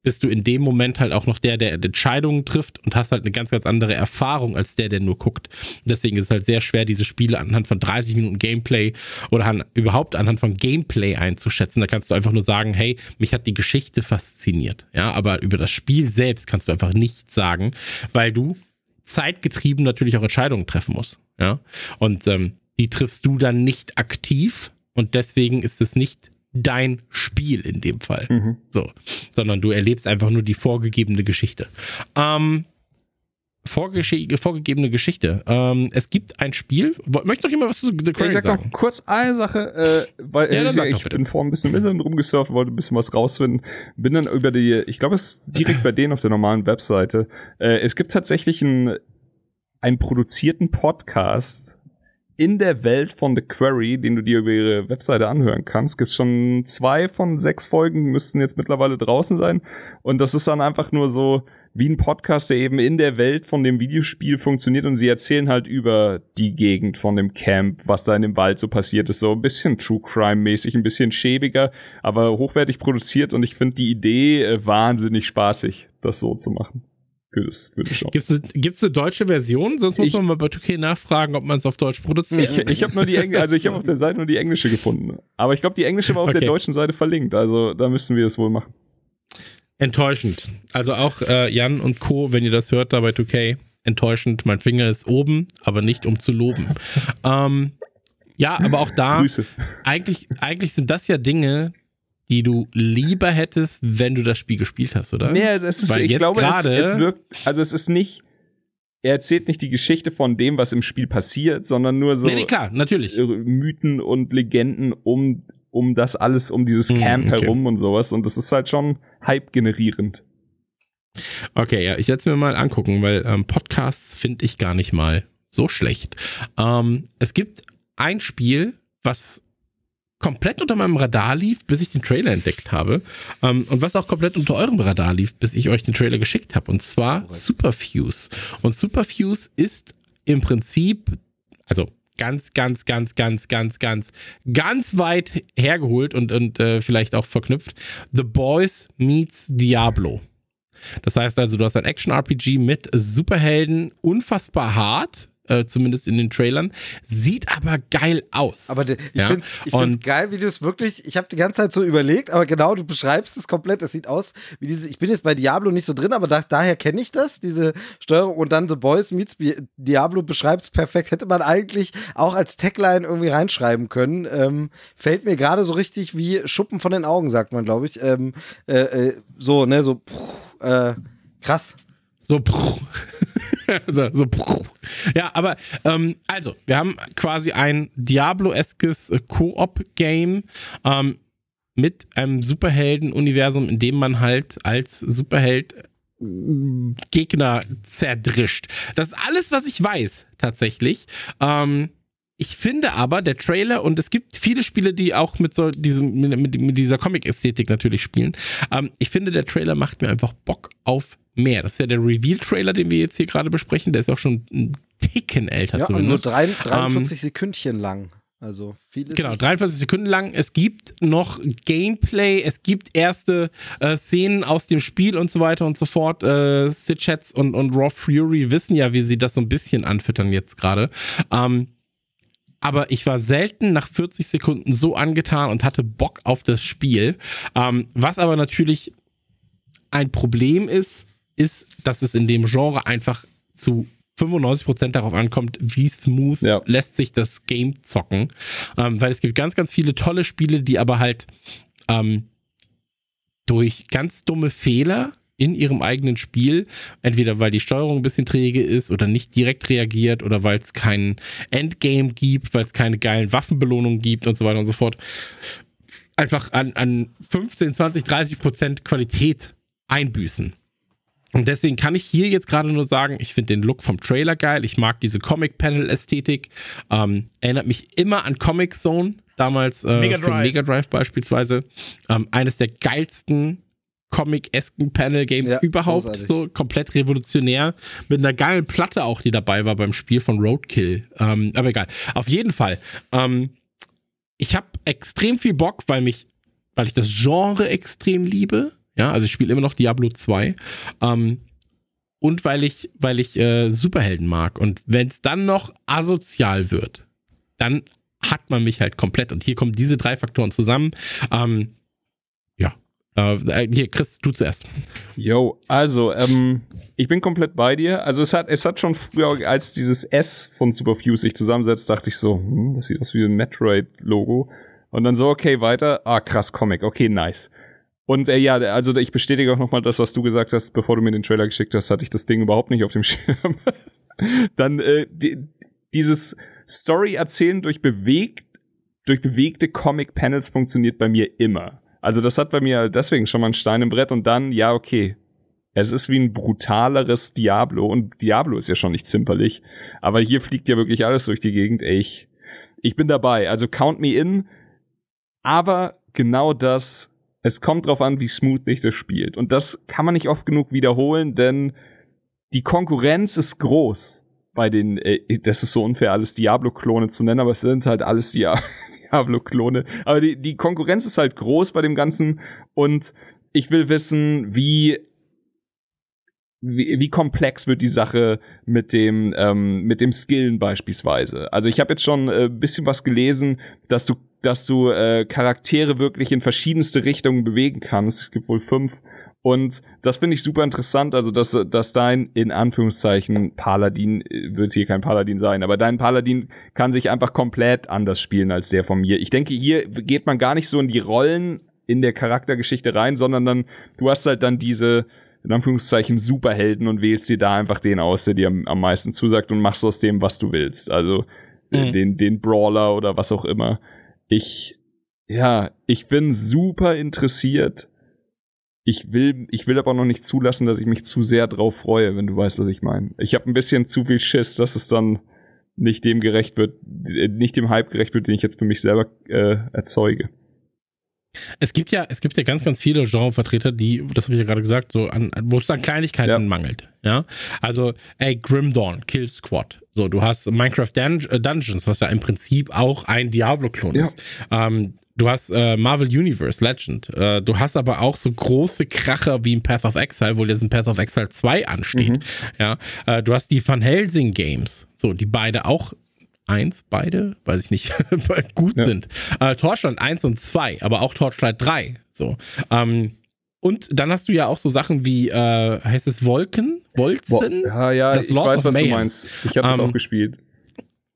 bist du in dem Moment halt auch noch der, der Entscheidungen trifft und hast halt eine ganz, ganz andere Erfahrung als der, der nur guckt. Deswegen ist es halt sehr schwer, diese Spiele anhand von 30 Minuten Gameplay oder an, überhaupt anhand von Gameplay einzuschätzen. Da kannst du einfach nur sagen, hey, mich hat die Geschichte fasziniert. Ja, aber über das Spiel selbst kannst du einfach nichts sagen, weil du zeitgetrieben natürlich auch Entscheidungen treffen musst. Ja, und ähm, die triffst du dann nicht aktiv und deswegen ist es nicht dein Spiel in dem Fall. Mhm. So, sondern du erlebst einfach nur die vorgegebene Geschichte. Ähm, vorgesche vorgegebene Geschichte. Ähm, es gibt ein Spiel. Möchte noch jemand was zu The Ich Quarry sag sagen? noch kurz eine Sache, äh, weil Ja, äh, ich bitte. bin vorhin ein bisschen im Internet rumgesurft, wollte ein bisschen was rausfinden. Bin dann über die, ich glaube, es ist direkt bei denen auf der normalen Webseite. Äh, es gibt tatsächlich einen, einen produzierten Podcast, in der Welt von The Quarry, den du dir über ihre Webseite anhören kannst, gibt's schon zwei von sechs Folgen, müssten jetzt mittlerweile draußen sein. Und das ist dann einfach nur so wie ein Podcast, der eben in der Welt von dem Videospiel funktioniert und sie erzählen halt über die Gegend von dem Camp, was da in dem Wald so passiert ist. So ein bisschen True Crime-mäßig, ein bisschen schäbiger, aber hochwertig produziert und ich finde die Idee äh, wahnsinnig spaßig, das so zu machen das, für das Gibt es eine deutsche Version? Sonst muss Ich- man mal bei 2K nachfragen, ob man es auf Deutsch produziert. Ich, ich habe nur die englische, also ich habe auf der Seite nur die englische gefunden. Aber ich glaube, die englische war auf Okay. der deutschen Seite verlinkt. Also da müssten wir es wohl machen. Enttäuschend. Also auch äh, Jan und Co., wenn ihr das hört da bei 2K, enttäuschend. Mein Finger ist oben, aber nicht um zu loben. <laughs> ähm, ja, aber auch da, Grüße. eigentlich, eigentlich sind das ja Dinge, die du lieber hättest, wenn du das Spiel gespielt hast, oder? Nee, das ist, Weil ich jetzt glaube, es, es wirkt, also es ist nicht, er erzählt nicht die Geschichte von dem, was im Spiel passiert, sondern nur so nee, nee, klar, natürlich. äh, Mythen und Legenden um, um das alles, um dieses Hm, Camp okay. herum und sowas. Und das ist halt schon Hype generierend. Okay, ja, ich werde es mir mal angucken, weil ähm, Podcasts finde ich gar nicht mal so schlecht. Ähm, es gibt ein Spiel, was komplett unter meinem Radar lief, bis ich den Trailer entdeckt habe. Ähm, und was auch komplett unter eurem Radar lief, bis ich euch den Trailer geschickt habe. Und zwar Superfuse. Und Superfuse ist im Prinzip, also ganz, ganz, ganz, ganz, ganz, ganz, ganz weit hergeholt und, und äh, vielleicht auch verknüpft. The Boys meets Diablo. Das heißt also, du hast ein Action-RPG mit Superhelden, unfassbar hart, äh, zumindest in den Trailern, sieht aber geil aus. Aber de, ich Ja, finde es geil, wie du es wirklich, ich habe die ganze Zeit so überlegt, aber genau, du beschreibst es komplett. Es sieht aus wie diese, ich bin jetzt bei Diablo nicht so drin, aber da, daher kenne ich das, diese Steuerung. Und dann The Boys meets Diablo beschreibt es perfekt. Hätte man eigentlich auch als Tagline irgendwie reinschreiben können. Ähm, fällt mir gerade so richtig wie Schuppen von den Augen, sagt man, glaube ich. Ähm, äh, äh, so, ne, so, puh, äh, krass. So, pruh. <laughs> <laughs> so, so. Ja, aber ähm, also, wir haben quasi ein Diablo-eskes äh, Koop-Game ähm, mit einem Superhelden-Universum, in dem man halt als Superheld äh, Gegner zerdrischt. Das ist alles, was ich weiß, tatsächlich. Ähm, ich finde aber, der Trailer, und es gibt viele Spiele, die auch mit so diesem, mit, mit dieser Comic-Ästhetik natürlich spielen. Ähm, ich finde, der Trailer macht mir einfach Bock auf mehr. Das ist ja der Reveal-Trailer, den wir jetzt hier gerade besprechen. Der ist auch schon ein Ticken älter Ja, und nur zumindest. drei, 43 Sekündchen lang. Also vieles. Genau, 43 Sekunden lang. Es gibt noch Gameplay, es gibt erste äh, Szenen aus dem Spiel und so weiter und so fort. Äh, Stitchheads und, und Raw Fury wissen ja, wie sie das so ein bisschen anfüttern jetzt gerade. Ähm, aber ich war selten nach 40 Sekunden so angetan und hatte Bock auf das Spiel. Ähm, was aber natürlich ein Problem ist, ist, dass es in dem Genre einfach zu 95% darauf ankommt, wie smooth Ja. lässt sich das Game zocken. Ähm, weil es gibt ganz, ganz viele tolle Spiele, die aber halt ähm, durch ganz dumme Fehler in ihrem eigenen Spiel, entweder weil die Steuerung ein bisschen träge ist oder nicht direkt reagiert oder weil es kein Endgame gibt, weil es keine geilen Waffenbelohnungen gibt und so weiter und so fort, einfach an, an 15, 20, 30 Prozent Qualität einbüßen. Und deswegen kann ich hier jetzt gerade nur sagen, ich finde den Look vom Trailer geil. Ich mag diese Comic-Panel-Ästhetik. Ähm, erinnert mich immer an Comic Zone, damals äh, Mega für Drive. Mega Drive beispielsweise. Ähm, eines der geilsten Comic-esken Panel-Games Ja, überhaupt. großartig. So komplett revolutionär. Mit einer geilen Platte auch, die dabei war beim Spiel von Roadkill. Ähm, aber egal. Auf jeden Fall. Ähm, ich habe extrem viel Bock, weil mich, weil ich das Genre extrem liebe. Ja, also ich spiele immer noch Diablo 2. Ähm, und weil ich, weil ich äh, Superhelden mag. Und wenn es dann noch asozial wird, dann hat man mich halt komplett. Und hier kommen diese drei Faktoren zusammen. Ähm, ja. Äh, hier, Chris, du zuerst. Yo, also, ähm, ich bin komplett bei dir. Also es hat, es hat schon früher, als dieses S von Superfuse sich zusammensetzt, dachte ich so, hm, das sieht aus wie ein Metroid-Logo. Und dann so, okay, weiter. Ah, krass, Comic. Okay, nice. Und äh, ja, also ich bestätige auch nochmal das, was du gesagt hast, bevor du mir den Trailer geschickt hast, hatte ich das Ding überhaupt nicht auf dem <laughs> Schirm. dann äh, die, dieses Story-Erzählen durch bewegt, durch bewegte Comic-Panels funktioniert bei mir immer. Also das hat bei mir deswegen schon mal ein Stein im Brett und dann, ja, okay, Es ist wie ein brutaleres Diablo und Diablo ist ja schon nicht zimperlich, aber hier fliegt ja wirklich alles durch die Gegend. Ich, ich bin dabei. Also count me in. Aber genau das, es kommt drauf an, wie smooth dich das spielt. Und das kann man nicht oft genug wiederholen, denn die Konkurrenz ist groß bei den, äh, das ist so unfair, alles Diablo-Klone zu nennen, aber es sind halt alles Dia <laughs> Diablo-Klone. Aber die, die Konkurrenz ist halt groß bei dem Ganzen und ich will wissen, wie wie, wie komplex wird die Sache mit dem ähm, mit dem Skillen beispielsweise. Also ich habe jetzt schon äh, bisschen was gelesen, dass du dass du äh, Charaktere wirklich in verschiedenste Richtungen bewegen kannst. Es gibt wohl fünf und das finde ich super interessant, also dass, dass dein, in Anführungszeichen, Paladin, äh, wird hier kein Paladin sein, aber dein Paladin kann sich einfach komplett anders spielen als der von mir. Ich denke, hier geht man gar nicht so in die Rollen in der Charaktergeschichte rein, sondern dann, du hast halt dann diese, in Anführungszeichen, Superhelden und wählst dir da einfach den aus, der dir am, am meisten zusagt und machst aus dem, was du willst. Also mhm. den, den Brawler oder was auch immer. Ich, ja, ich bin super interessiert ich will, ich will aber noch nicht zulassen, dass ich mich zu sehr drauf freue, wenn du weißt, was ich meine. Ich habe ein bisschen zu viel Schiss, dass es dann nicht dem gerecht wird, nicht dem Hype gerecht wird, den ich jetzt für mich selber äh, erzeuge. Es gibt ja, es gibt ja ganz, ganz viele Genrevertreter, die, das habe ich ja gerade gesagt, so an, wo es an Kleinigkeiten ja. mangelt. Ja, also, ey, Grim Dawn, Kill Squad. So, du hast Minecraft Dun äh, Dungeons, was ja im Prinzip auch ein Diablo-Klon ja. ist. Ähm, Du hast äh, Marvel Universe Legend. Äh, du hast aber auch so große Kracher wie in Path of Exile, wo jetzt ein Path of Exile 2 ansteht. Mhm. Ja, äh, du hast die Van Helsing Games, so die beide auch eins, beide, weiß ich nicht, <laughs> gut ja. sind. Äh, Torchland 1 und 2, aber auch Torchlight 3. So. Ähm, und dann hast du ja auch so Sachen wie, äh, heißt es Wolken? Wolzen? Ja, ja, das ich Lord weiß, was Mayhem. du meinst. Ich habe das um, auch ähm, gespielt.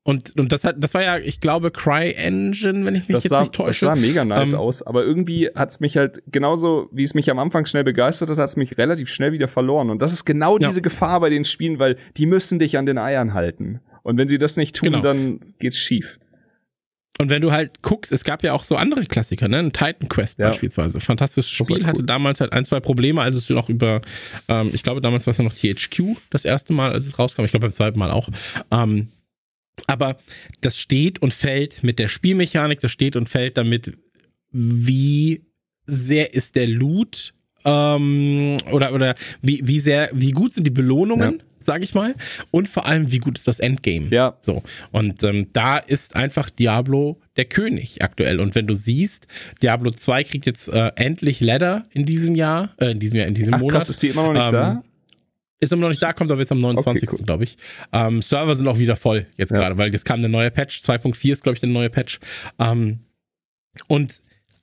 Und, und das hat, das war ja, ich glaube, CryEngine, wenn ich mich das jetzt sah, nicht täusche. Das sah mega nice ähm, aus, aber irgendwie hat's mich halt, genauso wie es mich am Anfang schnell begeistert hat, hat's mich relativ schnell wieder verloren. Und das ist genau ja. diese Gefahr bei den Spielen, weil die müssen dich an den Eiern halten. Und wenn sie das nicht tun, genau. dann geht's schief. Und wenn du halt guckst, es gab ja auch so andere Klassiker, ne? Ein Titan Quest ja. beispielsweise. Fantastisches Spiel, cool. hatte damals halt ein, zwei Probleme, als es noch über, ähm, ich glaube, damals war es ja noch THQ das erste Mal, als es rauskam. Ich glaube, beim zweiten Mal auch. Ähm, aber das steht und fällt mit der Spielmechanik, das steht und fällt damit, wie sehr ist der Loot ähm, oder, oder wie, wie sehr, wie gut sind die Belohnungen, ja. Sag ich mal, und vor allem, wie gut ist das Endgame. Ja. So. Und ähm, da ist einfach Diablo der König aktuell. Und wenn du siehst, Diablo 2 kriegt jetzt äh, endlich Ladder in diesem Jahr, äh, in diesem Jahr, in diesem Ach, Monat. Krass, ist die immer noch nicht ähm, da? Ist immer noch nicht da, kommt aber jetzt am 29. Okay, cool. glaube ich. Ähm, Server sind auch wieder voll jetzt ja. gerade, weil jetzt kam der neue Patch. 2.4 ist, glaube ich, der neue Patch. Ähm, und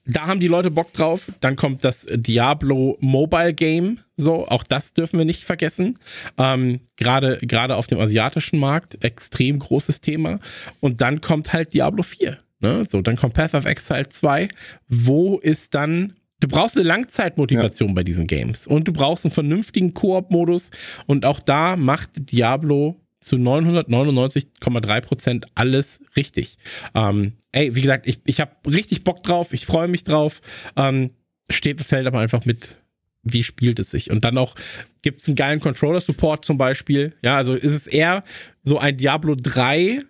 da haben die Leute Bock drauf. Dann kommt das Diablo Mobile Game. So, auch das dürfen wir nicht vergessen. Ähm, gerade, gerade auf dem asiatischen Markt extrem großes Thema. Und dann kommt halt Diablo 4. Ne? So, dann kommt Path of Exile 2. Wo ist dann Du brauchst eine Langzeitmotivation ja. bei diesen Games und du brauchst einen vernünftigen Koop-Modus und auch da macht Diablo zu 999,3% alles richtig. Ähm, ey, wie gesagt, ich, ich habe richtig Bock drauf, ich freue mich drauf. Ähm, steht und fällt aber einfach mit, wie spielt es sich. Und dann auch gibt es einen geilen Controller-Support zum Beispiel. Ja, also ist es eher so ein Diablo 3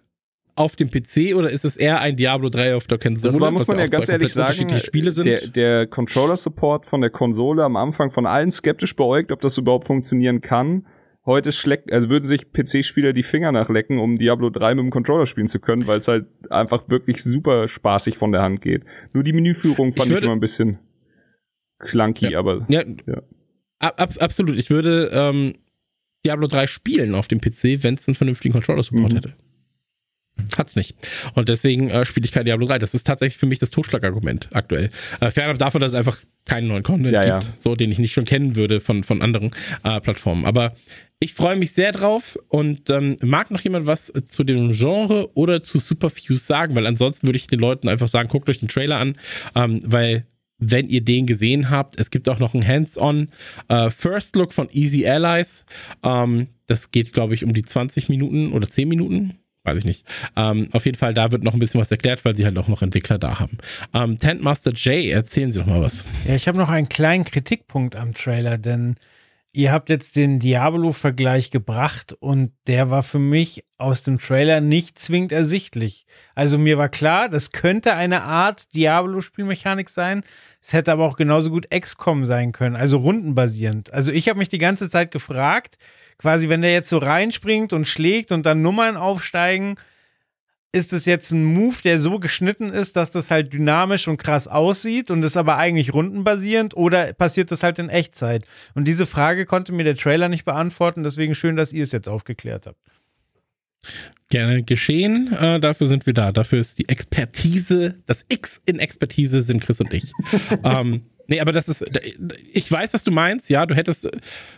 auf dem PC oder ist es eher ein Diablo 3 auf der Konsole? Das muss man ja ganz ehrlich sagen, der, der Controller-Support von der Konsole am Anfang von allen skeptisch beäugt, ob das überhaupt funktionieren kann. Heute schlägt, also würden sich PC-Spieler die Finger nachlecken, um Diablo 3 mit dem Controller spielen zu können, weil es halt einfach wirklich super spaßig von der Hand geht. Nur die Menüführung fand ich, würde, ich immer ein bisschen clunky, ja, aber ja, ja. Ab, absolut. Ich würde ähm, Diablo 3 spielen auf dem PC, wenn es einen vernünftigen Controller-Support mhm. hätte. Hat's nicht. Und deswegen äh, spiele ich kein Diablo 3. Das ist tatsächlich für mich das Totschlagargument aktuell. Äh, fernab davon, dass es einfach keinen neuen Content ja, gibt, ja. so den ich nicht schon kennen würde von, von anderen äh, Plattformen. Aber ich freue mich sehr drauf und ähm, mag noch jemand was zu dem Genre oder zu Superfuse sagen, weil ansonsten würde ich den Leuten einfach sagen, guckt euch den Trailer an, ähm, weil wenn ihr den gesehen habt, es gibt auch noch einen Hands-on äh, First Look von Easy Allies. Ähm, das geht, glaube ich, um die 20 Minuten oder 10 Minuten weiß ich nicht. Ähm, auf jeden Fall, da wird noch ein bisschen was erklärt, weil sie halt auch noch Entwickler da haben. Ähm, Tentmaster J, erzählen Sie doch mal was. Ja, ich habe noch einen kleinen Kritikpunkt am Trailer, denn ihr habt jetzt den Diablo-Vergleich gebracht und der war für mich aus dem Trailer nicht zwingend ersichtlich. Also mir war klar, das könnte eine Art Diablo-Spielmechanik sein. Es hätte aber auch genauso gut XCOM sein können, also rundenbasierend. Also ich habe mich die ganze Zeit gefragt, quasi wenn der jetzt so reinspringt und schlägt und dann Nummern aufsteigen, ist es jetzt ein Move, der so geschnitten ist, dass das halt dynamisch und krass aussieht und ist aber eigentlich rundenbasierend oder passiert das halt in Echtzeit? Und diese Frage konnte mir der Trailer nicht beantworten, deswegen schön, dass ihr es jetzt aufgeklärt habt. Gerne geschehen. Äh, dafür sind wir da. Dafür ist die Expertise, das X in Expertise sind Chris und ich. <laughs> ähm, nee, aber das ist, ich weiß, was du meinst. Ja, du hättest,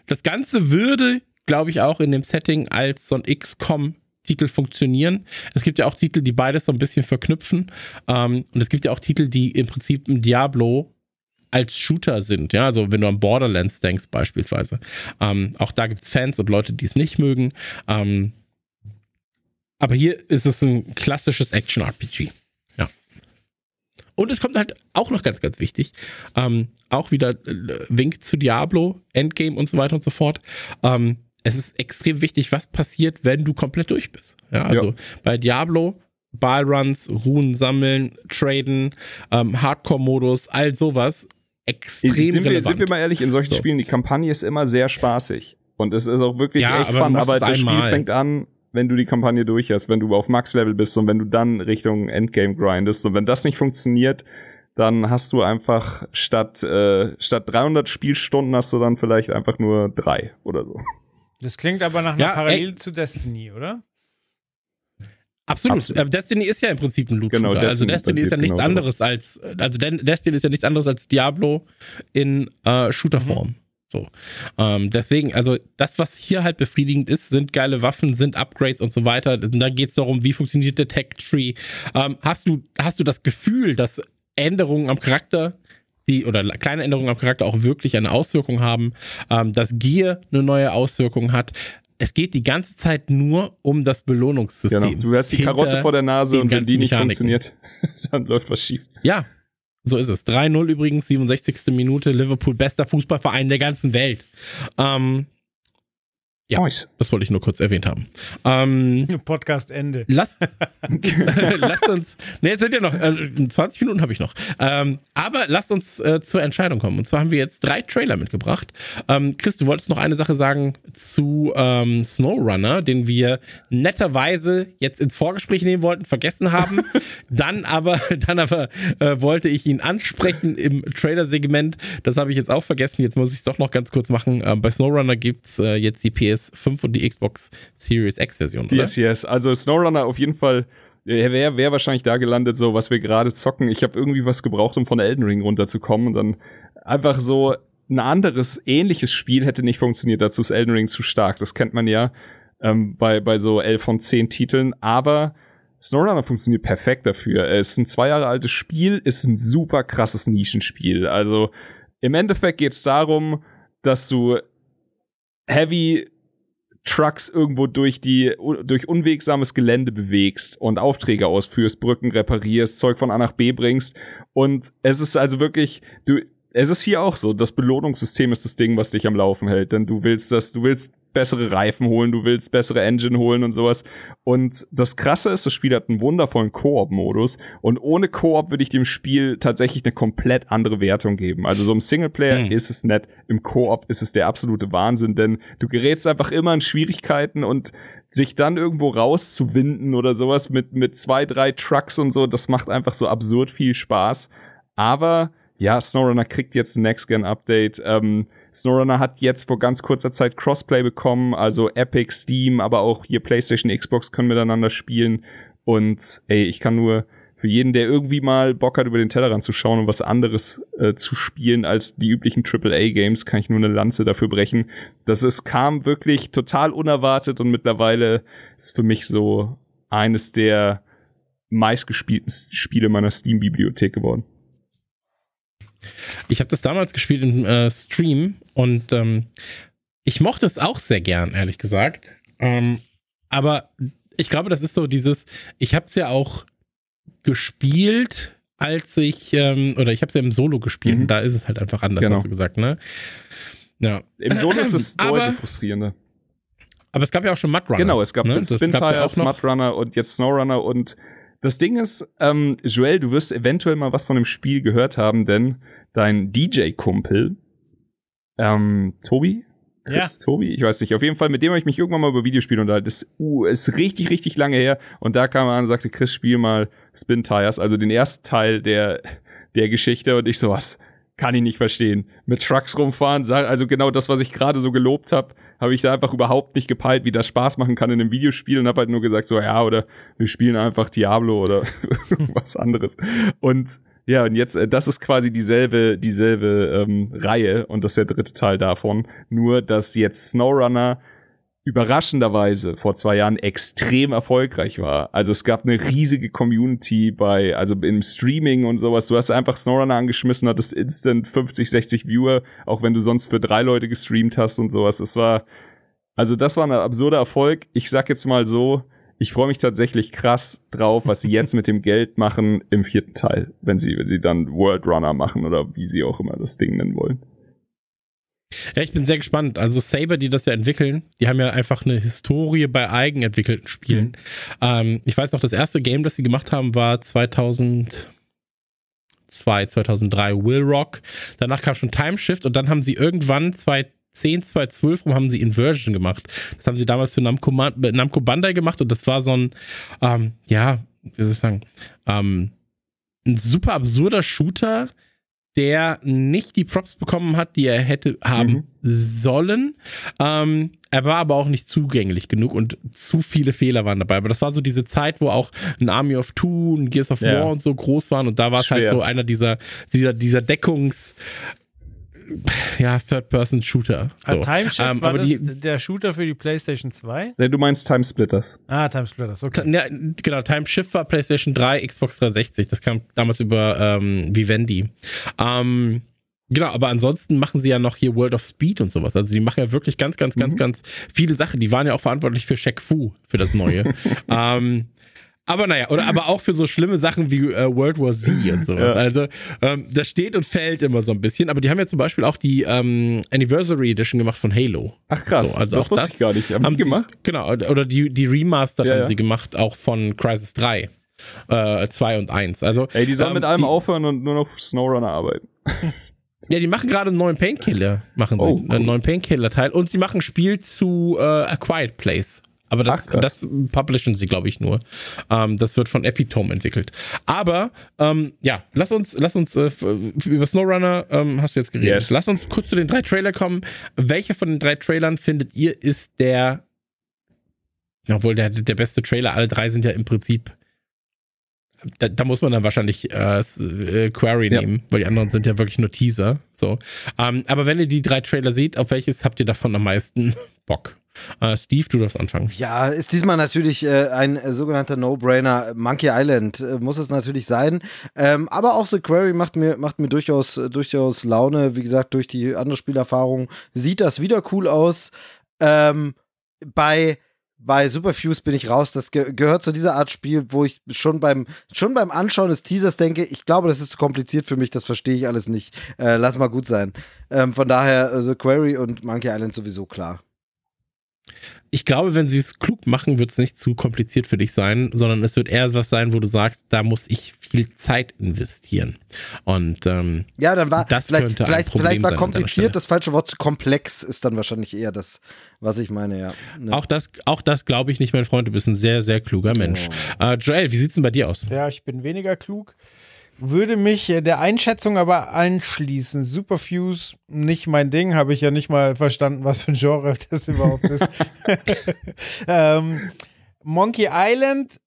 das Ganze würde, glaube ich, auch in dem Setting als so ein XCOM Titel funktionieren. Es gibt ja auch Titel, die beides so ein bisschen verknüpfen. Ähm, und es gibt ja auch Titel, die im Prinzip ein Diablo als Shooter sind. Ja, also wenn du an Borderlands denkst beispielsweise. Ähm, auch da gibt es Fans und Leute, die es nicht mögen. Ähm, aber hier ist es ein klassisches Action-RPG. Ja. Und es kommt halt auch noch ganz, ganz wichtig. Ähm, auch wieder äh, Wink zu Diablo, Endgame und so weiter und so fort. Ähm, es ist extrem wichtig, was passiert, wenn du komplett durch bist. Ja, also ja. bei Diablo, Ballruns, Runen sammeln, traden, ähm, Hardcore-Modus, all sowas. Extrem sind relevant. Wir, sind wir mal ehrlich, in solchen so. Spielen, die Kampagne ist immer sehr spaßig. Und es ist auch wirklich ja, echt aber fun, aber das Spiel fängt an, wenn du die Kampagne durch hast, wenn du auf Max-Level bist und wenn du dann Richtung Endgame grindest. Und wenn das nicht funktioniert, dann hast du einfach statt, äh, statt 300 Spielstunden hast du dann vielleicht einfach nur drei oder so. Das klingt aber nach einer ja, Parallel zu Destiny, oder? Absolut. Absolut. Destiny ist ja im Prinzip ein Loot Genau, Destiny also Destiny ist ja nichts genau anderes als, also Destiny ist ja nichts anderes als Diablo in äh, Shooterform. Mhm. So. Ähm, deswegen, also das, was hier halt befriedigend ist, sind geile Waffen, sind Upgrades und so weiter. Da geht es darum, wie funktioniert der Tech-Tree. Ähm, hast, du, hast du das Gefühl, dass Änderungen am Charakter die oder kleine Änderungen am Charakter auch wirklich eine Auswirkung haben, ähm, dass Gear eine neue Auswirkung hat. Es geht die ganze Zeit nur um das Belohnungssystem. Genau. Du hast die Karotte vor der Nase und wenn die nicht Mechaniken. funktioniert, <laughs> dann läuft was schief. Ja, so ist es. 3-0 übrigens, 67. Minute. Liverpool, bester Fußballverein der ganzen Welt. Ähm, ja, nice. das wollte ich nur kurz erwähnt haben. Ähm, Podcast Ende. Lass, <laughs> <laughs> lasst uns, ne, es sind ja noch, äh, 20 Minuten habe ich noch. Ähm, aber lasst uns äh, zur Entscheidung kommen. Und zwar haben wir jetzt drei Trailer mitgebracht. Ähm, Chris, du wolltest noch eine Sache sagen zu ähm, SnowRunner, den wir netterweise jetzt ins Vorgespräch nehmen wollten, vergessen haben. <laughs> dann aber, dann aber äh, wollte ich ihn ansprechen im Trailer-Segment. Das habe ich jetzt auch vergessen. Jetzt muss ich es doch noch ganz kurz machen. Ähm, bei SnowRunner gibt's äh, jetzt die PS PS5 und die Xbox Series X Version, oder? Yes, yes. Also SnowRunner auf jeden Fall er wäre wär wahrscheinlich da gelandet, so was wir gerade zocken. Ich habe irgendwie was gebraucht, um von Elden Ring runterzukommen und dann einfach so ein anderes, ähnliches Spiel hätte nicht funktioniert. Dazu ist Elden Ring zu stark. Das kennt man ja ähm, bei, bei so 11 von 10 Titeln. Aber SnowRunner funktioniert perfekt dafür. Es ist ein zwei Jahre altes Spiel, ist ein super krasses Nischenspiel. Also im Endeffekt geht es darum, dass du heavy Trucks irgendwo durch die durch unwegsames Gelände bewegst und Aufträge ausführst, Brücken reparierst, Zeug von A nach B bringst. Und es ist also wirklich du es ist hier auch so, das Belohnungssystem ist das Ding, was dich am Laufen hält, denn du willst das, du willst bessere Reifen holen, du willst bessere Engine holen und sowas. Und das Krasse ist, das Spiel hat einen wundervollen Koop-Modus und ohne Koop würde ich dem Spiel tatsächlich eine komplett andere Wertung geben. Also so im Singleplayer mhm. ist es nett, im Koop ist es der absolute Wahnsinn, denn du gerätst einfach immer in Schwierigkeiten und sich dann irgendwo rauszuwinden oder sowas mit, mit zwei, drei Trucks und so, das macht einfach so absurd viel Spaß. Aber ja, SnowRunner kriegt jetzt ein Next-Gen-Update. Ähm, SnowRunner hat jetzt vor ganz kurzer Zeit Crossplay bekommen, also Epic, Steam, aber auch hier PlayStation, Xbox können miteinander spielen. Und ey, ich kann nur für jeden, der irgendwie mal Bock hat, über den Tellerrand zu schauen und was anderes äh, zu spielen als die üblichen AAA-Games, kann ich nur eine Lanze dafür brechen. Das ist, kam wirklich total unerwartet und mittlerweile ist für mich so eines der meistgespielten Spiele meiner Steam-Bibliothek geworden. Ich habe das damals gespielt im äh, Stream und ähm, ich mochte es auch sehr gern, ehrlich gesagt. Ähm, aber ich glaube, das ist so dieses, ich habe es ja auch gespielt, als ich, ähm, oder ich habe es ja im Solo gespielt mhm. und da ist es halt einfach anders, genau. hast du gesagt, ne? Ja. Im Solo ist es <clears throat> Aber- deutlich frustrierender. Aber es gab ja auch schon Mudrunner. Genau, es gab ne? den Das Spin gab's ja. Mudrunner und jetzt Snowrunner und das Ding ist, ähm, Joel, du wirst eventuell mal was von dem Spiel gehört haben, denn dein DJ-Kumpel, ähm, Tobi? Chris, Tobi? Ich weiß nicht. Auf jeden Fall, mit dem habe ich mich irgendwann mal über Videospiele unterhalten. Das uh, ist richtig, richtig lange her. Und da kam er an und sagte, Chris, spiel mal Spin Tires, also den ersten Teil der, der Geschichte. Und ich so, was? Kann ich nicht verstehen. Mit Trucks rumfahren, also genau das, was ich gerade so gelobt habe, habe ich da einfach überhaupt nicht gepeilt, wie das Spaß machen kann in einem Videospiel und habe halt nur gesagt, so ja, oder wir spielen einfach Diablo oder <laughs> was anderes. Und ja, und jetzt, äh, das ist quasi dieselbe, dieselbe ähm, Reihe und das ist der dritte Teil davon. Nur, dass jetzt SnowRunner überraschenderweise vor zwei Jahren extrem erfolgreich war. Also es gab eine riesige Community bei, also im Streaming und sowas. Du hast einfach SnowRunner angeschmissen, hattest instant 50, 60 Viewer, auch wenn du sonst für drei Leute gestreamt hast und sowas. Es war, also das war ein absurder Erfolg. Ich sag jetzt mal so, ich freue mich tatsächlich krass drauf, was sie jetzt mit dem Geld machen im vierten Teil, wenn sie, wenn sie dann World Runner machen oder wie sie auch immer das Ding nennen wollen. Ja, ich bin sehr gespannt. Also Saber, die das ja entwickeln, die haben ja einfach eine Historie bei eigenentwickelten Spielen. Mhm. Ähm, ich weiß noch, das erste Game, das sie gemacht haben, war 2002, 2003 Will Rock. Danach kam schon Time Shift und dann haben sie irgendwann 2010, 2012 rum haben sie Inversion gemacht. Das haben sie damals für Namco, Ma- Namco Bandai gemacht und das war so ein, ähm, ja, wie soll ich sagen, ähm, ein super absurder Shooter, der nicht die Props bekommen hat, die er hätte haben Mhm. sollen. Ähm, er war aber auch nicht zugänglich genug und zu viele Fehler waren dabei. Aber das war so diese Zeit, wo auch ein Army of Two, ein Gears of Ja. War und so groß waren und da war es halt so einer dieser, dieser, dieser Deckungs, ja, Third-Person-Shooter. Ah, So. Time Shift Ähm, war aber das die, der Shooter für die PlayStation 2? Nee, du meinst Time Splitters. Ah, Time Splitters, okay. Ja, genau, Time Shift war PlayStation 3, Xbox 360. Das kam damals über ähm, Vivendi. Ähm, genau, aber ansonsten machen sie ja noch hier World of Speed und sowas. Also die machen ja wirklich ganz, ganz, ganz, ganz viele Sachen. Die waren ja auch verantwortlich für Shaq Fu, für das Neue. <laughs> ähm, aber naja, oder aber auch für so schlimme Sachen wie äh, World War Z und sowas. Ja. Also ähm, das steht und fällt immer so ein bisschen. Aber die haben ja zum Beispiel auch die ähm, Anniversary Edition gemacht von Halo. Ach krass, So, also das wusste das ich gar nicht. Haben, haben die sie gemacht? Genau, oder die, die Remastered Ja, haben ja. sie gemacht, auch von Crisis 3. Äh, 2 und 1. Also, Ey, die sollen ähm, mit allem die, aufhören und nur noch Snowrunner arbeiten. Ja, die machen gerade einen neuen Painkiller, machen sie. Oh, cool. Einen neuen Painkiller-Teil. Und sie machen ein Spiel zu äh, A Quiet Place. Aber das, Ach, das publishen sie, glaube ich, nur. Ähm, das wird von Epitome entwickelt. Aber, ähm, ja, lass uns, lass uns äh, über SnowRunner ähm, hast du jetzt geredet. Yes. Lass uns kurz zu den drei Trailer kommen. Welcher von den drei Trailern findet ihr ist der, obwohl der, der beste Trailer, alle drei sind ja im Prinzip da, da muss man dann wahrscheinlich äh, äh, Query Ja. nehmen, weil die anderen sind ja wirklich nur Teaser. So. Ähm, aber wenn ihr die drei Trailer seht, auf welches habt ihr davon am meisten <laughs> Bock? Äh, Steve, du darfst anfangen. Ja, ist diesmal natürlich äh, ein äh, sogenannter No-Brainer. Monkey Island äh, muss es natürlich sein. Ähm, aber auch The Quarry macht mir, macht mir durchaus, äh, durchaus Laune. Wie gesagt, durch die andere Spielerfahrung sieht das wieder cool aus. Ähm, bei bei Superfuse bin ich raus. Das ge gehört zu dieser Art Spiel, wo ich schon beim, schon beim Anschauen des Teasers denke, ich glaube, das ist zu kompliziert für mich, das verstehe ich alles nicht. Äh, lass mal gut sein. Ähm, von daher, äh, The Quarry und Monkey Island sowieso klar. Ich glaube, wenn sie es klug machen, wird es nicht zu kompliziert für dich sein, sondern es wird eher was sein, wo du sagst, da muss ich viel Zeit investieren. Und ähm, Ja, dann war Das vielleicht, könnte ein vielleicht, Problem vielleicht war sein kompliziert das falsche Wort. Komplex ist dann wahrscheinlich eher das, was ich meine, ja. Ne. auch das, auch das glaube ich nicht, mein Freund. Du bist ein sehr, sehr kluger Mensch. Äh, Joel, wie sieht's denn bei dir aus? Ja, ich bin weniger klug. Würde mich äh, der Einschätzung aber anschließen. Superfuse, nicht mein Ding, habe ich ja nicht mal verstanden, was für ein Genre <laughs> das überhaupt ist. <laughs> ähm, Monkey Island,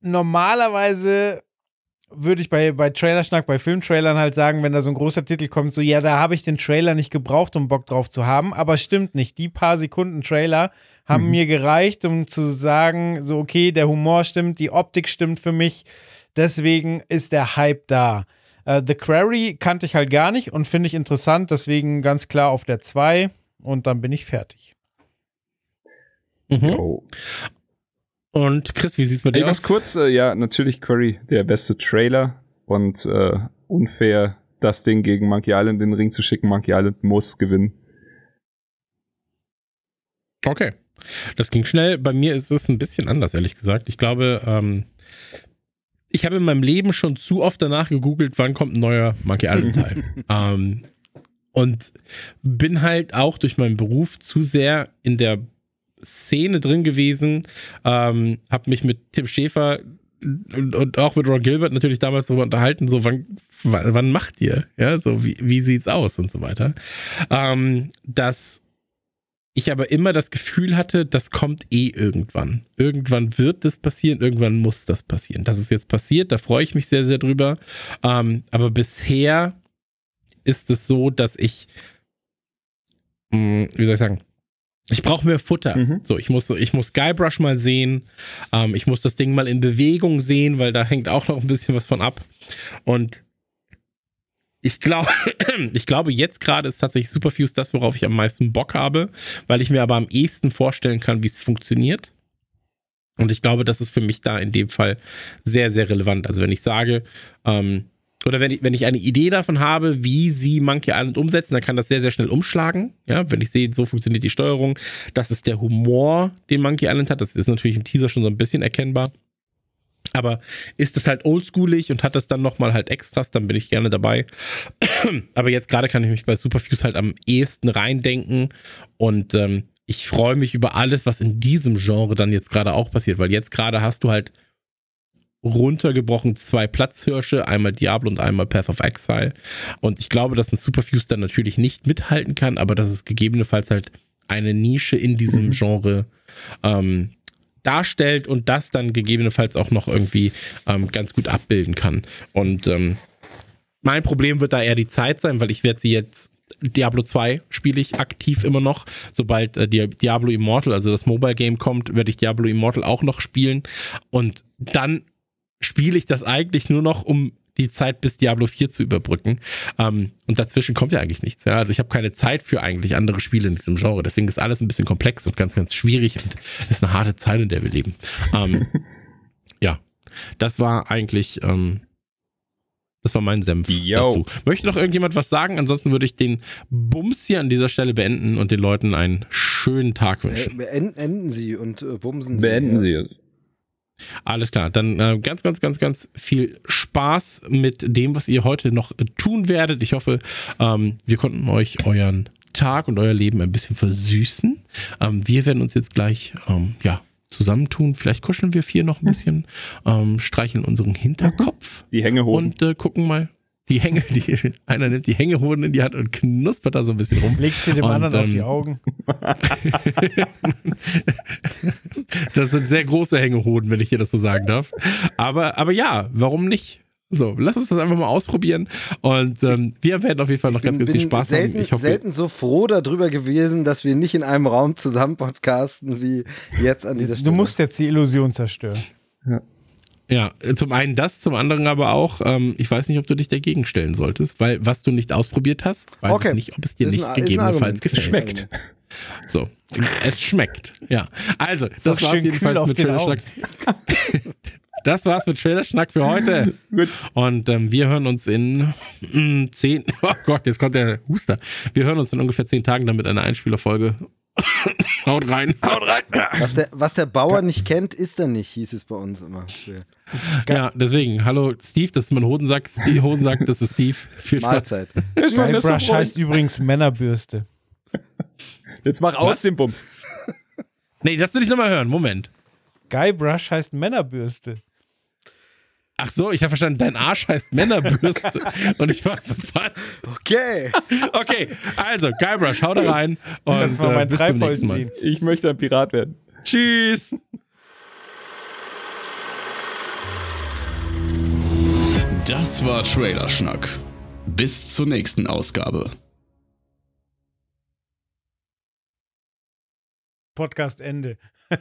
normalerweise würde ich bei, bei Trailerschnack, bei Filmtrailern halt sagen, wenn da so ein großer Titel kommt, so, ja, da habe ich den Trailer nicht gebraucht, um Bock drauf zu haben, aber stimmt nicht. Die paar Sekunden Trailer haben mir gereicht, um zu sagen, so, okay, der Humor stimmt, die Optik stimmt für mich, deswegen ist der Hype da. Äh, The Quarry kannte ich halt gar nicht und finde ich interessant, deswegen ganz klar auf der 2 und dann bin ich fertig. Mhm. Oh. Und Chris, wie sieht's bei dir aus? ganz kurz, äh, ja, natürlich Curry, der beste Trailer und äh, unfair das Ding gegen Monkey Island in den Ring zu schicken. Monkey Island muss gewinnen. Okay. Das ging schnell. Bei mir ist es ein bisschen anders, ehrlich gesagt. Ich glaube, ähm, ich habe in meinem Leben schon zu oft danach gegoogelt, wann kommt ein neuer Monkey Island Teil. <laughs> ähm, und bin halt auch durch meinen Beruf zu sehr in der Szene drin gewesen, ähm, habe mich mit Tim Schäfer und, und, auch mit Ron Gilbert natürlich damals darüber unterhalten, so wann, wann, wann macht ihr? Ja, so wie, wie sieht's aus und so weiter. Ähm, dass ich aber immer das Gefühl hatte, das kommt eh irgendwann. Irgendwann wird das passieren, irgendwann muss das passieren. Das ist jetzt passiert, da freue ich mich sehr, sehr drüber. Ähm, aber bisher ist es so, dass ich, mh, hm, wie soll ich sagen, ich brauche mehr Futter. Mhm. So, ich muss, ich muss Guybrush mal sehen. Ähm, ich muss das Ding mal in Bewegung sehen, weil da hängt auch noch ein bisschen was von ab. Und ich glaube, <clears throat> ich glaube, jetzt gerade ist tatsächlich Superfuse das, worauf ich am meisten Bock habe, weil ich mir aber am ehesten vorstellen kann, wie es funktioniert. Und ich glaube, das ist für mich da in dem Fall sehr, sehr relevant. Also wenn ich sage, ähm, oder wenn ich, wenn ich eine Idee davon habe, wie sie Monkey Island umsetzen, dann kann das sehr, sehr schnell umschlagen. Ja, wenn ich sehe, so funktioniert die Steuerung, das ist der Humor, den Monkey Island hat. Das ist natürlich im Teaser schon so ein bisschen erkennbar. Aber ist das halt oldschoolig und hat das dann nochmal halt Extras, dann bin ich gerne dabei. <clears throat> Aber jetzt gerade kann ich mich bei Superfuse halt am ehesten reindenken und ähm, ich freue mich über alles, was in diesem Genre dann jetzt gerade auch passiert, weil jetzt gerade hast du halt runtergebrochen zwei Platzhirsche, einmal Diablo und einmal Path of Exile. Und ich glaube, dass ein Superfuse dann natürlich nicht mithalten kann, aber dass es gegebenenfalls halt eine Nische in diesem mhm. Genre ähm, darstellt und das dann gegebenenfalls auch noch irgendwie ähm, ganz gut abbilden kann. Und ähm, mein Problem wird da eher die Zeit sein, weil ich werde sie jetzt Diablo 2 spiele ich aktiv immer noch. Sobald äh, Diablo Immortal, also das Mobile Game kommt, werde ich Diablo Immortal auch noch spielen. Und dann spiele ich das eigentlich nur noch, um die Zeit bis Diablo 4 zu überbrücken. Ähm, und dazwischen kommt ja eigentlich nichts. Ja? Also ich habe keine Zeit für eigentlich andere Spiele in diesem Genre. Deswegen ist alles ein bisschen komplex und ganz, ganz schwierig und ist eine harte Zeit, in der wir leben. Ähm, <laughs> ja, das war eigentlich, ähm, das war mein Senf Yo. dazu. Möchte noch irgendjemand was sagen? Ansonsten würde ich den Bums hier an dieser Stelle beenden und den Leuten einen schönen Tag wünschen. Äh, beenden Sie und äh, bumsen Sie. Beenden Sie. Alles klar, dann äh, ganz, ganz, ganz, ganz viel Spaß mit dem, was ihr heute noch äh, tun werdet. Ich hoffe, ähm, wir konnten euch euren Tag und euer Leben ein bisschen versüßen. Ähm, wir werden uns jetzt gleich, ähm, ja, zusammentun. Vielleicht kuscheln wir vier noch ein bisschen, ähm, streicheln unseren Hinterkopf. Die Hängehoden. Und äh, gucken mal, die Hänge, die, einer nimmt die Hängehoden in die Hand und knuspert da so ein bisschen rum. Legt sie dem und, anderen ähm, auf die Augen. <laughs> das sind sehr große Hängehoden, wenn ich hier das so sagen darf. Aber, aber ja, warum nicht? So, lass uns das einfach mal ausprobieren. Und ähm, wir werden auf jeden Fall noch ganz, ganz viel Spaß selten, haben. Ich hoffe, selten so froh darüber gewesen, dass wir nicht in einem Raum zusammen podcasten wie jetzt an dieser Stelle. Du musst jetzt die Illusion zerstören. Ja. Ja, zum einen das, zum anderen aber auch, ähm, ich weiß nicht, ob du dich dagegen stellen solltest, weil was du nicht ausprobiert hast, weiß okay. ich nicht, ob es dir ist nicht ein, gegebenenfalls gefällt. Schmeckt. So, es schmeckt, ja. Also, das war's jedenfalls mit Trailerschnack. das war's mit Trailerschnack für heute. <laughs> Und ähm, wir hören uns in mh, mm, zehn, <laughs> oh Gott, jetzt kommt der Huster. Wir hören uns in ungefähr zehn Tagen dann mit einer Einspielerfolge Haut rein, haut rein. Was der, was der Bauer nicht kennt, ist er nicht, hieß es bei uns immer. Ja, deswegen, hallo Steve, das ist mein Hodensack. Steve, Hodensack, das ist Steve. Viel Spaß. Mahlzeit. Guybrush heißt übrigens Männerbürste. Jetzt mach aus was? den Bums. Nee, das will ich nochmal hören. Moment. Guybrush heißt Männerbürste. Ach so, ich habe verstanden, dein Arsch heißt Männerbürste. <laughs> und ich war so, was? Okay. Okay, also, Guybrush, hau da rein. Und Kannst mal mein äh, Treibholz ziehen. Ich möchte ein Pirat werden. Tschüss. Das war Trailerschnack. Bis zur nächsten Ausgabe. Podcast Ende. <laughs>